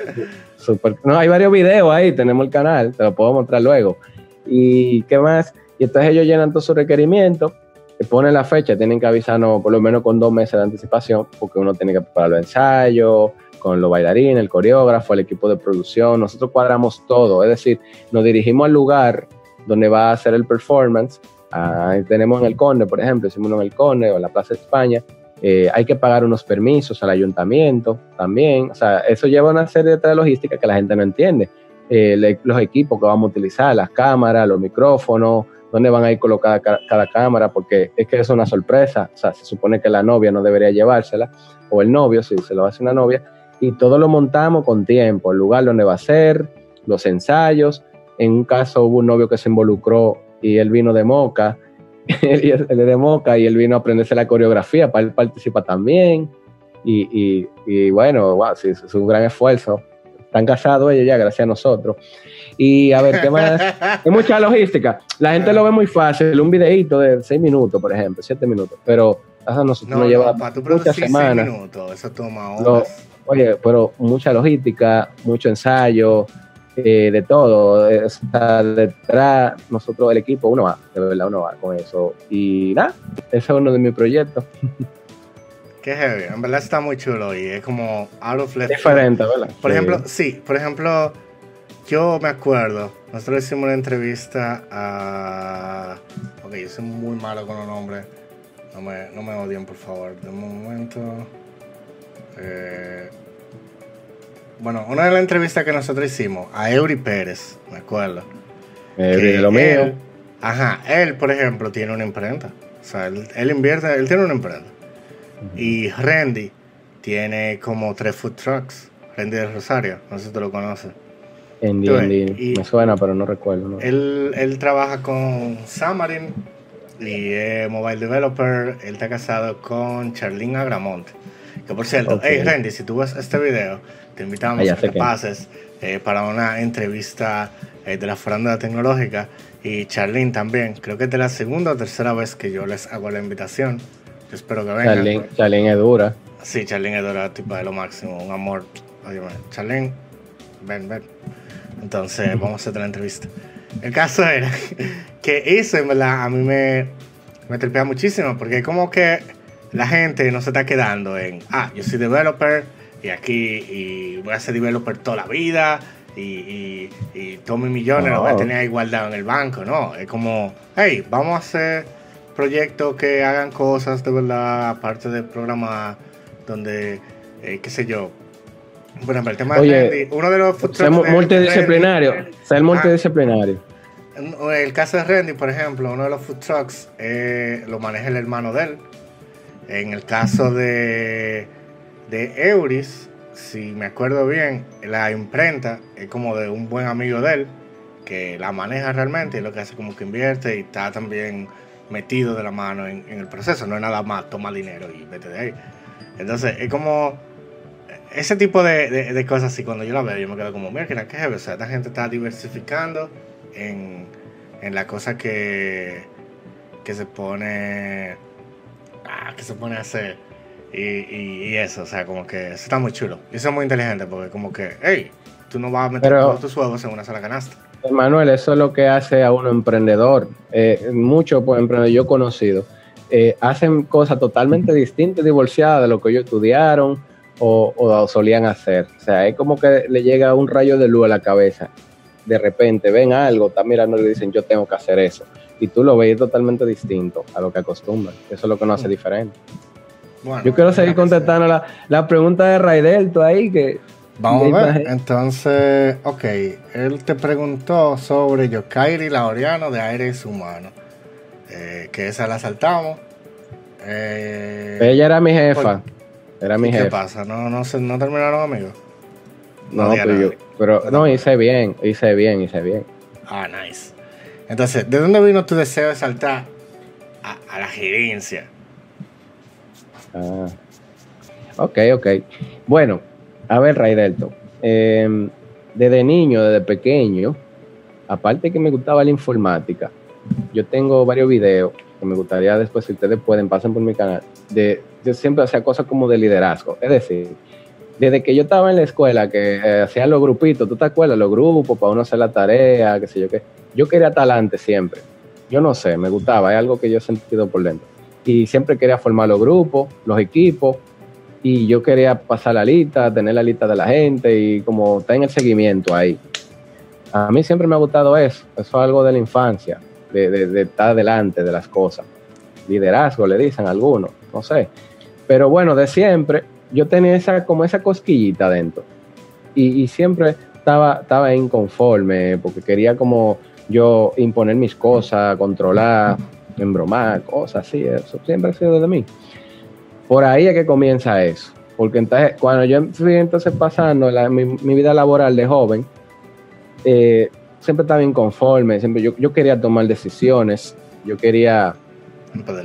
super, no, hay varios videos ahí, tenemos el canal, te lo puedo mostrar luego. ¿Y qué más? Y entonces ellos llenan todos sus requerimientos, ponen la fecha, tienen que avisarnos por lo menos con dos meses de anticipación, porque uno tiene que preparar los ensayos, con los bailarines, el coreógrafo, el equipo de producción, nosotros cuadramos todo, es decir, nos dirigimos al lugar donde va a hacer el performance, ahí tenemos en el Conde, por ejemplo, hicimos uno en el Conde o en la Plaza España, eh, hay que pagar unos permisos al ayuntamiento también, o sea, eso lleva una serie de logística que la gente no entiende, eh, los equipos que vamos a utilizar, las cámaras, los micrófonos, dónde van a ir colocadas cada, cámara, porque es que es una sorpresa, o sea, se supone que la novia no debería llevársela, o el novio, si se lo hace una novia, y todo lo montamos con tiempo, el lugar donde va a ser, los ensayos. En un caso hubo un novio que se involucró y él vino de Moca, él es de Moca y él vino a aprenderse la coreografía, para él participa también. Y, y, bueno, wow, sí, es un gran esfuerzo. Están casados ellos ya, gracias a nosotros. Y a ver, ¿qué más? Hay mucha logística. La gente lo ve muy fácil, un videito de seis minutos, por ejemplo, siete minutos, pero eso no, nos lleva muchas semanas. Minutos, eso toma horas. Oye, pero mucha logística, mucho ensayo, eh, de todo. Está detrás, nosotros, el equipo, uno va, de verdad, uno va con eso. Y nada, ese es uno de mis proyectos. Qué heavy, en verdad está muy chulo y es como out of left. Diferente, ¿verdad? Por ejemplo, sí, por ejemplo, yo me acuerdo, nosotros hicimos una entrevista a. Ok, yo soy muy malo con los nombres. No me, no me odien, por favor. De un momento. Eh, bueno, una de las entrevistas que nosotros hicimos a Eury Pérez, me acuerdo. Eury, lo mío. ajá, él, por ejemplo, tiene una imprenta. O sea, él, invierte, él tiene una imprenta. Y Randy tiene como tres food trucks. Randy de Rosario, no sé si tú lo conoces. Andy, me suena, pero no recuerdo. Él, él trabaja con Samarin y es mobile developer. Él está casado con Charlene Agramonte. Que por cierto, hey Randy, si tú ves este video, te invitamos ah, a que, pases eh, para una entrevista eh, de la farándula tecnológica. Y Charlene también, creo que es de la segunda o tercera vez que yo les hago la invitación. Yo espero que vengan. Charlene, es dura. Sí, Charlene es dura, tipo de lo máximo, un amor. Oye, Charlene, ven, ven. Entonces, vamos a hacer la entrevista. El caso era que eso, en verdad, a mí me, me tripea muchísimo, porque como que la gente no se está quedando en, ah, yo soy developer y aquí y voy a ser developer toda la vida y, y, y todos mis millones los voy a tener igualdad en el banco, ¿no? Es como, hey, vamos a hacer proyectos que hagan cosas de verdad, aparte de programas donde, eh, qué sé yo, ejemplo, el tema de uno de los ser multidisciplinario, ser multidisciplinario. el caso de Randy, por ejemplo, uno de los food trucks eh, lo maneja el hermano de él. En el caso de, de Euris, si me acuerdo bien, la imprenta es como de un buen amigo de él, que la maneja realmente y lo que hace como que invierte y está también metido de la mano en, el proceso. No es nada más toma dinero y vete de ahí. Entonces, es como ese tipo de, cosas así, cuando yo la veo, yo me quedo como, mira, que es O sea, esta gente está diversificando en, en la cosa que, que se pone ah, que se pone a hacer. Y, y, eso, o sea, como que eso está muy chulo. Y eso es muy inteligente porque como que, hey, tú no vas a meter todos tus huevos en una sola canasta. Manuel, eso es lo que hace a uno emprendedor. Eh, muchos pues, emprendedores yo he conocido eh, hacen cosas totalmente distintas, divorciadas de lo que ellos estudiaron o, o, solían hacer. O sea, es como que le llega un rayo de luz a la cabeza. De repente ven algo, están mirando y le dicen, yo tengo que hacer eso y tú lo ves totalmente distinto a lo que acostumbran. Eso es lo que nos hace mm. Diferente. Yo quiero seguir contestando la, la, pregunta de Raidelto ahí que... Vamos a ver, entonces, ok, él te preguntó sobre Yokairi Laureano de Aires Humanos, eh, que esa la saltamos. Eh, Ella era mi jefa, era mi jefa. ¿Qué pasa? ¿No, no, no terminaron amigos? No, pero, yo, pero no, hice bien, hice bien, hice bien. Ah, nice. Entonces, ¿de dónde vino tu deseo de saltar a, la gerencia? Ah, ok, ok. Bueno, a ver, Raidelto. Em, desde niño, desde pequeño, aparte que me gustaba la informática, yo tengo varios videos que me gustaría después, si ustedes pueden, pasen por mi canal, de, yo siempre hacía cosas como de liderazgo. Es decir, desde que yo estaba en la escuela, que eh, hacían los grupitos, ¿tú te acuerdas? Los grupos para uno hacer la tarea, qué sé yo qué. Yo quería talante siempre. Yo no sé, me gustaba, es algo que yo he sentido por dentro. Y siempre quería formar los grupos, los equipos, y yo quería pasar la lista, tener la lista de la gente y como estar en el seguimiento ahí. A mí siempre me ha gustado eso, eso es algo de la infancia, de, de estar delante de las cosas. Liderazgo, le dicen algunos, no sé. Pero bueno, de siempre, yo tenía esa, como esa cosquillita dentro. Y, siempre estaba, estaba inconforme porque quería como yo imponer mis cosas, controlar, embromar, cosas así. Eso siempre ha sido de mí. Por ahí es que comienza eso. Porque entonces, cuando yo fui entonces pasando mi, vida laboral de joven, eh, siempre estaba inconforme, siempre yo, yo quería tomar decisiones, yo quería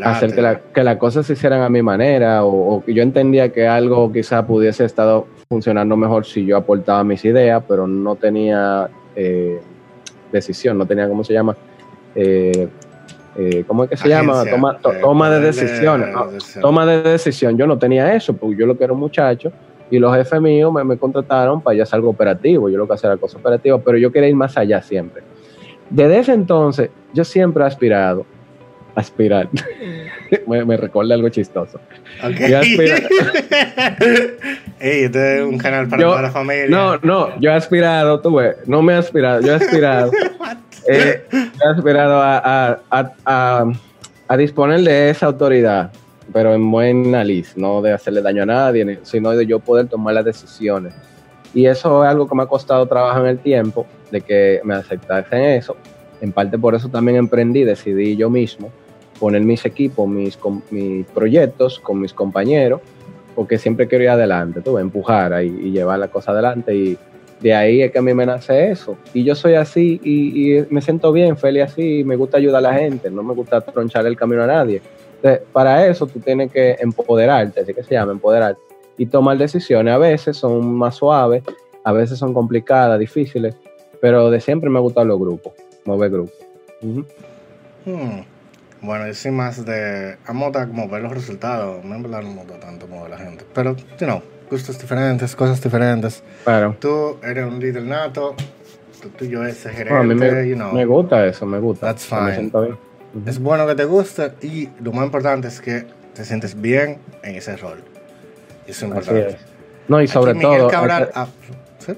hacer que, la, que, las cosas se hicieran a mi manera o, que yo entendía que algo quizá pudiese estado funcionando mejor si yo aportaba mis ideas, pero no tenía eh, decisión, no tenía, ¿cómo se llama? Eh, eh, ¿Cómo es que se llama? Toma, toma de decisiones. toma de decisión. Yo no tenía eso, porque yo lo que era un muchacho y los jefes míos me, me contrataron para ya hacer algo operativo. Yo lo que hacía era cosas operativas, pero yo quería ir más allá siempre. Desde ese entonces, yo siempre he aspirado aspirar. me, me, recuerda algo chistoso. Okay. Yo aspirar. Ey, este es un canal para toda la familia. No, no, yo he aspirado, tú ves, no me he aspirado, yo he aspirado. eh, he aspirado a, a, a, a, disponer de esa autoridad, pero en buena lista, no de hacerle daño a nadie, sino de yo poder tomar las decisiones. Y eso es algo que me ha costado trabajo en el tiempo, de que me aceptasen eso. En parte por eso también emprendí, decidí yo mismo poner mis equipos, mis, mis proyectos con mis compañeros, porque siempre quiero ir adelante, tú, empujar y, y llevar la cosa adelante y de ahí es que a mí me nace eso. Y yo soy así y, me siento bien, feliz así, me gusta ayudar a la gente, no me gusta tronchar el camino a nadie. para eso tú tienes que empoderarte, así que se llama empoderarte, y tomar decisiones. A veces son más suaves, a veces son complicadas, difíciles, pero de siempre me gustan los grupos, mover grupos. Bueno, yo soy más de. Amo como ver los resultados. No en verdad no me tanto como la gente. Pero, you know, gustos diferentes, cosas diferentes. Claro. Tú eres un líder nato. Tú, tú yo ese gerente. a mí me, you know, me gusta eso, me gusta. That's fine. Es bueno que te guste y lo más importante es que te sientes bien en ese rol. Eso es importante. No, y sobre todo. Ah,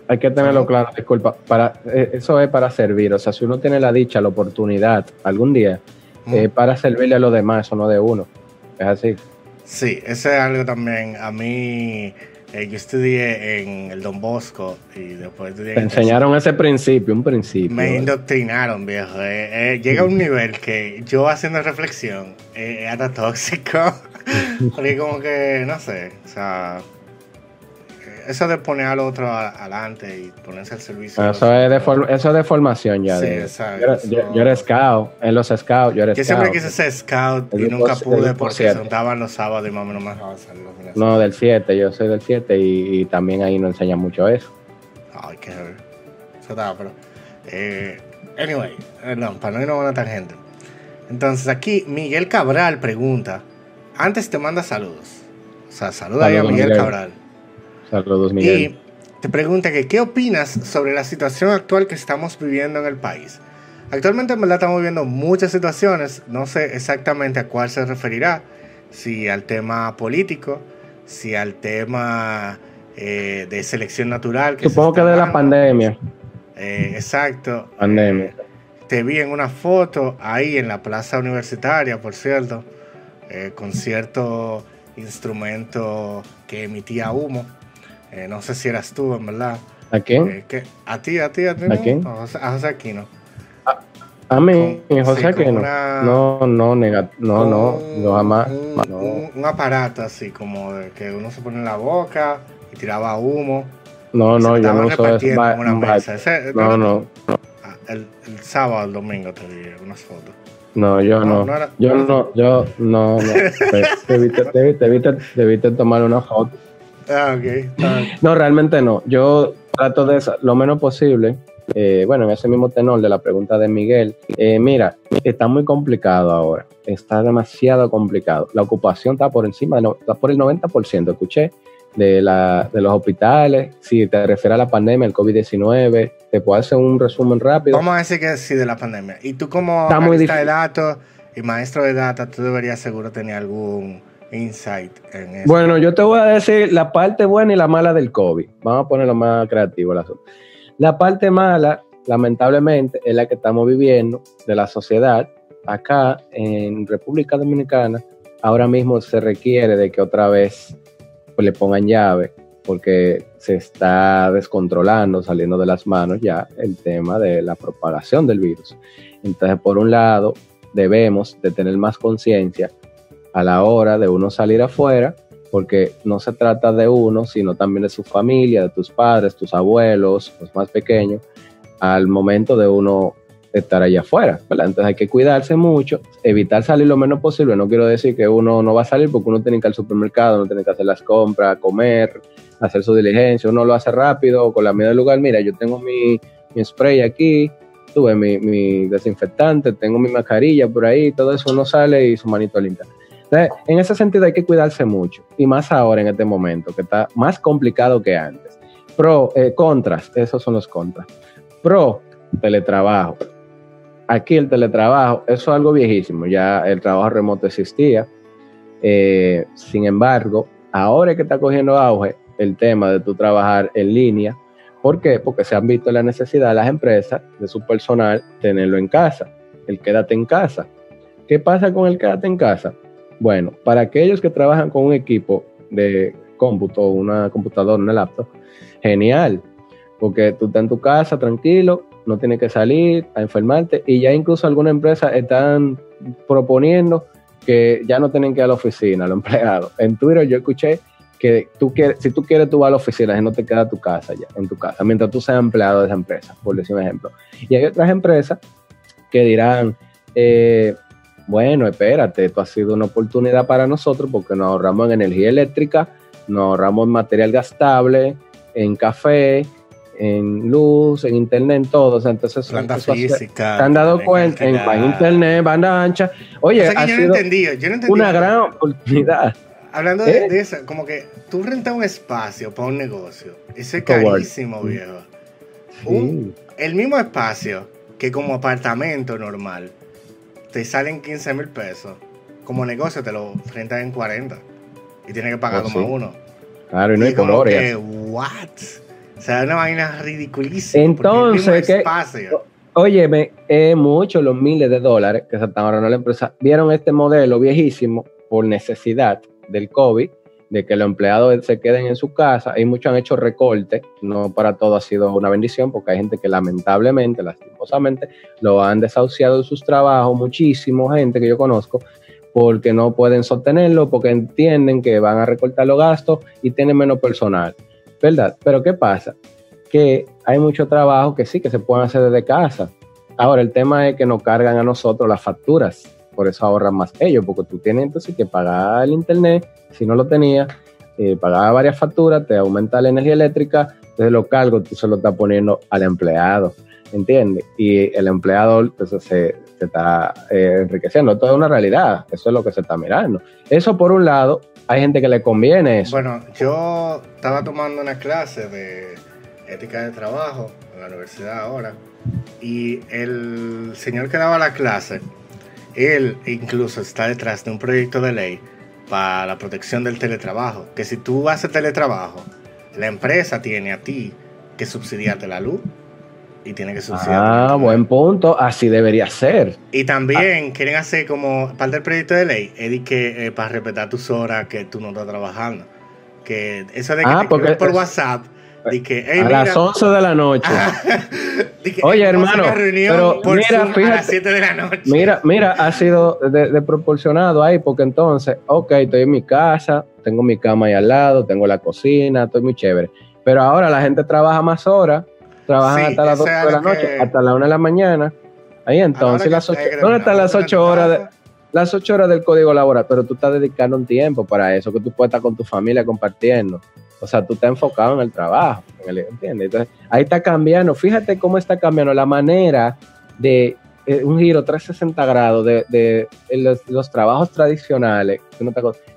hay que tenerlo claro, disculpa. Para, eh, eso es para servir. O sea, si uno tiene la dicha, la oportunidad algún día eh, para servirle a los demás, o no de uno. Es así. Sí, eso es algo también. A mí, eh, yo estudié en el Don Bosco y después Te enseñaron ese principio, un principio. Me indoctrinaron, viejo. Eh, llega a un nivel que yo haciendo reflexión es hasta tóxico. Porque como que, no sé, o sea, eso de poner al otro adelante y ponerse al servicio. Eso, es de eso es de formación ya. Sí, exacto. Yo, era scout, en los scouts yo era yo siempre quise ser scout y nunca pude porque se juntaban los sábados y más o menos más No, del 7, yo soy del 7 y, también ahí nos enseñan mucho eso. Ay, qué Eso estaba, pero. Eh, anyway, perdón, para no irnos a una tangente. Entonces aquí Miguel Cabral pregunta. Antes te manda saludos. O sea, saluda ahí a Miguel. Cabral. Saludos, Miguel. Y te pregunta que qué opinas sobre la situación actual que estamos viviendo en el país. Actualmente en verdad estamos viviendo muchas situaciones, no sé exactamente a cuál se referirá, si al tema político, si al tema eh, de selección natural. Que Supongo que de la pandemia. Eh, exacto. Pandemia. Eh, te vi en una foto ahí en la plaza universitaria, por cierto, con cierto instrumento que emitía humo. Eh, no sé si eras tú, en verdad. ¿A quién? Eh, a ti, a ti, a ti. ¿A quién? A José, a José Aquino. A, mí, José Aquino. No, no, nega, no, no, no, jamás. Un, aparato así, como de que uno se pone en la boca y tiraba humo. No, no, yo no soy una mesa. Ese, no, no, no. Ah, el, el, sábado, el domingo te vi unas fotos. No, yo no. no, era, yo no, yo no, no. debiste, debiste, debiste, debiste tomar una foto Ah, ok. No, realmente no. Yo trato de lo menos posible eh, bueno, en ese mismo tenor de la pregunta de Miguel, eh, mira, está muy complicado ahora, está demasiado complicado. La ocupación está por encima, de, está por el 90%, escuché, de, la, de los hospitales. Si te refieres a la pandemia, el COVID-19, te puedo hacer un resumen rápido. Vamos a decir que sí de la pandemia. Y tú como analista de datos y maestro de datos, tú deberías seguro tener algún insight. Bueno, yo te voy a decir la parte buena y la mala del COVID. Vamos a ponerlo más creativo el asunto. La parte mala, lamentablemente, es la que estamos viviendo de la sociedad. Acá en República Dominicana, ahora mismo se requiere de que otra vez pues, le pongan llave, porque se está descontrolando, saliendo de las manos ya el tema de la propagación del virus. Entonces, por un lado, debemos de tener más conciencia a la hora de uno salir afuera, porque no se trata de uno, sino también de su familia, de tus padres, tus abuelos, los más pequeños, al momento de uno estar allá afuera, Entonces hay que cuidarse mucho, evitar salir lo menos posible. No quiero decir que uno no va a salir porque uno tiene que ir al supermercado, no tiene que hacer las compras, comer, hacer su diligencia. Uno lo hace rápido con la medida del lugar. Mira, yo tengo mi, spray aquí, tuve mi, mi, desinfectante, tengo mi mascarilla por ahí, todo eso uno sale y su manito limpia. En ese sentido hay que cuidarse mucho y más ahora en este momento que está más complicado que antes. Pro, eh, contras, esos son los contras. Pro, teletrabajo. Aquí el teletrabajo, eso es algo viejísimo, ya el trabajo remoto existía. Eh, sin embargo, ahora es que está cogiendo auge el tema de tu trabajar en línea. ¿Por qué? Porque se han visto la necesidad de las empresas, de su personal, tenerlo en casa, el quédate en casa. ¿Qué pasa con el quédate en casa? Bueno, para aquellos que trabajan con un equipo de cómputo, una computadora, una laptop, genial, porque tú estás en tu casa tranquilo, no tienes que salir a enfermarte y ya incluso algunas empresas están proponiendo que ya no tienen que ir a la oficina, los empleados. En Twitter yo escuché que tú quieres, si tú quieres, tú vas a la oficina y no te queda a tu casa ya, en tu casa, mientras tú seas empleado de esa empresa, por decir un ejemplo. Y hay otras empresas que dirán, eh, bueno, espérate, esto ha sido una oportunidad para nosotros porque nos ahorramos en energía eléctrica, nos ahorramos en material gastable, en café, en luz, en internet, en todo. entonces, Planta física. Se han dado cuenta en, internet, banda ancha. Oye, ha sido una gran oportunidad. Hablando de, ¿Eh? eso, como que tú rentas un espacio para un negocio. Eso es carísimo, viejo. el mismo espacio que como apartamento normal te salen 15 mil pesos, como negocio te lo rentas en 40 y tienes que pagar oh, como uno. Claro, y no hay colores. ¿What? O sea, una vaina ridiculísima. Entonces, que, óyeme, eh, muchos los miles de dólares que se están ahorrando la empresa vieron este modelo viejísimo por necesidad del COVID de que los empleados se queden en su casa. Y muchos han hecho recortes, no para todo ha sido una bendición, porque hay gente que lamentablemente, lastimosamente, lo han desahuciado de sus trabajos, muchísimo gente que yo conozco, porque no pueden sostenerlo, porque entienden que van a recortar los gastos y tienen menos personal, ¿verdad? Pero ¿qué pasa? Que hay mucho trabajo que sí, que se pueden hacer desde casa. Ahora, el tema es que nos cargan a nosotros las facturas por eso ahorran más ellos, porque tú tienes entonces que pagar el internet, si no lo tenías, eh, pagar varias facturas, te aumenta la energía eléctrica, entonces lo cargo, tú se lo estás poniendo al empleado, ¿entiendes? Y el empleador entonces se, está eh, enriqueciendo, esto es una realidad, eso es lo que se está mirando. Eso por un lado, hay gente que le conviene eso. Bueno, yo estaba tomando una clase de ética de trabajo en la universidad ahora y el señor que daba la clase él incluso está detrás de un proyecto de ley para la protección del teletrabajo, que si tú haces teletrabajo, la empresa tiene a ti que subsidiarte la luz y tiene que subsidiar. Ah, buen punto, así debería ser. Y también quieren hacer como parte del proyecto de ley, es que eh, para respetar tus horas que tú no estás trabajando. Que eso de que ah, te por WhatsApp a las 11 de la noche. Oye, hermano, pero mira, fíjate, Mira, mira, ha sido desproporcionado ahí, porque entonces, ok, estoy en mi casa, tengo mi cama ahí al lado, tengo la cocina, estoy muy chévere. Pero ahora la gente trabaja más horas, trabajan hasta las 12 de la noche, hasta la 1 de la mañana. Ahí entonces, las ¿dónde están las 8 horas? De, las 8 horas del código laboral, pero tú estás dedicando un tiempo para eso, que tú puedes estar con tu familia compartiendo. O sea, tú estás enfocado en el trabajo, ¿entiendes? Entonces, ahí está cambiando. Fíjate cómo está cambiando la manera de eh, un giro 360 grados de, los, trabajos tradicionales,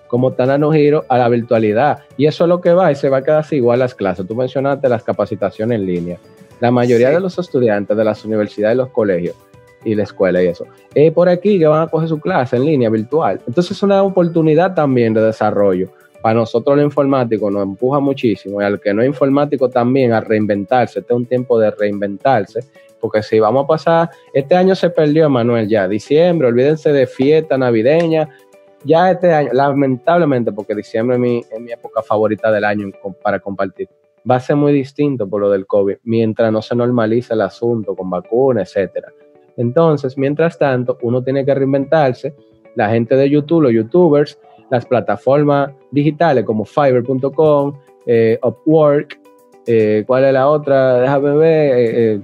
como están dando giro a la virtualidad. Y eso es lo que va y se va a quedar así igual las clases. Tú mencionaste las capacitaciones en línea. La mayoría de los estudiantes de las universidades y los colegios y la escuela y eso, eh, por aquí que van a coger su clase en línea virtual. Entonces es una oportunidad también de desarrollo. Para nosotros los informáticos nos empuja muchísimo y al que no es informático también a reinventarse. Este es un tiempo de reinventarse porque si vamos a pasar, este año se perdió, Manuel, ya, diciembre, olvídense de fiesta navideña, ya este año, lamentablemente, porque diciembre es mi, es mi época favorita del año para compartir, va a ser muy distinto por lo del COVID, mientras no se normalice el asunto con vacunas, etcétera. Entonces, mientras tanto, uno tiene que reinventarse. La gente de YouTube, los YouTubers, las plataformas digitales como Fiverr.com, eh, Upwork, eh, ¿cuál es la otra? Déjame ver. Eh,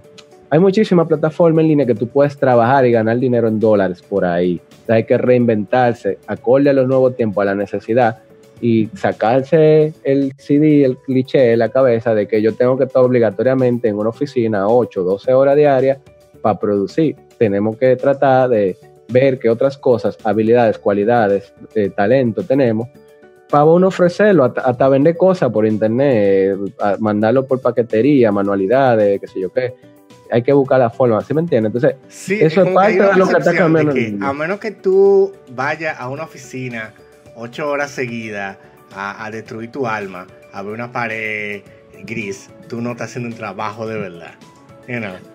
hay muchísimas plataformas en línea que tú puedes trabajar y ganar dinero en dólares por ahí. hay que reinventarse, acorde a los nuevos tiempos, a la necesidad y sacarse el CD, el cliché de la cabeza de que yo tengo que estar obligatoriamente en una oficina 8, 12 horas diarias para producir. Tenemos que tratar de ver qué otras cosas, habilidades, cualidades, eh, talento tenemos para uno ofrecerlo, hasta, vender cosas por internet, mandarlo por paquetería, manualidades, qué sé yo qué. Hay que buscar la forma, ¿sí me entiendes? Entonces, eso es parte de lo que está cambiando. a menos que tú vayas a una oficina ocho horas seguidas a, destruir tu alma, a ver una pared gris, tú no estás haciendo un trabajo de verdad.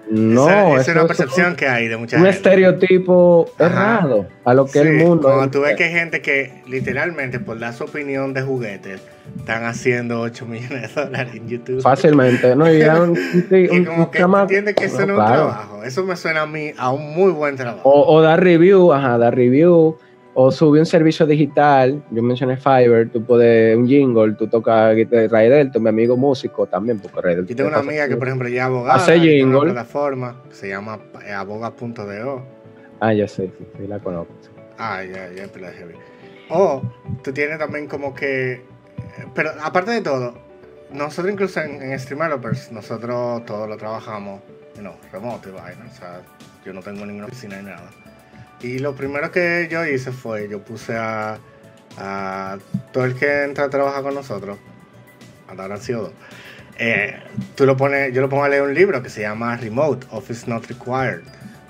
No, esa, es una percepción que hay de mucha un estereotipo errado a lo que el mundo. Cuando tú ves que hay gente que literalmente por dar su opinión de juguetes están haciendo 8 millones de dólares en YouTube. Fácilmente, ¿no? Y, como que entiendes que eso no, es un trabajo. Eso me suena a mí a un muy buen trabajo. O, o dar review, ajá, dar review o subí un servicio digital, yo mencioné Fiverr, tú puedes, un jingle, tú tocas Raidel, tu mi amigo músico también, porque Raidel. Yo tengo una amiga que, por ejemplo, ya abogada, hace jingle. una plataforma que se llama aboga.do. Ah, ya sé, sí, sí, la conozco. Ah, ya, ya, pero O tú tienes también como que, pero aparte de todo, nosotros incluso en, en Streamelovers, nosotros todo lo trabajamos, no, remoto y vaina, o sea, yo no tengo ninguna oficina ni nada. Y lo primero que yo hice fue, yo puse a, todo el que entra a trabajar con nosotros, han sido dos, eh, tú lo pones, yo lo pongo a leer un libro que se llama Remote, Office Not Required,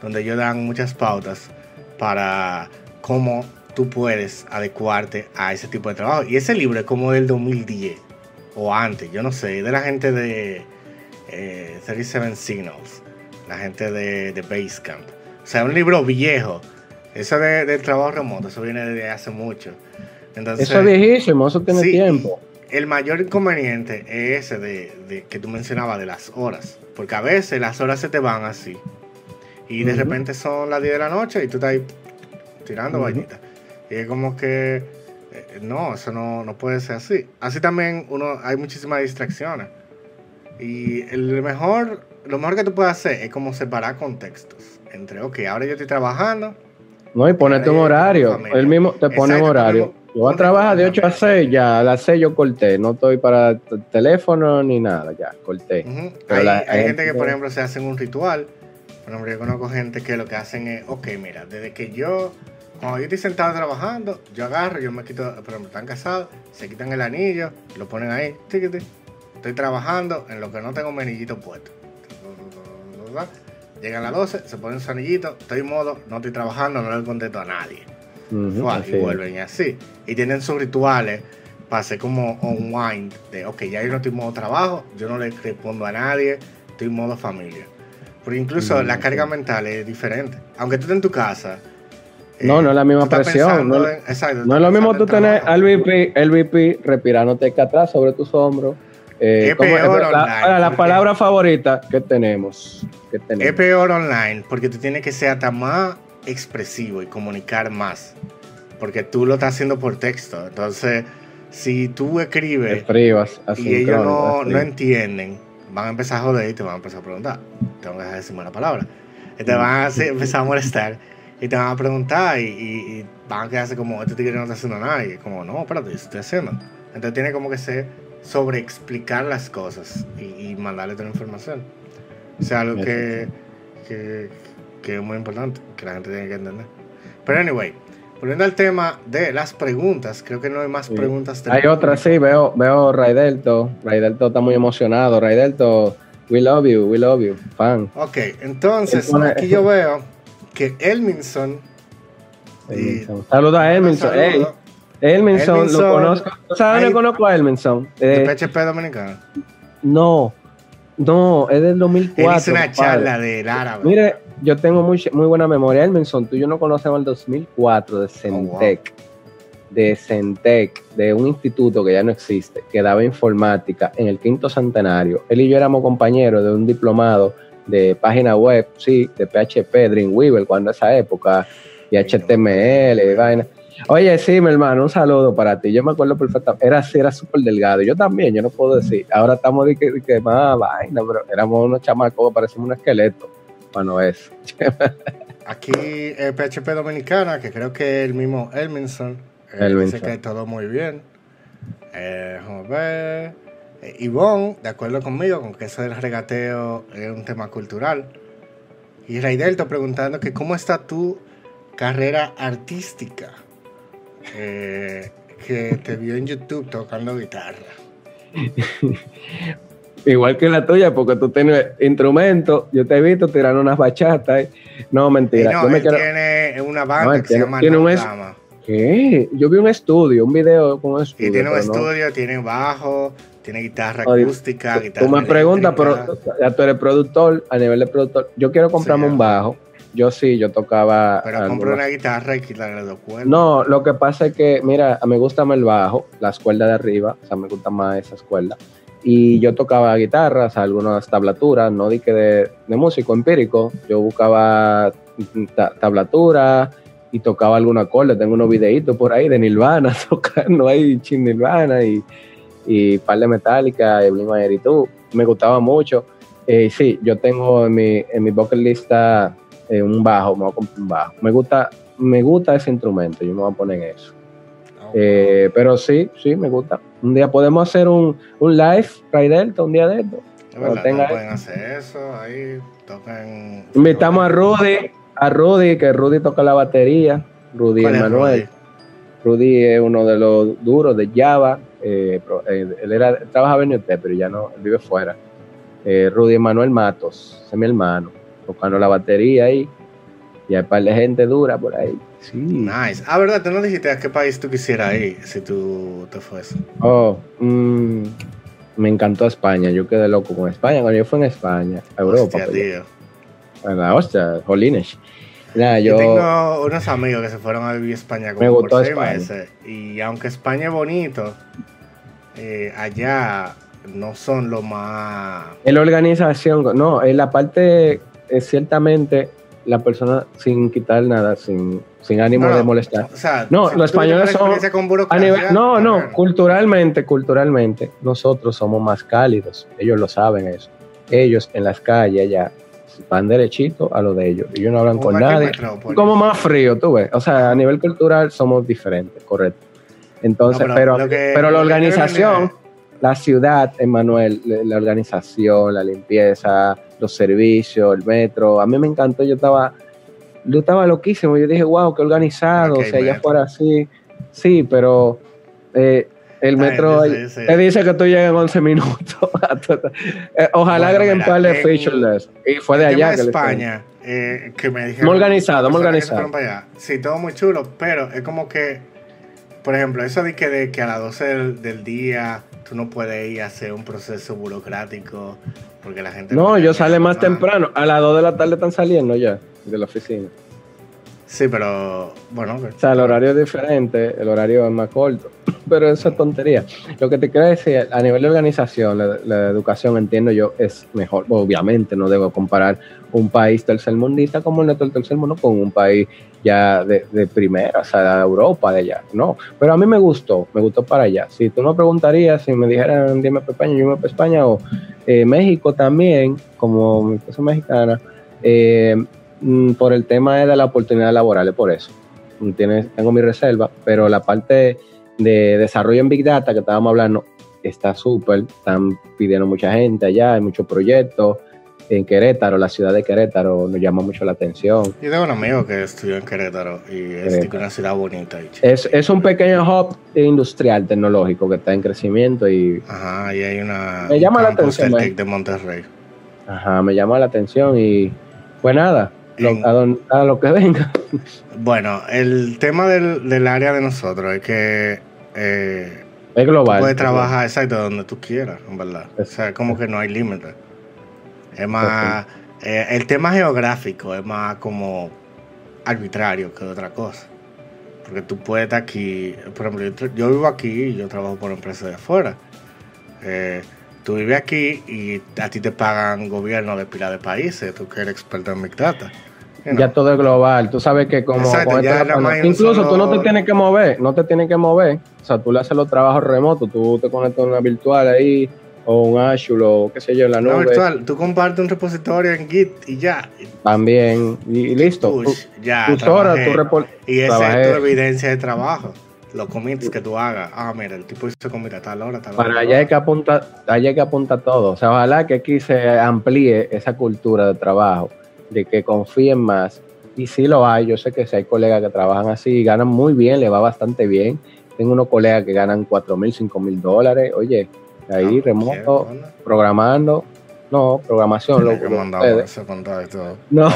donde ellos dan muchas pautas para cómo tú puedes adecuarte a ese tipo de trabajo. Y ese libro es como del 2010 o antes, yo no sé, de la gente de 37 eh, Signals, la gente de, Basecamp. O sea, un libro viejo eso de, del trabajo remoto, eso viene desde hace mucho. Entonces, eso es viejísimo, eso tiene tiempo. El mayor inconveniente es ese de, que tú mencionabas de las horas. Porque a veces las horas se te van así. Y de repente son las 10 de la noche y tú estás ahí tirando uh Y es como que eh, no, eso no, no, puede ser así. Así también uno hay muchísimas distracciones. Y el mejor, lo mejor que tú puedes hacer es como separar contextos. Entre, ok, ahora yo estoy trabajando no, y ponerte un horario. Él mismo te pone un horario. Yo voy a trabajar de 8 a 6, ya a las 6 yo corté. No estoy para teléfono ni nada, ya corté. hay, gente que, por ejemplo, se hacen un ritual. Por ejemplo, yo conozco gente que lo que hacen es, ok, mira, desde que yo, cuando yo estoy sentado trabajando, yo agarro, yo me quito, por ejemplo, están casados, se quitan el anillo, lo ponen ahí, estoy trabajando en lo que no tengo menillito puesto. Llegan a las 12, se ponen su anillito, estoy en modo, no estoy trabajando, no le contesto a nadie. y vuelven y así. Y tienen sus rituales para hacer como unwind de, ok, ya yo no estoy en modo trabajo, yo no le respondo a nadie, estoy en modo familia. Pero incluso la carga mental es diferente. Aunque tú estés en tu casa. No, no es la misma presión. No, exacto, no es lo mismo tú tener al VP, el VP respirándote acá atrás sobre tus hombros eh, peor la, la, palabra favorita que tenemos, Es peor online porque tú tienes que ser hasta más expresivo y comunicar más. Porque tú lo estás haciendo por texto. Entonces, si tú escribes y ellos no, no, entienden, van a empezar a joder y te van a empezar a preguntar. Tengo que dejar de decirme la palabra. Y te van a empezar a molestar y te van a preguntar y, van a quedarse como, este tigre no está haciendo nada. Y como, no, espérate, estoy haciendo. Entonces tiene como que ser sobre explicar las cosas y, mandarle toda la información. O sea, algo que, que, que, es muy importante, que la gente tiene que entender. Pero anyway, volviendo al tema de las preguntas, creo que no hay más preguntas. hay otra, sí, veo, veo Raidelto. Raidelto está muy emocionado. Raidelto, we love you, we love you, fan. Ok, entonces aquí yo veo que Elminson. Saluda a Elminson. Elminson, lo conozco. ¿Sabes dónde conozco a Elminson? ¿De eh, PHP Dominicano? No, no, es del 2004. Es una charla del árabe. Mire, yo tengo muy, muy buena memoria. Elminson, tú y yo no conocemos el 2004 de Centec. De Centec, de un instituto que ya no existe, que daba informática en el quinto centenario. Él y yo éramos compañeros de un diplomado de página web, sí, de PHP, Dreamweaver, cuando esa época, y HTML, y vaina. Oye, sí, mi hermano, un saludo para ti. Yo me acuerdo perfectamente. Era así, era súper delgado. Yo también, yo no puedo decir. Ahora estamos de que, de más vaina, pero éramos unos chamacos, parecemos un esqueleto. Bueno, es. Aquí, el PHP Dominicana, que creo que el mismo Elminson, eh, dice que todo muy bien. Eh, vamos a ver. Eh, Ivonne, de acuerdo conmigo, con que eso del regateo es un tema cultural. Y Raidelto preguntando que cómo está tu carrera artística. Eh, que te vio en YouTube tocando guitarra. Igual que la tuya, porque tú tienes instrumentos. Yo te he visto tirando unas bachatas. No, mentira. no, tiene una banda que se llama tiene un ¿Qué? Yo vi un estudio, un video con un estudio. Y tiene un estudio, tiene bajo, tiene guitarra acústica, guitarra. Tú me preguntas, pero ya tú eres productor, a nivel de productor. Yo quiero comprarme un bajo yo sí, yo tocaba. Pero compré una guitarra y quitarle dos cuerdas. No, lo que pasa es que, mira, me gusta más el bajo, las cuerdas de arriba, o sea, me gusta más esas cuerdas. Y yo tocaba guitarras, algunas tablaturas, no di que de, músico empírico. Yo buscaba tablaturas y tocaba alguna acorde. Tengo unos videitos por ahí de Nirvana tocando ahí, chin Nirvana y, y par de Metallica y Blink y tú. Me gustaba mucho. Eh, sí, yo tengo en mi, en mi bucket lista eh, un bajo, me voy a comprar un bajo. Me gusta, me gusta ese instrumento, yo me voy a poner en eso. Ah, eh, pero sí, sí, me gusta. Un día podemos hacer un, un live, Ray Delta, un día de esto. pueden hacer eso, ahí tocan. Invitamos a Rudy, a Rudy, que Rudy toca la batería, Rudy Emanuel. Rudy? es uno de los duros de Java. Eh, él era, trabajaba en UT, pero ya no, vive fuera. Rudy Emanuel Matos, es mi hermano tocando la batería ahí. Y hay un par de gente dura por ahí. Sí. Nice. Ah, ¿verdad? Tú no dijiste a qué país tú quisieras ir si tú te fuese. Oh, mm, me encantó España. Yo quedé loco con España. Cuando yo fui en España, a Europa. Hostia, tío. La hostia, jolines. yo, tengo unos amigos que se fueron a vivir a España como me gustó por seis meses. Y aunque España es bonito, eh, allá no son lo más. En la organización, no, en la parte es ciertamente la persona sin quitar nada, sin, sin ánimo de molestar. no, los españoles son... no, no, culturalmente, culturalmente, nosotros somos más cálidos. Ellos lo saben eso. Ellos en las calles ya van derechito a lo de ellos. Ellos no hablan con nadie. Como más frío, tú ves. O sea, a nivel cultural somos diferentes, correcto. Entonces, pero, pero, la organización, la ciudad, Emanuel, la organización, la limpieza, los servicios, el metro. A mí me encantó, yo estaba, yo estaba loquísimo. Yo dije, wow, qué organizado, o sea, ya fuera así. Sí, pero eh, el metro te dice que tú llegas en 11 minutos. Eh, ojalá agreguen un par de features Y fue de allá. que España, eh, que me dijeron. Muy organizado, muy organizado. Sí, todo muy chulo, pero es como que, por ejemplo, eso de que, de que a las 12 del día tú no puedes ir a hacer un proceso burocrático porque la gente... No, yo sale más temprano. A las 2 de la tarde están saliendo ya de la oficina. Sí, pero bueno. O sea, el horario es diferente, el horario es más corto, pero eso es tontería. Lo que te quiero decir, a nivel de organización, la, educación, entiendo yo, es mejor. Obviamente, no debo comparar un país tercermundista como el nuestro tercer mundo con un país ya de, primera, o sea, de Europa, de allá. No, pero a mí me gustó, me gustó para allá. Si tú me preguntarías, si me dijeran, dime para España, yo me para España, o eh, México también, como mi esposa mexicana, eh, por el tema de la oportunidad laboral, por eso. tengo mi reserva, pero la parte de desarrollo en Big Data que estábamos hablando, está súper, están pidiendo mucha gente allá, hay muchos proyectos. En Querétaro, la ciudad de Querétaro nos llama mucho la atención. Yo tengo un amigo que estudió en Querétaro y es una ciudad bonita. es, es, un pequeño hub industrial tecnológico que está en crecimiento y... Ajá, y hay una... Me llama la atención. de Monterrey. Ajá, me llama la atención y pues nada, a, lo que venga. Bueno, el tema del, del área de nosotros es que... Eh, es global. puedes trabajar exacto donde tú quieras, en verdad. O sea, como que no hay límites. Es más, eh, el tema geográfico es más como arbitrario que otra cosa. Porque tú puedes estar aquí, por ejemplo, yo, vivo aquí y yo trabajo por empresas de afuera. Eh, tú vives aquí y a ti te pagan gobierno de pila de países, tú que eres experto en Big Data. Ya todo es global, tú sabes que como incluso tú no te tienes que mover, no te tienes que mover, o sea, tú le haces los trabajos remotos, tú te conectas a una virtual ahí o un Azure o qué sé yo en la nube. No, virtual, tú compartes un repositorio en Git y ya. También, y, listo. ya, y esa es tu evidencia de trabajo. Los commits que tú hagas. Ah, mira, el tipo hizo commit a tal hora, tal hora. Para allá hay que apuntar, allá hay que apuntar todo. O sea, ojalá que aquí se amplíe esa cultura de trabajo, de que confíen más. Y sí lo hay, yo sé que si hay colegas que trabajan así y ganan muy bien, le va bastante bien. Tengo unos colegas que ganan 4 mil, 5 mil dólares. Oye, ahí ah, remoto, programando. No, programación. Lo, que ese contacto. No.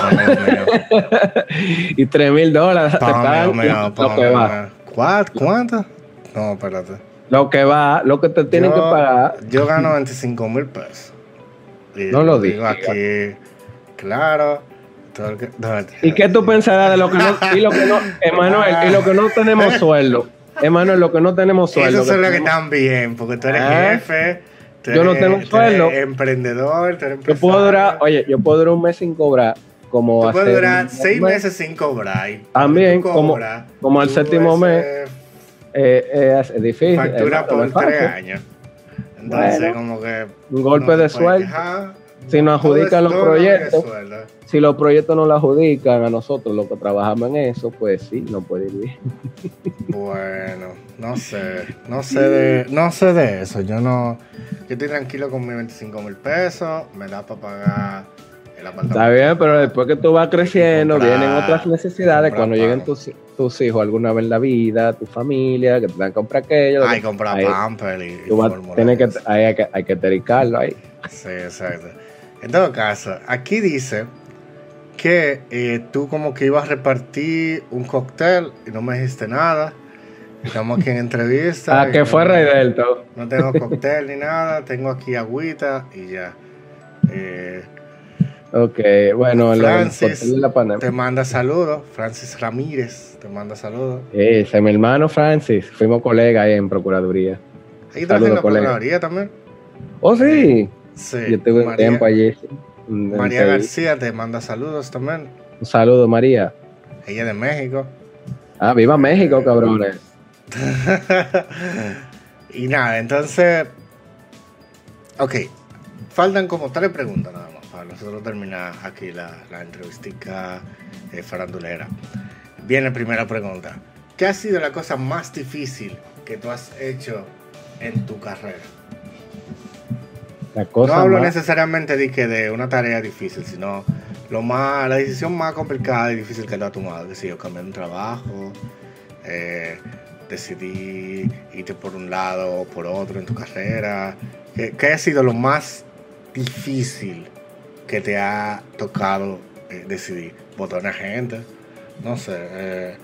y 3 mil dólares. lo que va. ¿Cuánto? No, espérate. Lo que va, lo que te tienen que pagar. Yo gano 25 mil pesos. no lo digo. aquí, claro. ¿Y qué tú pensarás de lo que no, y lo que no, Emanuel, y lo que no tenemos sueldo? Emanuel, lo que no tenemos sueldo. Eso es lo que están bien, porque tú eres ¿Eh? jefe. yo no tengo sueldo. emprendedor, tú eres Yo puedo durar, oye, yo puedo durar un mes sin cobrar. Como tú puedes durar seis meses sin cobrar. También, como, como al séptimo mes. Eh, eh, es difícil. Factura por tres años. Entonces, como que. Un golpe de sueldo. Si nos adjudican los proyectos, si los proyectos no lo adjudican a nosotros, los que trabajamos en eso, pues sí, no puede ir bien. Bueno, no sé, no sé de, no sé de eso. Yo no, yo estoy tranquilo con mis 25 mil pesos, me da para pagar el apartamento. Está bien, pero después que tú vas creciendo, vienen otras necesidades. Cuando lleguen tus, tus, hijos alguna vez en la vida, tu familia, que te van a comprar aquello. Hay que comprar pamper y, y que, hay, que, hay que dedicarlo ahí. Sí, exacto. En todo caso, aquí dice que eh, tú como que ibas a repartir un cóctel y no me dijiste nada. Estamos aquí en entrevista. ah, que fue Rey Delto. No tengo cóctel ni nada, tengo aquí agüita y ya. Eh, ok, bueno, Francis te manda saludos. Francis Ramírez te manda saludos. Eh, es mi hermano Francis, fuimos colegas en Procuraduría. ¿Ahí en la Procuraduría también? Oh, sí. Sí. Yo tuve un tiempo allí. María García te manda saludos también. Un saludo, María. Ella es de México. Ah, viva México, cabrones. y nada, entonces. Ok. Faltan como tres preguntas nada más para nosotros terminar aquí la, la entrevistica eh, farandulera. Viene primera pregunta. ¿Qué ha sido la cosa más difícil que tú has hecho en tu carrera? No hablo necesariamente de que de una tarea difícil, sino lo más, la decisión más complicada y difícil que te ha tomado. Que si yo cambié un trabajo, eh, decidí irte por un lado o por otro en tu carrera. ¿Qué, ha sido lo más difícil que te ha tocado eh, decidir? ¿Votar a gente? No sé. Eh,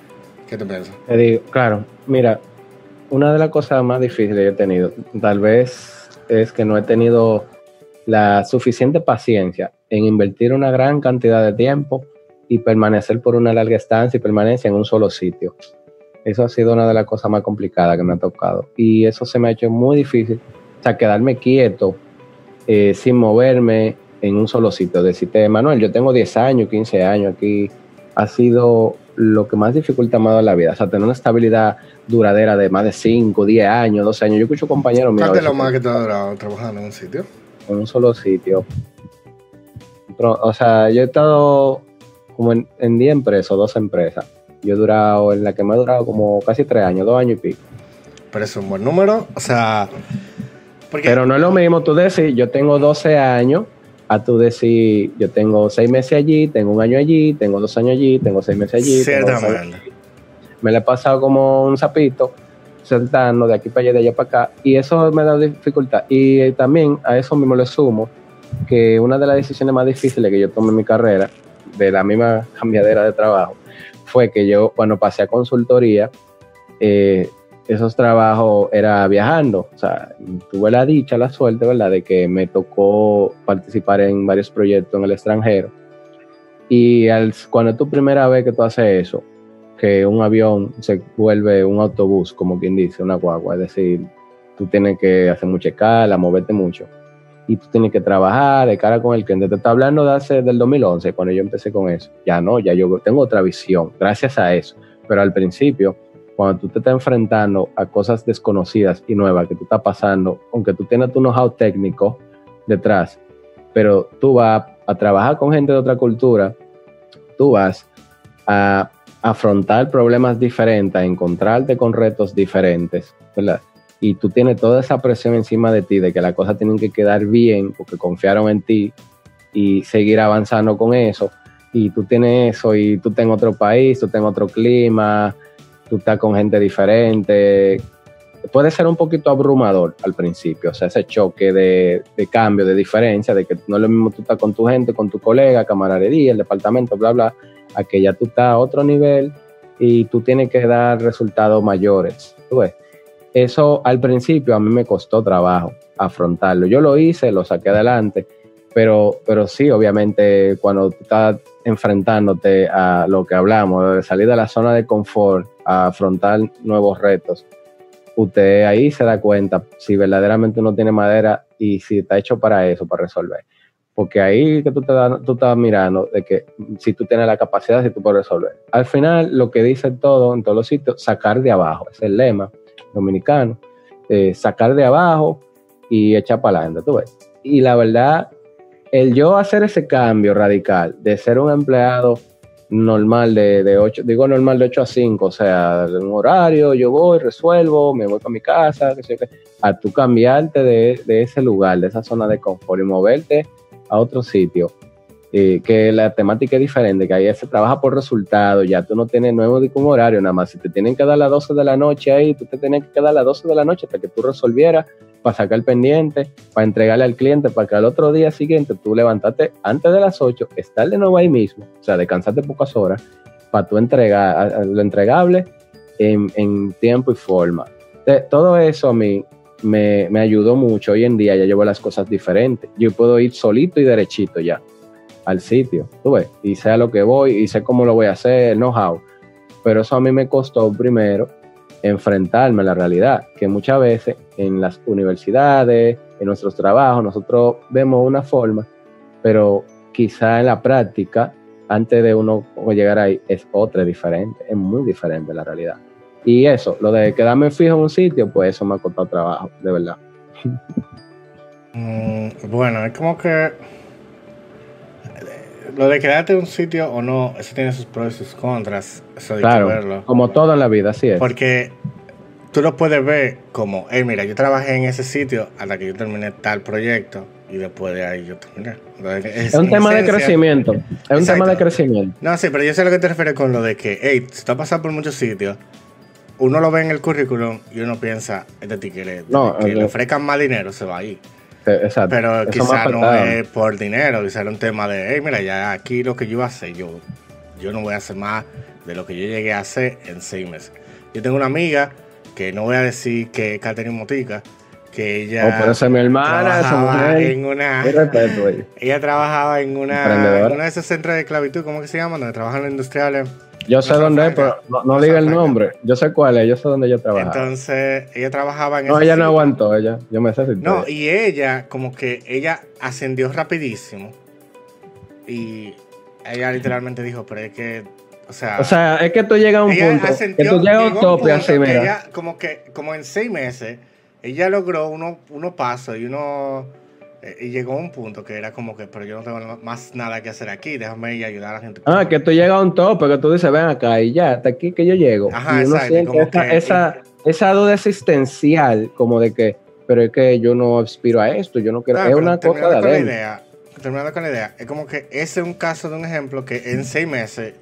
¿Qué te piensas? Te digo, claro, mira, una de las cosas más difíciles que he tenido, tal vez es que no he tenido la suficiente paciencia en invertir una gran cantidad de tiempo y permanecer por una larga estancia y permanencia en un solo sitio. Eso ha sido una de las cosas más complicadas que me ha tocado. Y eso se me ha hecho muy difícil. O sea, quedarme quieto, eh, sin moverme en un solo sitio. Decirte, Manuel, yo tengo 10 años, 15 años aquí. Ha sido lo que más dificulta me ha dado en la vida. O sea, tener una estabilidad duradera de más de 5, 10 años, 12 años. Yo escucho compañeros míos. ¿Cuál es lo más que te ha durado trabajando en un sitio? En un solo sitio. o sea, yo he estado como en, 10 empresas o 12 empresas. Yo he durado, en la que me ha durado como casi 3 años, 2 años y pico. Pero es un buen número. O sea, Pero no es lo mismo tú decir, yo tengo 12 años, a tú decir, yo tengo 6 meses allí, tengo un año allí, tengo dos años allí, tengo 6 meses allí. Ciertamente. Me lo he pasado como un sapito, sentando de aquí para allá, de allá para acá, y eso me da dificultad. Y también a eso mismo le sumo que una de las decisiones más difíciles que yo tomé en mi carrera, de la misma cambiadera de trabajo, fue que yo cuando pasé a consultoría, eh, esos trabajos era viajando. O sea, tuve la dicha, la suerte, ¿verdad?, de que me tocó participar en varios proyectos en el extranjero. Y al, cuando es tu primera vez que tú haces eso, que un avión se vuelve un autobús, como quien dice, una guagua, es decir, tú tienes que hacer mucha escala, moverte mucho. Y tú tienes que trabajar de cara con el cliente. Te está hablando de hace del 2011, cuando yo empecé con eso. Ya no, ya yo tengo otra visión, gracias a eso. Pero al principio, cuando tú te estás enfrentando a cosas desconocidas y nuevas que tú estás pasando, aunque tú tengas tu know-how técnico detrás, pero tú vas a trabajar con gente de otra cultura, tú vas a afrontar problemas diferentes, a encontrarte con retos diferentes, ¿verdad? Y tú tienes toda esa presión encima de ti de que las cosas tienen que quedar bien porque confiaron en ti y seguir avanzando con eso. Y tú tienes eso y tú estás en otro país, tú estás en otro clima, tú estás con gente diferente. Puede ser un poquito abrumador al principio, o sea, ese choque de, cambio, de diferencia, de que no es lo mismo tú estás con tu gente, con tu colega, camaradería, el departamento, bla, bla, a que ya tú estás a otro nivel y tú tienes que dar resultados mayores. Eso al principio a mí me costó trabajo afrontarlo. Yo lo hice, lo saqué adelante, pero, pero sí, obviamente, cuando tú estás enfrentándote a lo que hablamos, de salir de la zona de confort, afrontar nuevos retos, usted ahí se da cuenta si verdaderamente uno tiene madera y si está hecho para eso, para resolver. Porque ahí que tú, te tú estás mirando de que si tú tienes la capacidad, si tú puedes resolver. Al final, lo que dice todo en todos los sitios, sacar de abajo, es el lema dominicano, eh, sacar de abajo y echar para adelante, tú ves. Y la verdad, el yo hacer ese cambio radical de ser un empleado normal de, de 8, digo normal de 8 a 5, o sea, de un horario, yo voy, resuelvo, me voy para mi casa, que sé a tú cambiarte de, de, ese lugar, de esa zona de confort y moverte a otro sitio, eh, que la temática es diferente, que ahí se trabaja por resultados, ya tú no tienes nuevo un horario, nada más si te tienen que dar las 12 de la noche ahí, tú te tienes que quedar a las 12 de la noche hasta que tú resolvieras para sacar el pendiente, para entregarle al cliente, para que al otro día siguiente tú levantate antes de las 8, estar de nuevo ahí mismo, o sea, descansarte pocas horas, para tú entregar lo entregable en, tiempo y forma. todo eso a mí me, ayudó mucho. Hoy en día ya llevo las cosas diferentes. Yo puedo ir solito y derechito ya al sitio, tú ves, y sé a lo que voy y sé cómo lo voy a hacer, know-how. Pero eso a mí me costó primero enfrentarme a la realidad, que muchas veces en las universidades, en nuestros trabajos, nosotros vemos una forma, pero quizá en la práctica, antes de uno llegar ahí, es otra diferente, es muy diferente la realidad. Y eso, lo de quedarme fijo en un sitio, pues eso me ha costado trabajo, de verdad. Mm, bueno, es como que lo de quedarte en un sitio o no, eso tiene sus pros y sus contras. Eso hay claro, que verlo. Como todo en la vida, así es. Porque tú lo puedes ver como, hey, mira, yo trabajé en ese sitio hasta que yo terminé tal proyecto y después de ahí yo terminé. es, un tema de crecimiento. Es un tema de crecimiento. No, sí, pero yo sé lo que te refieres con lo de que, hey, si tú has pasado por muchos sitios, uno lo ve en el currículum y uno piensa, este tiquete, no, que le ofrezcan más dinero, se va a ir. Exacto. Pero quizá no es por dinero, quizá era un tema de, hey, mira, ya aquí lo que yo hace, yo, yo no voy a hacer más de lo que yo llegué a hacer en seis meses. Yo tengo una amiga que no voy a decir que es Catherine Motica, que ella oh, pero mi hermana, trabajaba en una ella trabajaba en una, en una de esos centros de esclavitud, ¿cómo que se llama? Donde trabajan los industriales yo sé dónde es, pero no, diga el nombre. Yo sé cuál es, yo sé dónde ella trabaja. Entonces, ella trabajaba en No, ella no aguantó, ella, yo me sé No, y ella, como que ella ascendió rapidísimo. Y ella literalmente dijo, pero es que, o sea... O sea, es que tú llegas a un punto, que tú llegas a un tope así, mira. Ella, como que, como en seis meses, ella logró unos uno pasos y uno eh, y llegó a un punto que era como que, pero yo no tengo más nada que hacer aquí, déjame ir a ayudar a la gente. Ah, que tú llegas a un tope, que tú dices, ven acá y ya, hasta aquí que yo llego. Ajá, y exacto. esa, esa, duda existencial, como de que, pero es que yo no aspiro a esto, yo no quiero. Es una cosa de terminando con la idea, terminando con la idea, es como que ese es un caso de un ejemplo que en seis meses,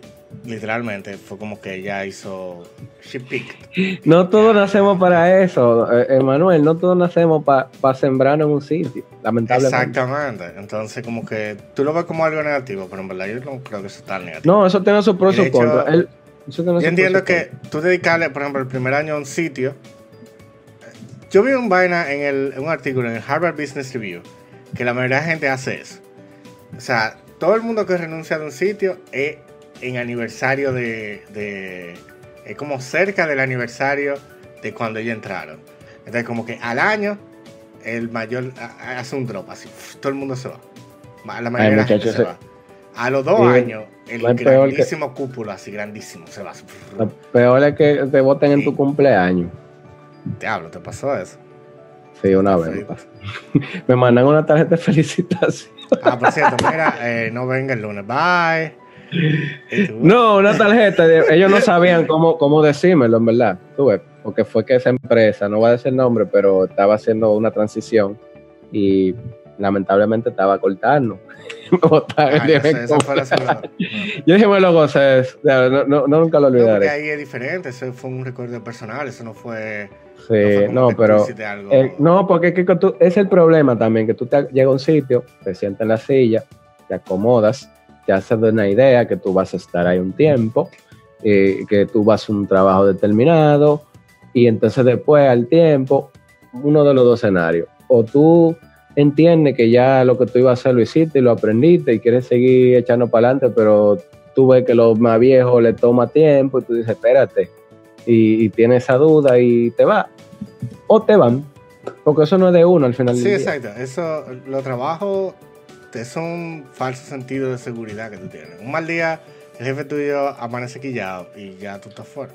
literalmente, fue como que ya hizo. She picked. No todos nacemos para eso, eh, Emanuel, no todos nacemos para sembrar en un sitio, lamentablemente. Exactamente. Entonces, como que tú lo ves como algo negativo, pero en verdad yo no creo que eso está negativo. No, eso tiene sus pros y contras. Yo entiendo que tú dedicarle, por ejemplo, el primer año a un sitio. Yo vi un vaina en, el, en un artículo en el Harvard Business Review que la mayoría de la gente hace eso. O sea, todo el mundo que renuncia de un sitio es en aniversario de, de- Es como cerca del aniversario de cuando ellos entraron. Entonces, como que al año, el mayor a- a- hace un drop así. todo el mundo se va. Ma- La mayoría de la gente muchachos, se se- va. A los dos años, el peor que- grandísimo cúpulo, así grandísimo, se va. Lo peor es que te voten en tu cumpleaños. Diablo, ¿te pasó eso? Sí, una vez. me pasó. Me mandan una tarjeta de felicitación. Ah, por cierto, mira, eh, no venga el lunes. Bye. No, una tarjeta. ellos no sabían cómo, cómo decírmelo, en verdad. Tú ves, porque fue que esa empresa, no voy a decir el nombre, pero estaba haciendo una transición y lamentablemente estaba cortando. No. Yo dije, me lo gocé. No, no, no, nunca lo No, porque olvidaré. ahí es diferente, eso fue un recuerdo personal, eso no fue. Sí, no, pero. no, porque es que tú, es el problema también, que tú te llegas a un sitio, te sientas en la silla, te acomodas, te haces de una idea que tú vas a estar ahí un tiempo, eh, que tú vas a un trabajo determinado, y entonces después al tiempo, uno de los dos escenarios, o tú entiendes que ya lo que tú ibas a hacer lo hiciste y lo aprendiste y quieres seguir echando para adelante, pero tú ves que lo más viejo le toma tiempo y tú dices, espérate, y, y tienes esa duda y te va, o te van, porque eso no es de uno al final Sí, del día. exacto. Eso, los trabajos es un falso sentido de seguridad que tú tienes. Un mal día, el jefe tuyo amanece quillado y ya tú estás fuera.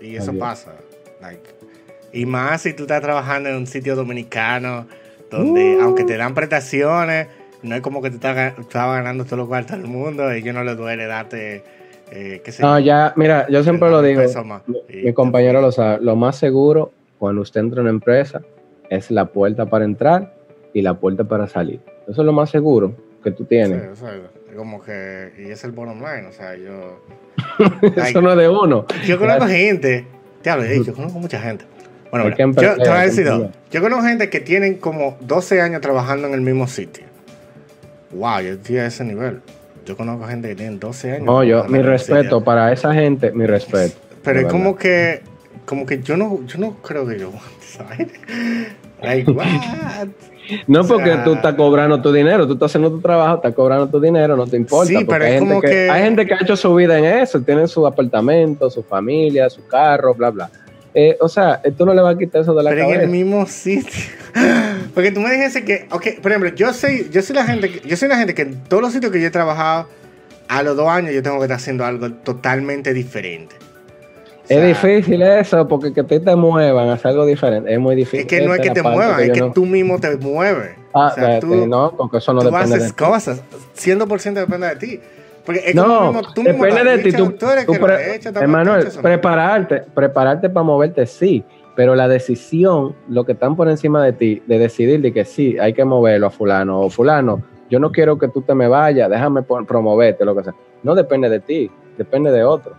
Y eso pasa. like. Y más si tú estás trabajando en un sitio dominicano, donde Uh. aunque te dan prestaciones, no es como que tú estás, ganando todos los cuartos del mundo, a ellos no les duele darte, eh, qué sé No, yo, ya, mira, yo siempre lo digo, más. Y- mi compañero lo sabe, lo más seguro cuando usted entra en una empresa es la puerta para entrar y la puerta para salir. Eso es lo más seguro que tú Sí, tienes. o sea, es como que, y es el bottom line, o sea, yo... Eso no es de uno. Yo conozco gente, te hablo, yo conozco mucha gente. Bueno, mira, yo te voy a decir. Yo conozco gente que tienen como 12 años trabajando en el mismo sitio. Wow, yo estoy a ese nivel. Yo conozco gente que tiene 12 años. No, yo, mi respeto para esa gente, mi respeto. Pero es como que, como que yo no, yo no creo que yo ¿sabes? Like, what? No o sea- porque tú estás cobrando tu dinero, tú estás haciendo tu trabajo, estás cobrando tu dinero, no te importa. Sí, porque pero hay es gente como que, que- hay gente que ha hecho su vida en eso, tienen su apartamento, su familia, su carro, bla, bla. Eh, o sea, tú no le vas a quitar eso de la Pero en el mismo sitio. Porque tú me dijiste que, ok, por ejemplo, yo soy, yo soy la gente, que- yo soy la gente que en todos los sitios que yo he trabajado, a los dos años yo tengo que estar haciendo algo totalmente diferente. Es difícil eso, porque que te, te muevan a hacer algo diferente es muy difícil. Es que no es que te muevan, es que no- tú mismo te mueves. Ah, o sea, tú, no, porque eso no tú depende de haces ti. cosas, 100% depende de ti. Porque es No, como mismo, tú mismo depende de ti. Tú, tú pre- hecho, Emanuel, hecho prepararte, prepararte para moverte, sí. Pero la decisión, lo que están por encima de ti, de decidir de que sí, hay que moverlo a fulano o fulano, yo no quiero que tú te me vayas, déjame promoverte, lo que sea. No depende de ti, depende de otro.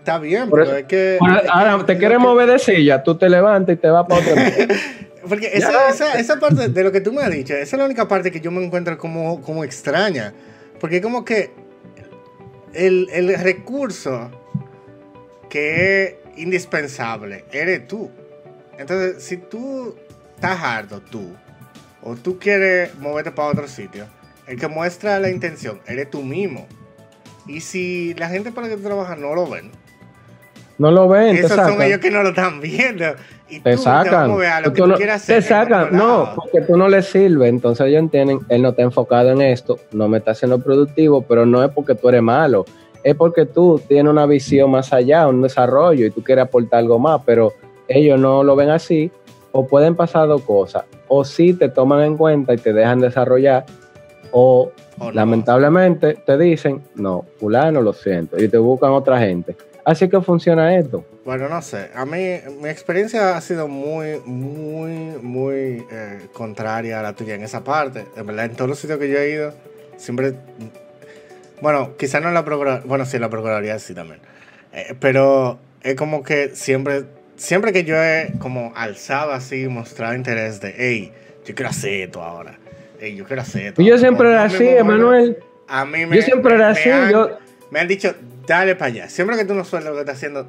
Está bien, pero eso- es que... Ahora, te quieres que- mover de silla, tú te levantas y te vas para otro. Porque esa, Ya. esa, esa parte de lo que tú me has dicho, esa es la única parte que yo me encuentro como, como extraña. Porque como que el, el recurso que es indispensable eres tú. Entonces, si tú estás harto, tú, o tú quieres moverte para otro sitio, el que muestra la intención eres tú mismo. Y si la gente para la que tú trabajas no lo ven, No lo ven, te esos son ellos que no lo están viendo. Y Te tú sacan. a lo Tú que tú no- te hacer. sacan. No, porque tú no le sirves. Entonces ellos entienden, él no está enfocado en esto, no me está haciendo productivo, pero no es porque tú eres malo. Es porque tú tienes una visión más allá, un desarrollo y tú quieres aportar algo más, pero ellos no lo ven así. O pueden pasar dos cosas. O sí te toman en cuenta y te dejan desarrollar. O ¿O no? lamentablemente te dicen, no, fulano, lo siento. Y te buscan otra gente. Así que funciona esto. Bueno, no sé. A mí, mi experiencia ha sido muy, muy, muy eh, contraria a la tuya en esa parte. En verdad, en todos los sitios que yo he ido, siempre. Bueno, quizás no en la Procuraduría. Bueno, sí, en la Procuraduría sí también. Eh, pero es como que siempre, siempre que yo he como alzado así, mostrado interés de, hey, yo quiero hacer esto ahora. Hey, yo quiero hacer esto. Yo siempre era así, Emanuel. A mí me, yo siempre era así. yo... me han dicho, dale para allá. Siempre que tú no sueltas lo que estás haciendo.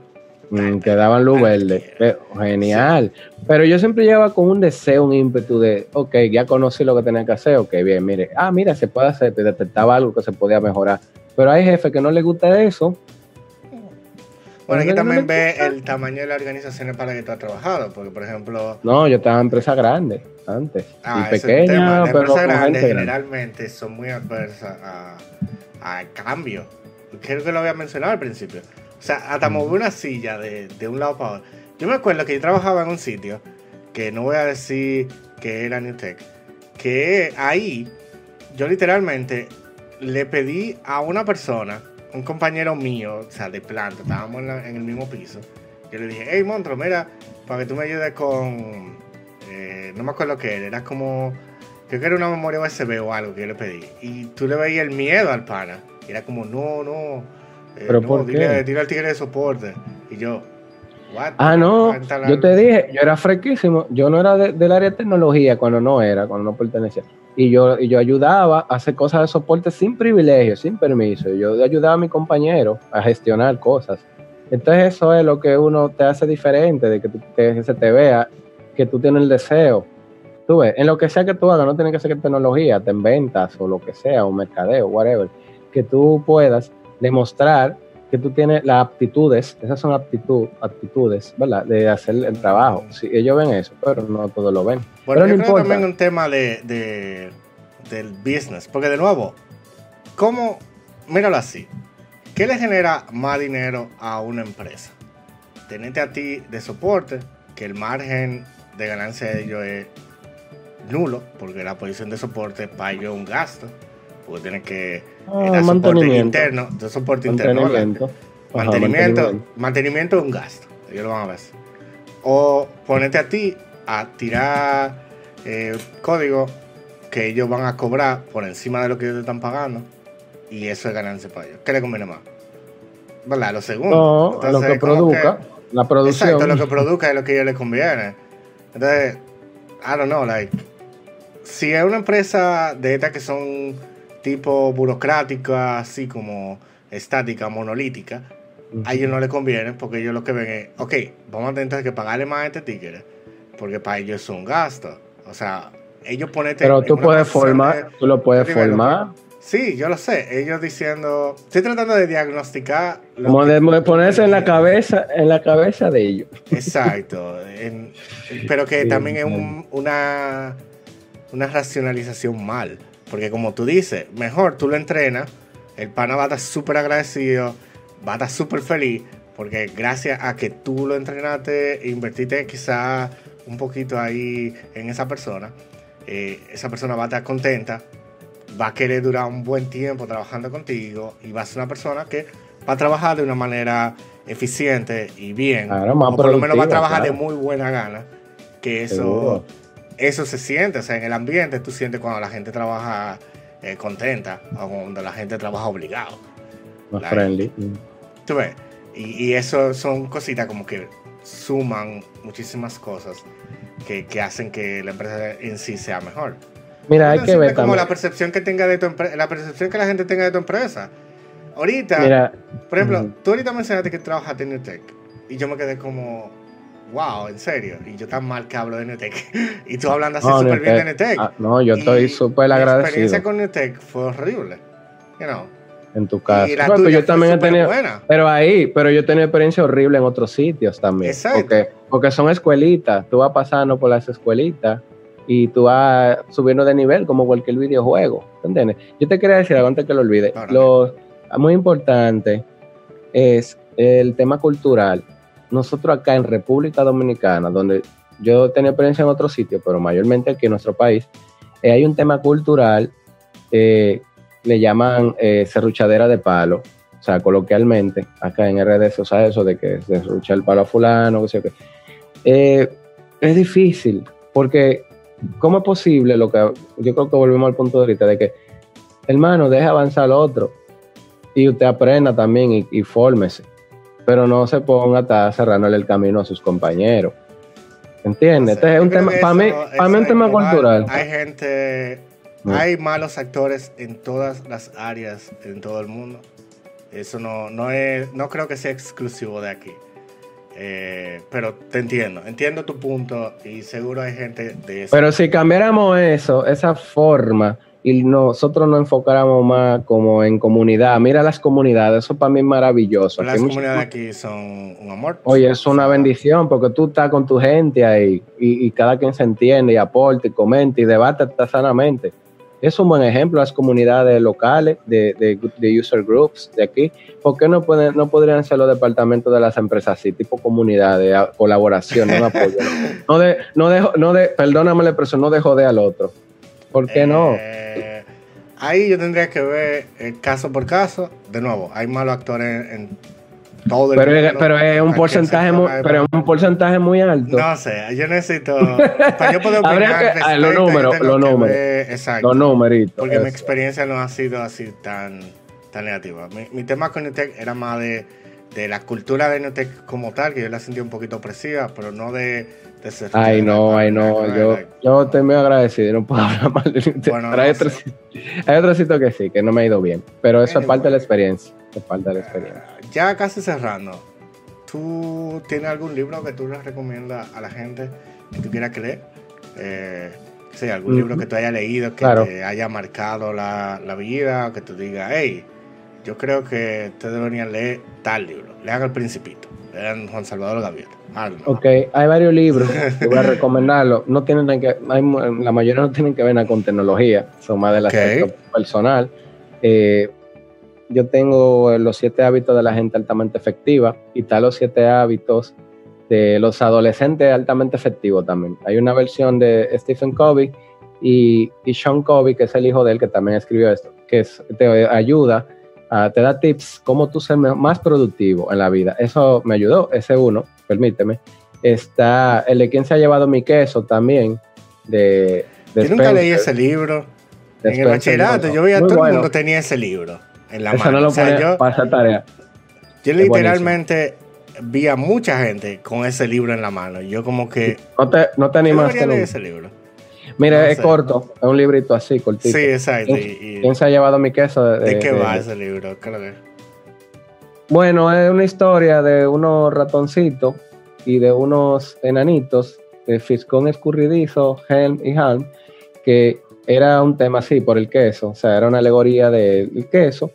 Mm, te daban luz verde. Genial. Sí. Pero yo siempre llevaba con un deseo, un ímpetu de, ok, ya conocí lo que tenía que hacer, ok, bien, mire, ah, mira, se puede hacer, te detectaba algo que se podía mejorar. Pero hay jefes que no les gusta eso. Bueno, aquí también ve el tamaño de las organizaciones para que tú has trabajado, porque por ejemplo... No, yo estaba en empresas grandes antes, ah, y pequeñas, pero con grandes generalmente grande. son muy adversas a, a, cambio. Creo que lo había mencionado al principio. O sea, hasta mover una silla de, de un lado para otro. Yo me acuerdo que yo trabajaba en un sitio, que no voy a decir que era New Tech, que ahí yo literalmente le pedí a una persona un compañero mío, o sea, de planta, estábamos en, la, en el mismo piso. Yo le dije, hey, Montro, mira, para que tú me ayudes con. Eh, no me acuerdo qué era, era como. Creo que era una memoria USB o algo que yo le pedí. Y tú le veías el miedo al pana. Era como, no, no. Eh, ¿Pero no, por dile, qué? dile al tigre de soporte. Y yo, what? Ah, no, yo te dije, yo era fresquísimo. Yo no era de- del área de tecnología cuando no era, cuando no pertenecía. Y yo, y yo ayudaba a hacer cosas de soporte sin privilegio, sin permiso. Yo ayudaba a mi compañero a gestionar cosas. Entonces eso es lo que uno te hace diferente, de que, se te vea que tú tienes el deseo. Tú ves, en lo que sea que tú hagas, no tiene que ser que tecnología, te en ventas o lo que sea, o mercadeo, whatever, que tú puedas demostrar que tú tienes las aptitudes, esas son aptitud, aptitudes, ¿verdad? De hacer el trabajo. Sí, ellos ven eso, pero no todos lo ven. Bueno, pero yo no creo importa. también un tema de, de- del business. Porque de nuevo, ¿cómo? Míralo así. ¿Qué le genera más dinero a una empresa? Tenerte a ti de soporte, que el margen de ganancia de ellos es nulo, porque la posición de soporte para ellos es un gasto, porque tienes que Ah, dar soporte interno, de soporte interno. Mantenimiento. Ajá, Mantenimiento, mantenimiento. mantenimiento es un gasto, ellos lo van a ver. O ponerte a ti a tirar eh, código que ellos van a cobrar por encima de lo que ellos te están pagando y eso es ganancia para ellos. ¿Qué le conviene más? ¿Verdad? Lo segundo. No, Entonces, lo que produzca, la producción. Exacto, lo que produzca es lo que a ellos les conviene. Entonces, I don't know, like, si es una empresa de estas que son tipo burocrática, así como estática, monolítica, a ellos no les conviene porque ellos lo que ven es, ok, vamos a tener que pagarle más a este tigre porque para ellos es un gasto. O sea, ellos ponete. Pero en tú puedes formar, de- tú lo puedes formar. Sí, yo lo sé. Ellos diciendo. Estoy tratando de diagnosticar. Como de, ponerse en la cabeza, en la cabeza de ellos. Exacto. en- pero que Sí, también es un- una, una racionalización mal. Porque como tú dices, mejor tú lo entrenas, el pana va a estar súper agradecido, va a estar súper feliz, porque gracias a que tú lo entrenaste, invertiste quizá un poquito ahí en esa persona, eh, esa persona va a estar contenta, va a querer durar un buen tiempo trabajando contigo y va a ser una persona que va a trabajar de una manera eficiente y bien. Claro, más o por lo menos va a trabajar claro. de muy buena gana. Que eso, Seguro. Eso se siente, o sea, en el ambiente tú sientes cuando la gente trabaja eh, contenta o cuando la gente trabaja obligado. Más Like, friendly. Tú ves, y, y eso son cositas como que suman muchísimas cosas que, que hacen que la empresa en sí sea mejor. Mira, hay que ver como también. la percepción que tenga de tu la percepción que la gente tenga de tu empresa. Ahorita, Mira, por ejemplo, Ujú. tú ahorita mencionaste que trabajaste en Newtech y yo me quedé como, wow, en serio. Y yo tan mal que hablo de Newtech y tú hablando así no, súper bien de Newtech. ah, no, yo estoy súper Mi agradecido experiencia con Newtech fue horrible. You know. en tu caso. Y la Bueno, tuya yo fue también he tenido, buena. pero ahí, pero yo he tenido experiencia horrible en otros sitios también. Exacto. Porque, porque son escuelitas, tú vas pasando por las escuelitas y tú vas subiendo de nivel como cualquier videojuego, ¿entiendes? Yo te quería decir algo antes que lo olvide. Lo muy importante es el tema cultural. Nosotros acá en República Dominicana, donde yo tenido experiencia en otros sitios, pero mayormente aquí en nuestro país, eh, hay un tema cultural, eh, le llaman eh, serruchadera de palo, o sea, coloquialmente, acá en RD se usa eso de que se rucha el palo a fulano, que sé qué. Eh, es difícil, porque ¿cómo es posible lo que yo creo que volvemos al punto de ahorita de que, hermano, deje avanzar al otro y usted aprenda también y, y fórmese, pero no se ponga a estar cerrándole el camino a sus compañeros. ¿Entiendes? No sé, Este es un tema, para mí, para mí es un tema cultural. Hay gente, Mm. hay malos actores en todas las áreas, en todo el mundo. Eso no, no es, no creo que sea exclusivo de aquí. Eh, pero te entiendo, entiendo tu punto y seguro hay gente de eso. Pero si cambiáramos eso, esa forma, y nosotros nos enfocáramos más como en comunidad, mira las comunidades, eso para mí es maravilloso. las Aquí comunidades aquí son un amor. Oye, es una bendición porque tú estás con tu gente ahí y, y cada quien se entiende y aporta y comenta y debate hasta sanamente. Es un buen ejemplo las comunidades locales de, de, de user groups de aquí. ¿Por qué no, pueden, no podrían ser los departamentos de las empresas así, tipo comunidad, de a- colaboración, no apoyo? No de, no de, no de, perdóname la expresión, no de joder al otro. ¿Por qué no? Eh, ahí yo tendría que ver eh, caso por caso. De nuevo, hay malos actores en, en todo el Pero, es- mundo. pero es un porcentaje muy, pero es un porcentaje muy alto. No sé, yo necesito. Para yo poder opinar Habría que- al ah, los números, los números. exacto. Los numeritos. Porque mi experiencia no ha sido así tan, tan negativa. Mi, mi tema con Nutec era más de, de la cultura de Nutec como tal, que yo la sentí un poquito opresiva, pero no de, de ser. Ay, no, ay, no. Yo, yo estoy muy agradecido no puedo hablar mal de Nintendo. Bueno, hay, otro, hay otro sitio que sí, que no me ha ido bien. Pero eso es parte de la experiencia. Es parte de la experiencia. Ya casi cerrando, ¿tú tienes algún libro que tú les recomiendas a la gente que tú quieras leer? Eh, sí, algún Mm, libro que tú hayas leído que claro. te haya marcado la, la vida, o que tú digas, hey, yo creo que ustedes deberían leer tal libro. Lean El Principito, lean Juan Salvador Gaviota. Hazlo. Ok, hay varios libros que voy a recomendarlo. No tienen que, hay la mayoría no tienen que ver nada con tecnología, son más del Ok. aspecto personal. Eh, yo tengo los siete hábitos de la gente altamente efectiva y tal los siete hábitos de los adolescentes altamente efectivos también. Hay una versión de Stephen Covey y, y Sean Covey, que es el hijo de él, que también escribió esto, que es- te ayuda, a- te da tips cómo tú ser más productivo en la vida. Eso me ayudó, ese uno, permíteme. Está el de quién se ha llevado mi queso también, de, de Yo nunca leí ese libro. de En el bachillerato, Johnson. yo veía todo el bueno. mundo tenía ese libro en la Eso mano. no lo O sea, pone yo, para hacer tarea. yo es literalmente vi a mucha gente con ese libro en la mano. Yo como que... No te, no te animaste leer ese libro. Mira, no es sé. corto, es un librito así, cortito. Sí, exacto. ¿Quién, se ha llevado mi queso? De, ¿De qué de- va ese libro? ¿Qué lo que- Bueno, es una historia de unos ratoncitos y de unos enanitos, de Fiscón Escurridizo, Helm y Halm, que era un tema así por el queso, o sea, era una alegoría del queso,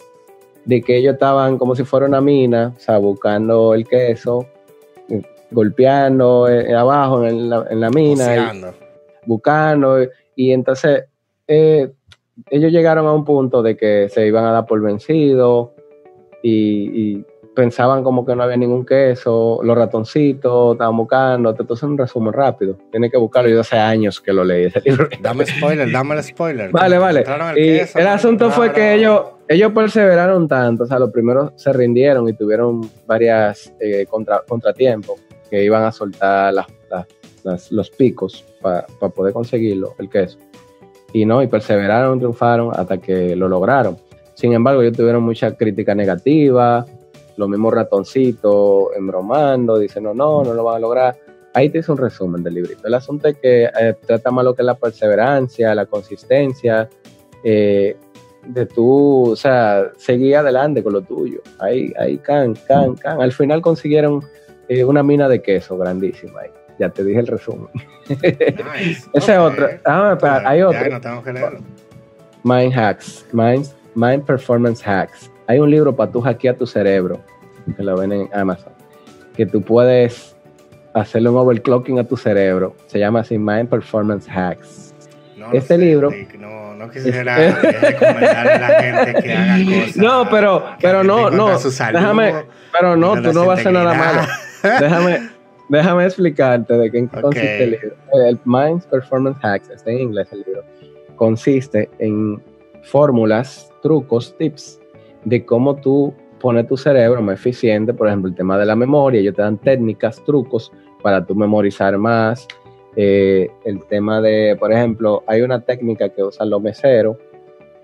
de que ellos estaban como si fuera una mina, o sea, buscando el queso, golpeando eh, abajo en la, en la mina, y- buscando, y entonces eh, ellos llegaron a un punto de que se iban a dar por vencidos y, y pensaban como que no había ningún queso, los ratoncitos estaban buscando, entonces un resumen rápido, tiene que buscarlo, yo hace años que lo leí ese libro. Dame spoiler, dame el spoiler. Vale, vale. Encontraron Y queso, el asunto fue que ellos, ellos perseveraron tanto, o sea, los primeros se rindieron y tuvieron varias eh, contra- contratiempos que iban a soltar las- las- las- los picos para poder conseguirlo, el queso. Y no, y perseveraron, triunfaron hasta que lo lograron. Sin embargo, ellos tuvieron mucha crítica negativa, los mismos ratoncitos embromando, dicen, no, no, lo van a lograr. Ahí te hice un resumen del librito. El asunto es que eh, trata más lo que es la perseverancia, la consistencia, eh, de tú, o sea, seguir adelante con lo tuyo. Ahí, ahí, can, can, can. Al final consiguieron eh, una mina de queso grandísima ahí. Ya te dije el resumen. Nice. Ese es otro. Ah, espera, hay Ya, otro. no tengo que leerlo. Mind Hacks, Mind, Mind Performance Hacks. Hay un libro para tú hackear tu cerebro, que lo ven en Amazon, que tú puedes hacerle un overclocking a tu cerebro. Se llama así Mind Performance Hacks. No Este sé, libro- No, no quisiera recomendarle a la gente que haga cosas. No, pero, pero no, no. salud, Déjame, pero no, tú no vas a hacer nada malo. Déjame, déjame explicarte de qué consiste el libro. El Mind Performance Hacks, está en inglés el libro, consiste en fórmulas, trucos, tips de cómo tú pone tu cerebro más eficiente, por ejemplo, el tema de la memoria, ellos te dan técnicas, trucos para tú memorizar más. Eh, el tema de, por ejemplo, hay una técnica que usan los meseros,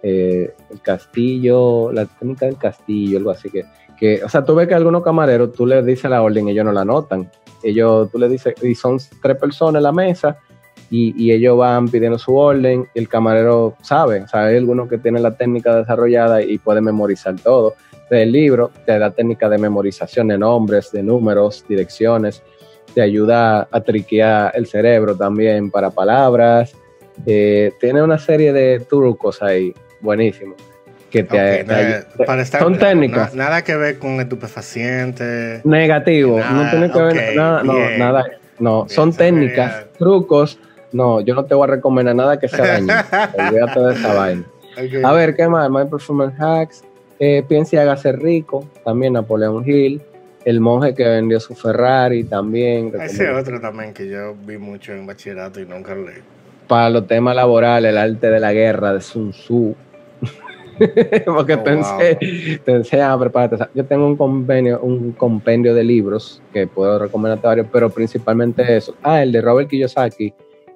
eh, el castillo, la técnica del castillo, algo así que, que, o sea, tú ves que algunos camareros, tú les dices la orden, ellos no la notan. Ellos, tú les dices, y son tres personas en la mesa, y, ellos van pidiendo su orden, y el camarero sabe, o sea, hay algunos que tienen la técnica desarrollada y puede memorizar todo. El libro te da técnica de memorización de nombres, de números, direcciones, te ayuda a triquear el cerebro también para palabras. Eh, tiene una serie de trucos ahí, buenísimos. Que te, son técnicas. nada que ver con estupefaciente. Negativo. no tiene que ver nada. No, nada. No, son técnicas, trucos no, yo no te voy a recomendar nada que sea daño. Olvídate de esa vaina. A ver, ¿qué más? My Performance Hacks. Eh, piensa y hágase rico. También Napoleón Hill. El monje que vendió su Ferrari también. Ese otro también que yo vi mucho en bachillerato y nunca leí. Para los temas laborales, el arte de la guerra de Sun Tzu. Porque oh, te, enseña, prepárate. Yo tengo un convenio, un compendio de libros que puedo recomendarte varios, pero principalmente eso. Ah, el de Robert Kiyosaki,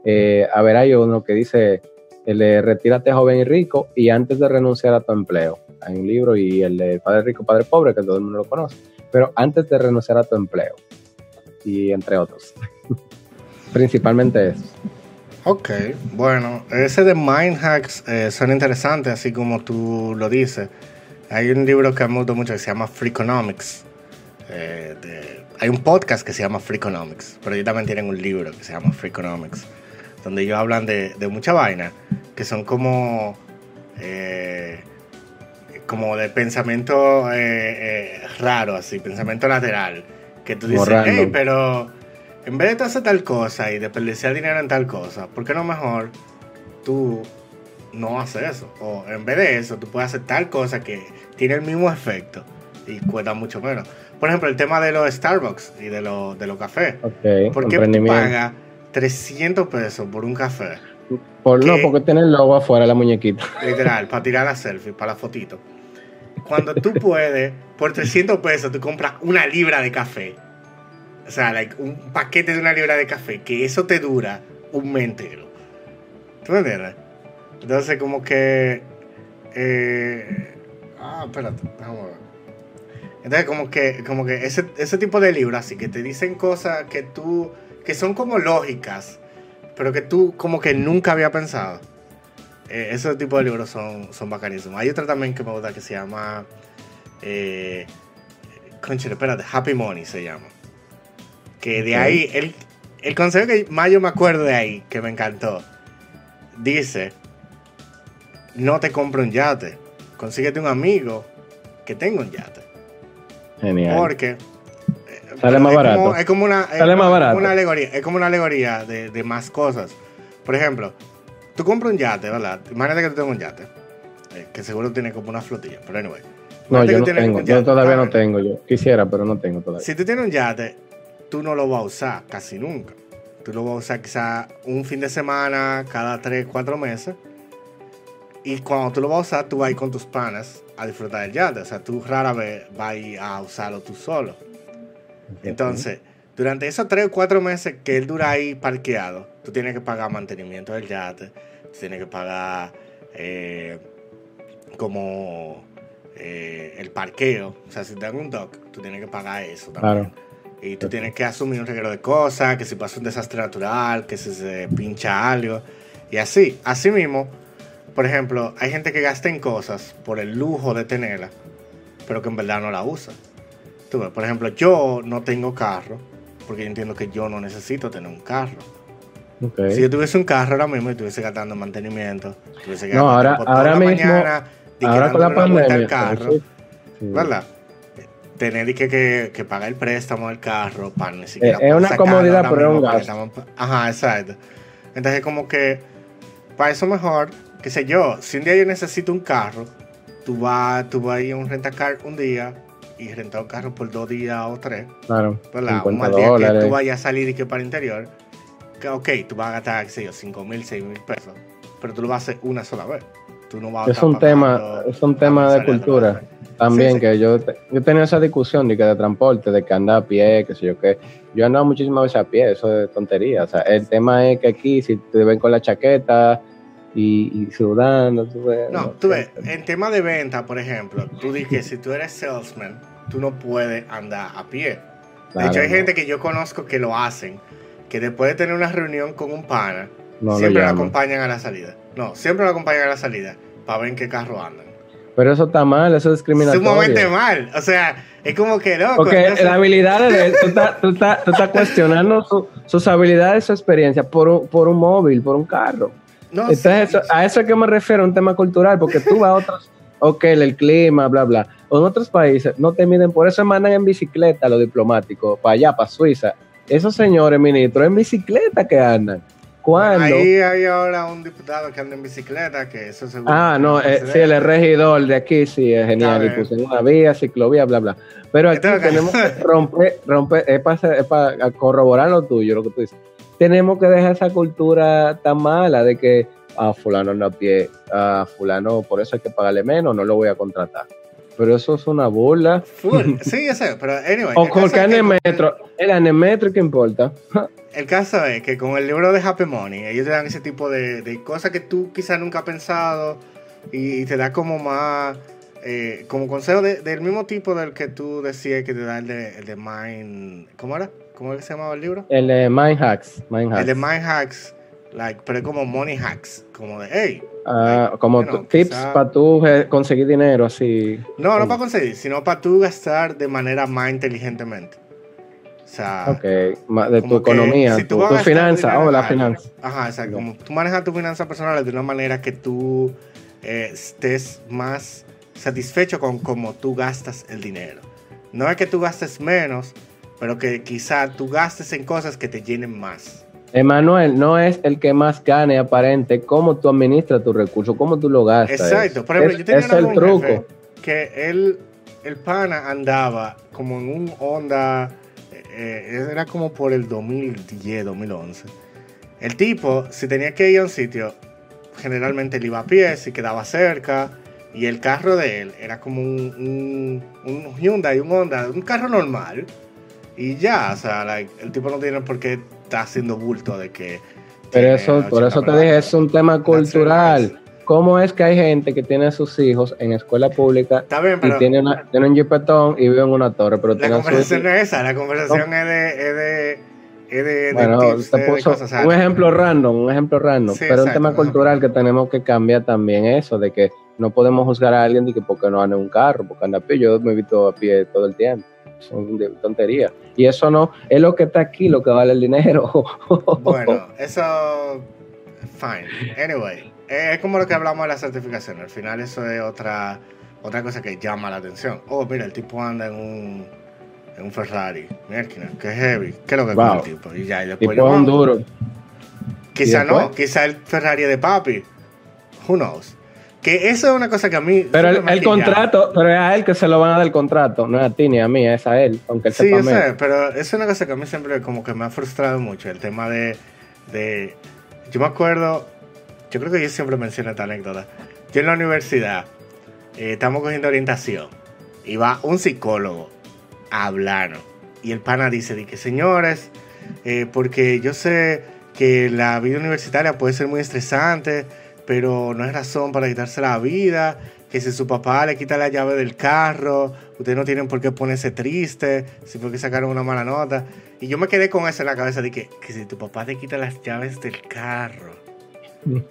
eh, a ver, hay uno que dice, el de Retírate joven y rico y antes de renunciar a tu empleo. Hay un libro y el de Padre rico, Padre pobre, que todo el mundo lo conoce. Pero antes de renunciar a tu empleo. Y entre otros. Principalmente eso. Ok, bueno, ese de Mind Hacks eh, son interesantes, así como tú lo dices. Hay un libro que me gustó mucho que se llama Freakonomics. Eh, hay un podcast que se llama Freakonomics, pero ellos también tienen un libro que se llama Freakonomics donde ellos hablan de, de mucha vaina, que son como, eh, como de pensamiento eh, eh, raro, así, pensamiento lateral, que tú dices, hey, pero en vez de tú hacer tal cosa y desperdiciar dinero en tal cosa, ¿por qué no mejor tú no haces eso? O en vez de eso, tú puedes hacer tal cosa que tiene el mismo efecto y cuesta mucho menos. Por ejemplo, el tema de los Starbucks y de, los de los cafés. Okay, ¿Por qué tú pagas 300 pesos por un café. Por no, porque tiene el logo afuera la muñequita. Literal, para tirar la selfie, para la fotito. Cuando tú puedes, por 300 pesos, tú compras una libra de café. O sea, un paquete de una libra de café, que eso te dura un mes entero. ¿Tú me entiendes? Entonces, como que. Eh, ah, espérate, vamos a ver. Entonces, como que, como que ese, ese tipo de libros, así que te dicen cosas que tú que son como lógicas, pero que tú como que nunca había pensado. Eh, ese tipo de libros son, son bacanísimos. Hay otro también que me gusta que se llama. Eh, espérate, Happy Money se llama. Que de ahí, el, el consejo que más yo me acuerdo de ahí, que me encantó, dice: No te compro un yate, consíguete un amigo que tenga un yate. Genial. Porque Sale más barato. es como una, alegoría, es como una alegoría de, más cosas. Por ejemplo, tú compras un yate, ¿verdad? Imagínate que tú tengas un yate, eh, que seguro tiene como una flotilla, pero anyway. No, yo no tengo, yo todavía no tengo, yo quisiera, pero no tengo todavía. Si tú tienes un yate, tú no lo vas a usar casi nunca. Tú lo vas a usar quizá un fin de semana, cada 3, 4 meses. Y cuando tú lo vas a usar, tú vas a ir con tus panas a disfrutar del yate. O sea, tú rara vez vas a usarlo tú solo. Entonces, durante esos tres o cuatro meses que él dura ahí parqueado, tú tienes que pagar mantenimiento del yate, tú tienes que pagar eh, como eh, el parqueo. O sea, si te dan un dock, tú tienes que pagar eso también. Y tú tienes que asumir un regalo de cosas, que si pasa un desastre natural, que si se pincha algo. Y así, así mismo, por ejemplo, hay gente que gasta en cosas por el lujo de tenerla, pero que en verdad no la usa por ejemplo, yo no tengo carro porque yo entiendo que yo no necesito tener un carro. Si yo tuviese un carro ahora mismo y estuviese gastando mantenimiento, tuviese no, ahora, ahora mismo, mañana, ahora con la pandemia, carro, ¿verdad? Tener que, que, pagar el préstamo del carro para ni siquiera. es una comodidad, pero es un gasto. Ajá, exacto. Entonces, como que para eso mejor, qué sé yo, si un día yo necesito un carro, tú vas, tú vas a ir a un rentacar un día, y rentar un carro por dos días o tres, claro, un mal día que tú vayas a salir y que para el interior, que ok, tú vas a gastar, qué sé yo, 5 mil, 6 mil pesos, pero tú lo vas a hacer una sola vez. Tú no vas es, un tema, es un tema de cultura. también, que yo, yo tenía esa discusión de que de transporte, de que anda a pie, que sé yo qué. Yo he andado muchísimas veces a pie, eso es tontería. O sea, el tema es que aquí, si te ven con la chaqueta y, sudando, tú ves. No, tú ves, en tema de venta, por ejemplo, tú dices que si tú eres salesman, tú no puedes andar a pie. de hecho, hay gente que yo conozco que lo hacen, que después de tener una reunión con un pana, siempre lo, acompañan a la salida. No, siempre lo acompañan a la salida para ver en qué carro andan. Pero eso está mal, eso es discriminatorio. Sumamente mal. O sea, es como que loco. Porque la habilidad de tú estás, tú estás, tú estás cuestionando sus habilidades, su experiencia por un, por un móvil, por un carro. No, Entonces, a eso es que me refiero, un tema cultural, porque tú vas a otros, ok, el clima, bla, bla. En otros países no te miden, por eso mandan en bicicleta los diplomáticos, para allá, para Suiza. Esos señores ministros en bicicleta que andan. Ahí hay ahora un diputado que anda en bicicleta, que eso seguro. Ah, no, eh, sí, el regidor de aquí sí es genial. Y puse una vía, ciclovía, bla, bla. Pero aquí tenemos que romper, romper, es para, corroborar lo tuyo, lo que tú dices. Tenemos que dejar esa cultura tan mala de que a ah, fulano no a pie, a ah, fulano por eso hay que pagarle menos, no lo voy a contratar. Pero eso es una burla. Sí, ya sé, pero anyway. O con que en el metro, el metro, ¿qué importa? El caso es que con el libro de Happy Money, ellos te dan ese tipo de, cosas que tú quizás nunca has pensado y, te da como más, eh, como consejo del mismo tipo del que tú decías que te da el de, el de Mind, ¿cómo era? ¿Cómo se llamaba el libro? El de Mind Hacks. Mind Hacks. El de Mind Hacks, like, pero es como Money Hacks, como de, hey. Ah, como tips para tú conseguir dinero así. No, no para conseguir, sino para tú gastar de manera más inteligentemente. O sea, de tu economía, tu, finanza, o oh, la finanza. Ajá, exacto. Como tú manejas tu finanza personal de una manera que tú eh, estés más satisfecho con cómo tú gastas el dinero. No es que tú gastes menos, pero que quizá tú gastes en cosas que te llenen más. Emanuel, no es el que más gane aparente cómo tú administras tu recurso, cómo tú lo gastas. Exacto. Por ejemplo, yo tenía es el truco. Que él, el pana andaba como en un onda eh, era como por el 2010, 2011. El tipo, si tenía que ir a un sitio, generalmente él iba a pie, si quedaba cerca, y el carro de él era como un, un, Hyundai, un Honda, un carro normal. Y ya, o sea, el tipo no tiene por qué estar haciendo bulto de que... Pero eso, por eso te dije, es un tema cultural. ¿Cómo es que hay gente que tiene a sus hijos en escuela pública y tiene, una, tiene un jipetón y vive en una torre? Pero la conversación no es esa, la conversación es de... Es de, de, bueno, te puso un ejemplo random, un ejemplo random, pero es un tema cultural que tenemos que cambiar también eso, de que no podemos juzgar a alguien de que porque no anda en un carro, porque anda a pie, yo me he visto a pie todo el tiempo, son tonterías. Y eso no, es lo que está aquí, lo que vale el dinero. bueno, eso, fine, anyway. Eh, es como lo que hablamos de la certificación. Al final eso es otra, otra cosa que llama la atención. Oh, mira, el tipo anda en un, en un Ferrari. Mira, que heavy. ¿Qué es lo que wow. el tipo? Y ya, y después tipo un duro. Quizá no, quizá el Ferrari de papi. Who knows? Que eso es una cosa que a mí. Pero el, contrato, pero es a él que se lo van a dar el contrato, no es a ti ni a mí, es a él, aunque él Sí, yo sé, pero es una cosa que a mí siempre como que me ha frustrado mucho, el tema de. de yo me acuerdo yo creo que yo siempre menciono esta anécdota. Yo en la universidad eh, estamos cogiendo orientación y va un psicólogo a hablar y el pana dice, que señores, eh, porque yo sé que la vida universitaria puede ser muy estresante, pero no es razón para quitarse la vida, que si su papá le quita la llave del carro, ustedes no tienen por qué ponerse triste, si fue que sacaron una mala nota. Y yo me quedé con eso en la cabeza de que, que si tu papá te quita las llaves del carro,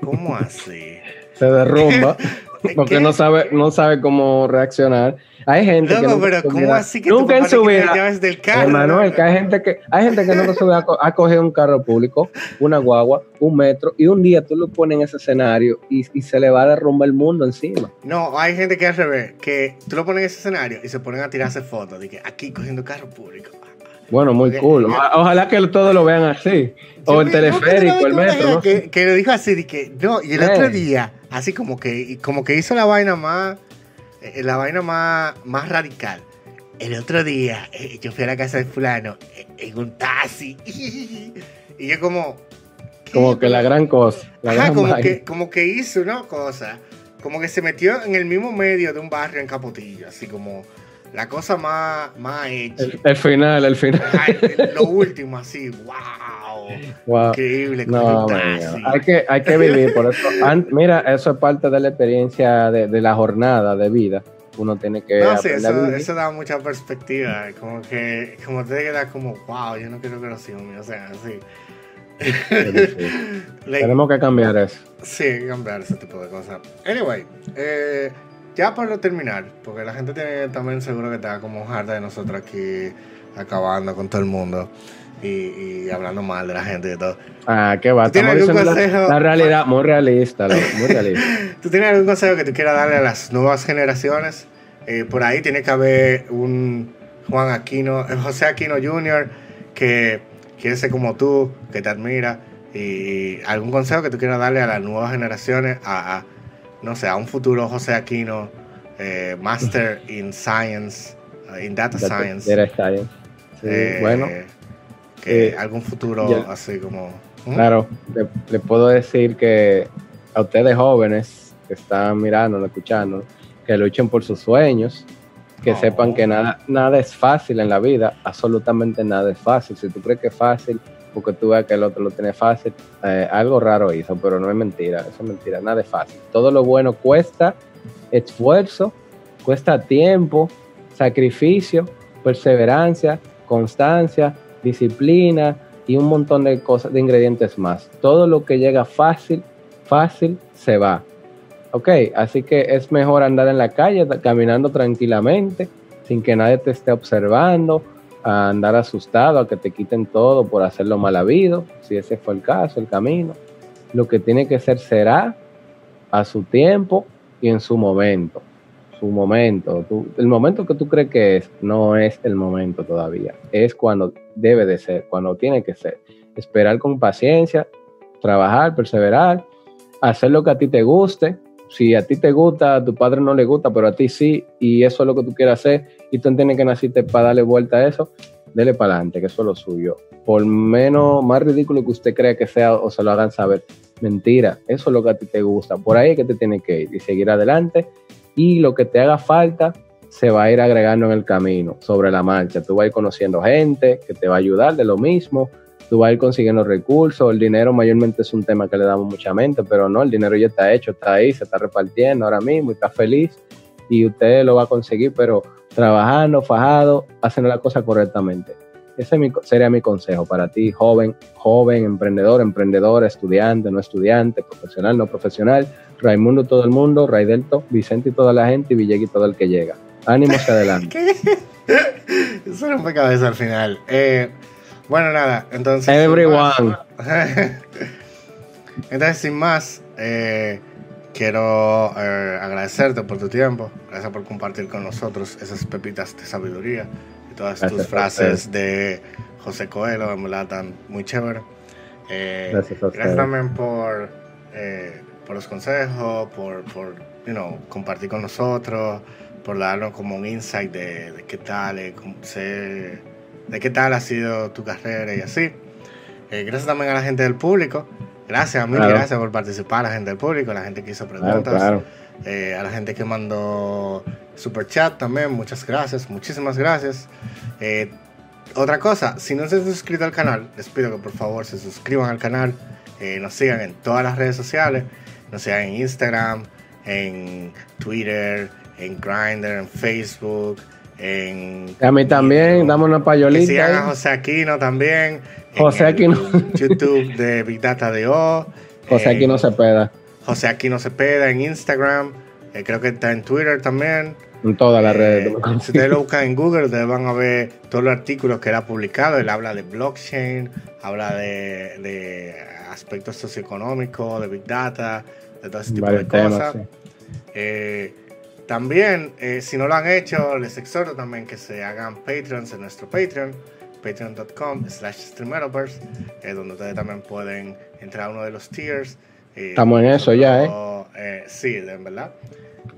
¿Cómo así? Se derrumba porque no sabe, no sabe cómo reaccionar. Hay gente que pero ¿cómo así que nunca en su vida, del carro? Manuel, que hay gente que hay gente que no se a, a coger un carro público, una guagua, un metro y un día tú lo pones en ese escenario y, se le va a derrumbar el mundo encima. No, hay gente que al revés, que tú lo pones en ese escenario y se ponen a tirarse fotos de que aquí cogiendo carro público. Bueno, muy cool. Ojalá que todos lo vean así. o el teleférico, el metro. Que, que, lo dijo así, de que no, y el otro día, así como que, como que hizo la vaina más, eh, la vaina más, más radical. El otro día, eh, yo fui a la casa de fulano eh, en un taxi. y yo como... Como que la gran cosa. como, que, como que hizo una cosa como que se metió en el mismo medio de un barrio en Capotillo, así como la cosa más, más hecha. El, final, el final. lo último, así, wow. Increíble. No, hay, que, hay que vivir por eso. mira, eso es parte de la experiencia de, de la jornada de vida uno tiene que no, sí, eso, eso, da mucha perspectiva como que como te queda como wow yo no quiero que los hijos o sea así tenemos que cambiar eso sí cambiar ese tipo de cosas anyway eh, ya para terminar porque la gente tiene también seguro que está como harta de nosotros aquí acabando con todo el mundo y, hablando mal de la gente y todo. Ah, qué va. ¿Tienes algún consejo? La, realidad, muy realista, muy realista. ¿Tú tienes algún consejo que tú quieras darle a las nuevas generaciones? Eh, por ahí tiene que haber un Juan Aquino, eh, José Aquino Jr., que quiere ser como tú, que te admira. Y algún consejo que tú quieras darle a las nuevas generaciones, a, no sé, a un futuro José Aquino, eh, Master in Science, in Data, Science. bueno eh, algún futuro así como... Claro, le, puedo decir que a ustedes jóvenes que están mirando, escuchando, que luchen por sus sueños, que sepan que nada, nada es fácil en la vida, absolutamente nada es fácil. Si tú crees que es fácil, porque tú ves que el otro lo tiene fácil, eh, algo raro hizo, pero no es mentira, eso es mentira, nada es fácil. Todo lo bueno cuesta esfuerzo, cuesta tiempo, sacrificio, perseverancia, constancia, disciplina y un montón de cosas, de ingredientes más. Todo lo que llega fácil, fácil, se va. Ok, así que es mejor andar en la calle caminando tranquilamente, sin que nadie te esté observando, a andar asustado, a que te quiten todo por hacerlo mal habido, si ese fue el caso, el camino. Lo que tiene que ser será a su tiempo y en su momento su momento, el momento que tú crees que es, no es el momento todavía, es cuando debe de ser, cuando tiene que ser. Esperar con paciencia, trabajar, perseverar, hacer lo que a ti te guste. Si a ti te gusta, a tu padre no le gusta, pero a ti sí, y eso es lo que tú quieres hacer, y tú entiendes que naciste para darle vuelta a eso, dele para adelante, que eso es lo suyo. Por menos, más ridículo que usted crea que sea o se lo hagan saber, mentira, eso es lo que a ti te gusta. Por ahí es que te tiene que ir y seguir adelante y lo que te haga falta se va a ir agregando en el camino, sobre la marcha. Tú vas a ir conociendo gente que te va a ayudar de lo mismo, tú vas a ir recursos, el dinero mayormente es un tema que le damos mucha mente, pero no, el dinero ya está hecho, está ahí, se está repartiendo ahora mismo y está feliz y usted lo va a conseguir, pero trabajando, fajado, haciendo la cosa correctamente. Ese sería mi consejo para ti, joven, joven, emprendedor, emprendedor, estudiante, no estudiante, profesional, no profesional, Raimundo todo el mundo, Raidelto, Vicente y toda la gente y Villegui todo el que llega. Ánimo hacia adelante. Eso no fue cabeza al final. Eh, bueno, nada, entonces... Everyone. entonces, sin más, eh, quiero eh, agradecerte por tu tiempo. Gracias por compartir con nosotros esas pepitas de sabiduría todas tus frases de José Coelho, en verdad, tan muy chévere. Eh, gracias, también por, eh, por los consejos, por, por you know, compartir con nosotros, por darnos como un insight de, qué tal, eh, de qué tal ha sido tu carrera y así. Eh, gracias también a la gente del público. Gracias a mí, gracias por participar, a la gente del público, a la gente que hizo preguntas, a la gente que mandó super chat también, muchas gracias, muchísimas gracias. Eh, otra cosa, si no se han suscrito al canal, les pido que por favor se suscriban al canal, eh, nos sigan en todas las redes sociales, nos sigan en Instagram, en Twitter, en Grindr, en Facebook, en... A mí también, damos una payolita. sigan a José Aquino también. José Aquino. YouTube de Big Data de O. José Aquino Cepeda. José Aquino Cepeda en Instagram. Eh, creo que está en Twitter también. En todas las redes. Eh, si ustedes lo buscan en Google, ustedes van a ver todos los artículos que él ha publicado. Él habla de blockchain, habla de, aspectos socioeconómicos, de Big Data, de todo ese tipo de cosas. Eh, también, si no lo han hecho, les exhorto también que se hagan Patreons en nuestro Patreon, patreon.com slash streameroverse, donde ustedes también pueden entrar a uno de los tiers. Estamos en eso ya, ¿eh? sí, en verdad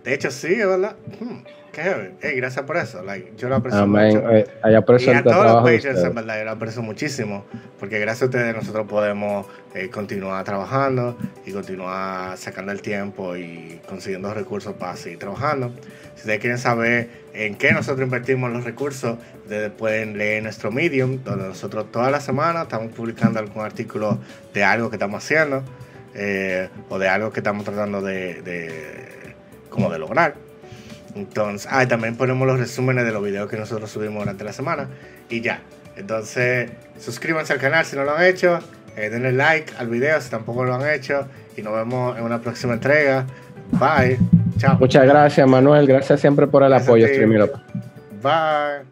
De hecho, sí, es verdad. Hmm, qué hey, gracias por eso. Like, yo lo aprecio mucho. Eh, y a todos los patrons, en verdad, yo lo aprecio muchísimo. Porque gracias a ustedes nosotros podemos eh, continuar trabajando y continuar sacando el tiempo y consiguiendo recursos para seguir trabajando. Si ustedes quieren saber en qué nosotros invertimos los recursos, ustedes pueden leer nuestro Medium, donde nosotros toda la semana estamos publicando algún artículo de algo que estamos haciendo eh, o de algo que estamos tratando de como de lograr. Entonces, ah, también ponemos los resúmenes de los videos que nosotros subimos durante la semana y ya. Entonces, suscríbanse al canal si no lo han hecho, eh, denle like al video si tampoco lo han hecho y nos vemos en una próxima entrega. Bye. Chao. Muchas gracias, Manuel. Gracias siempre por el apoyo, Bye.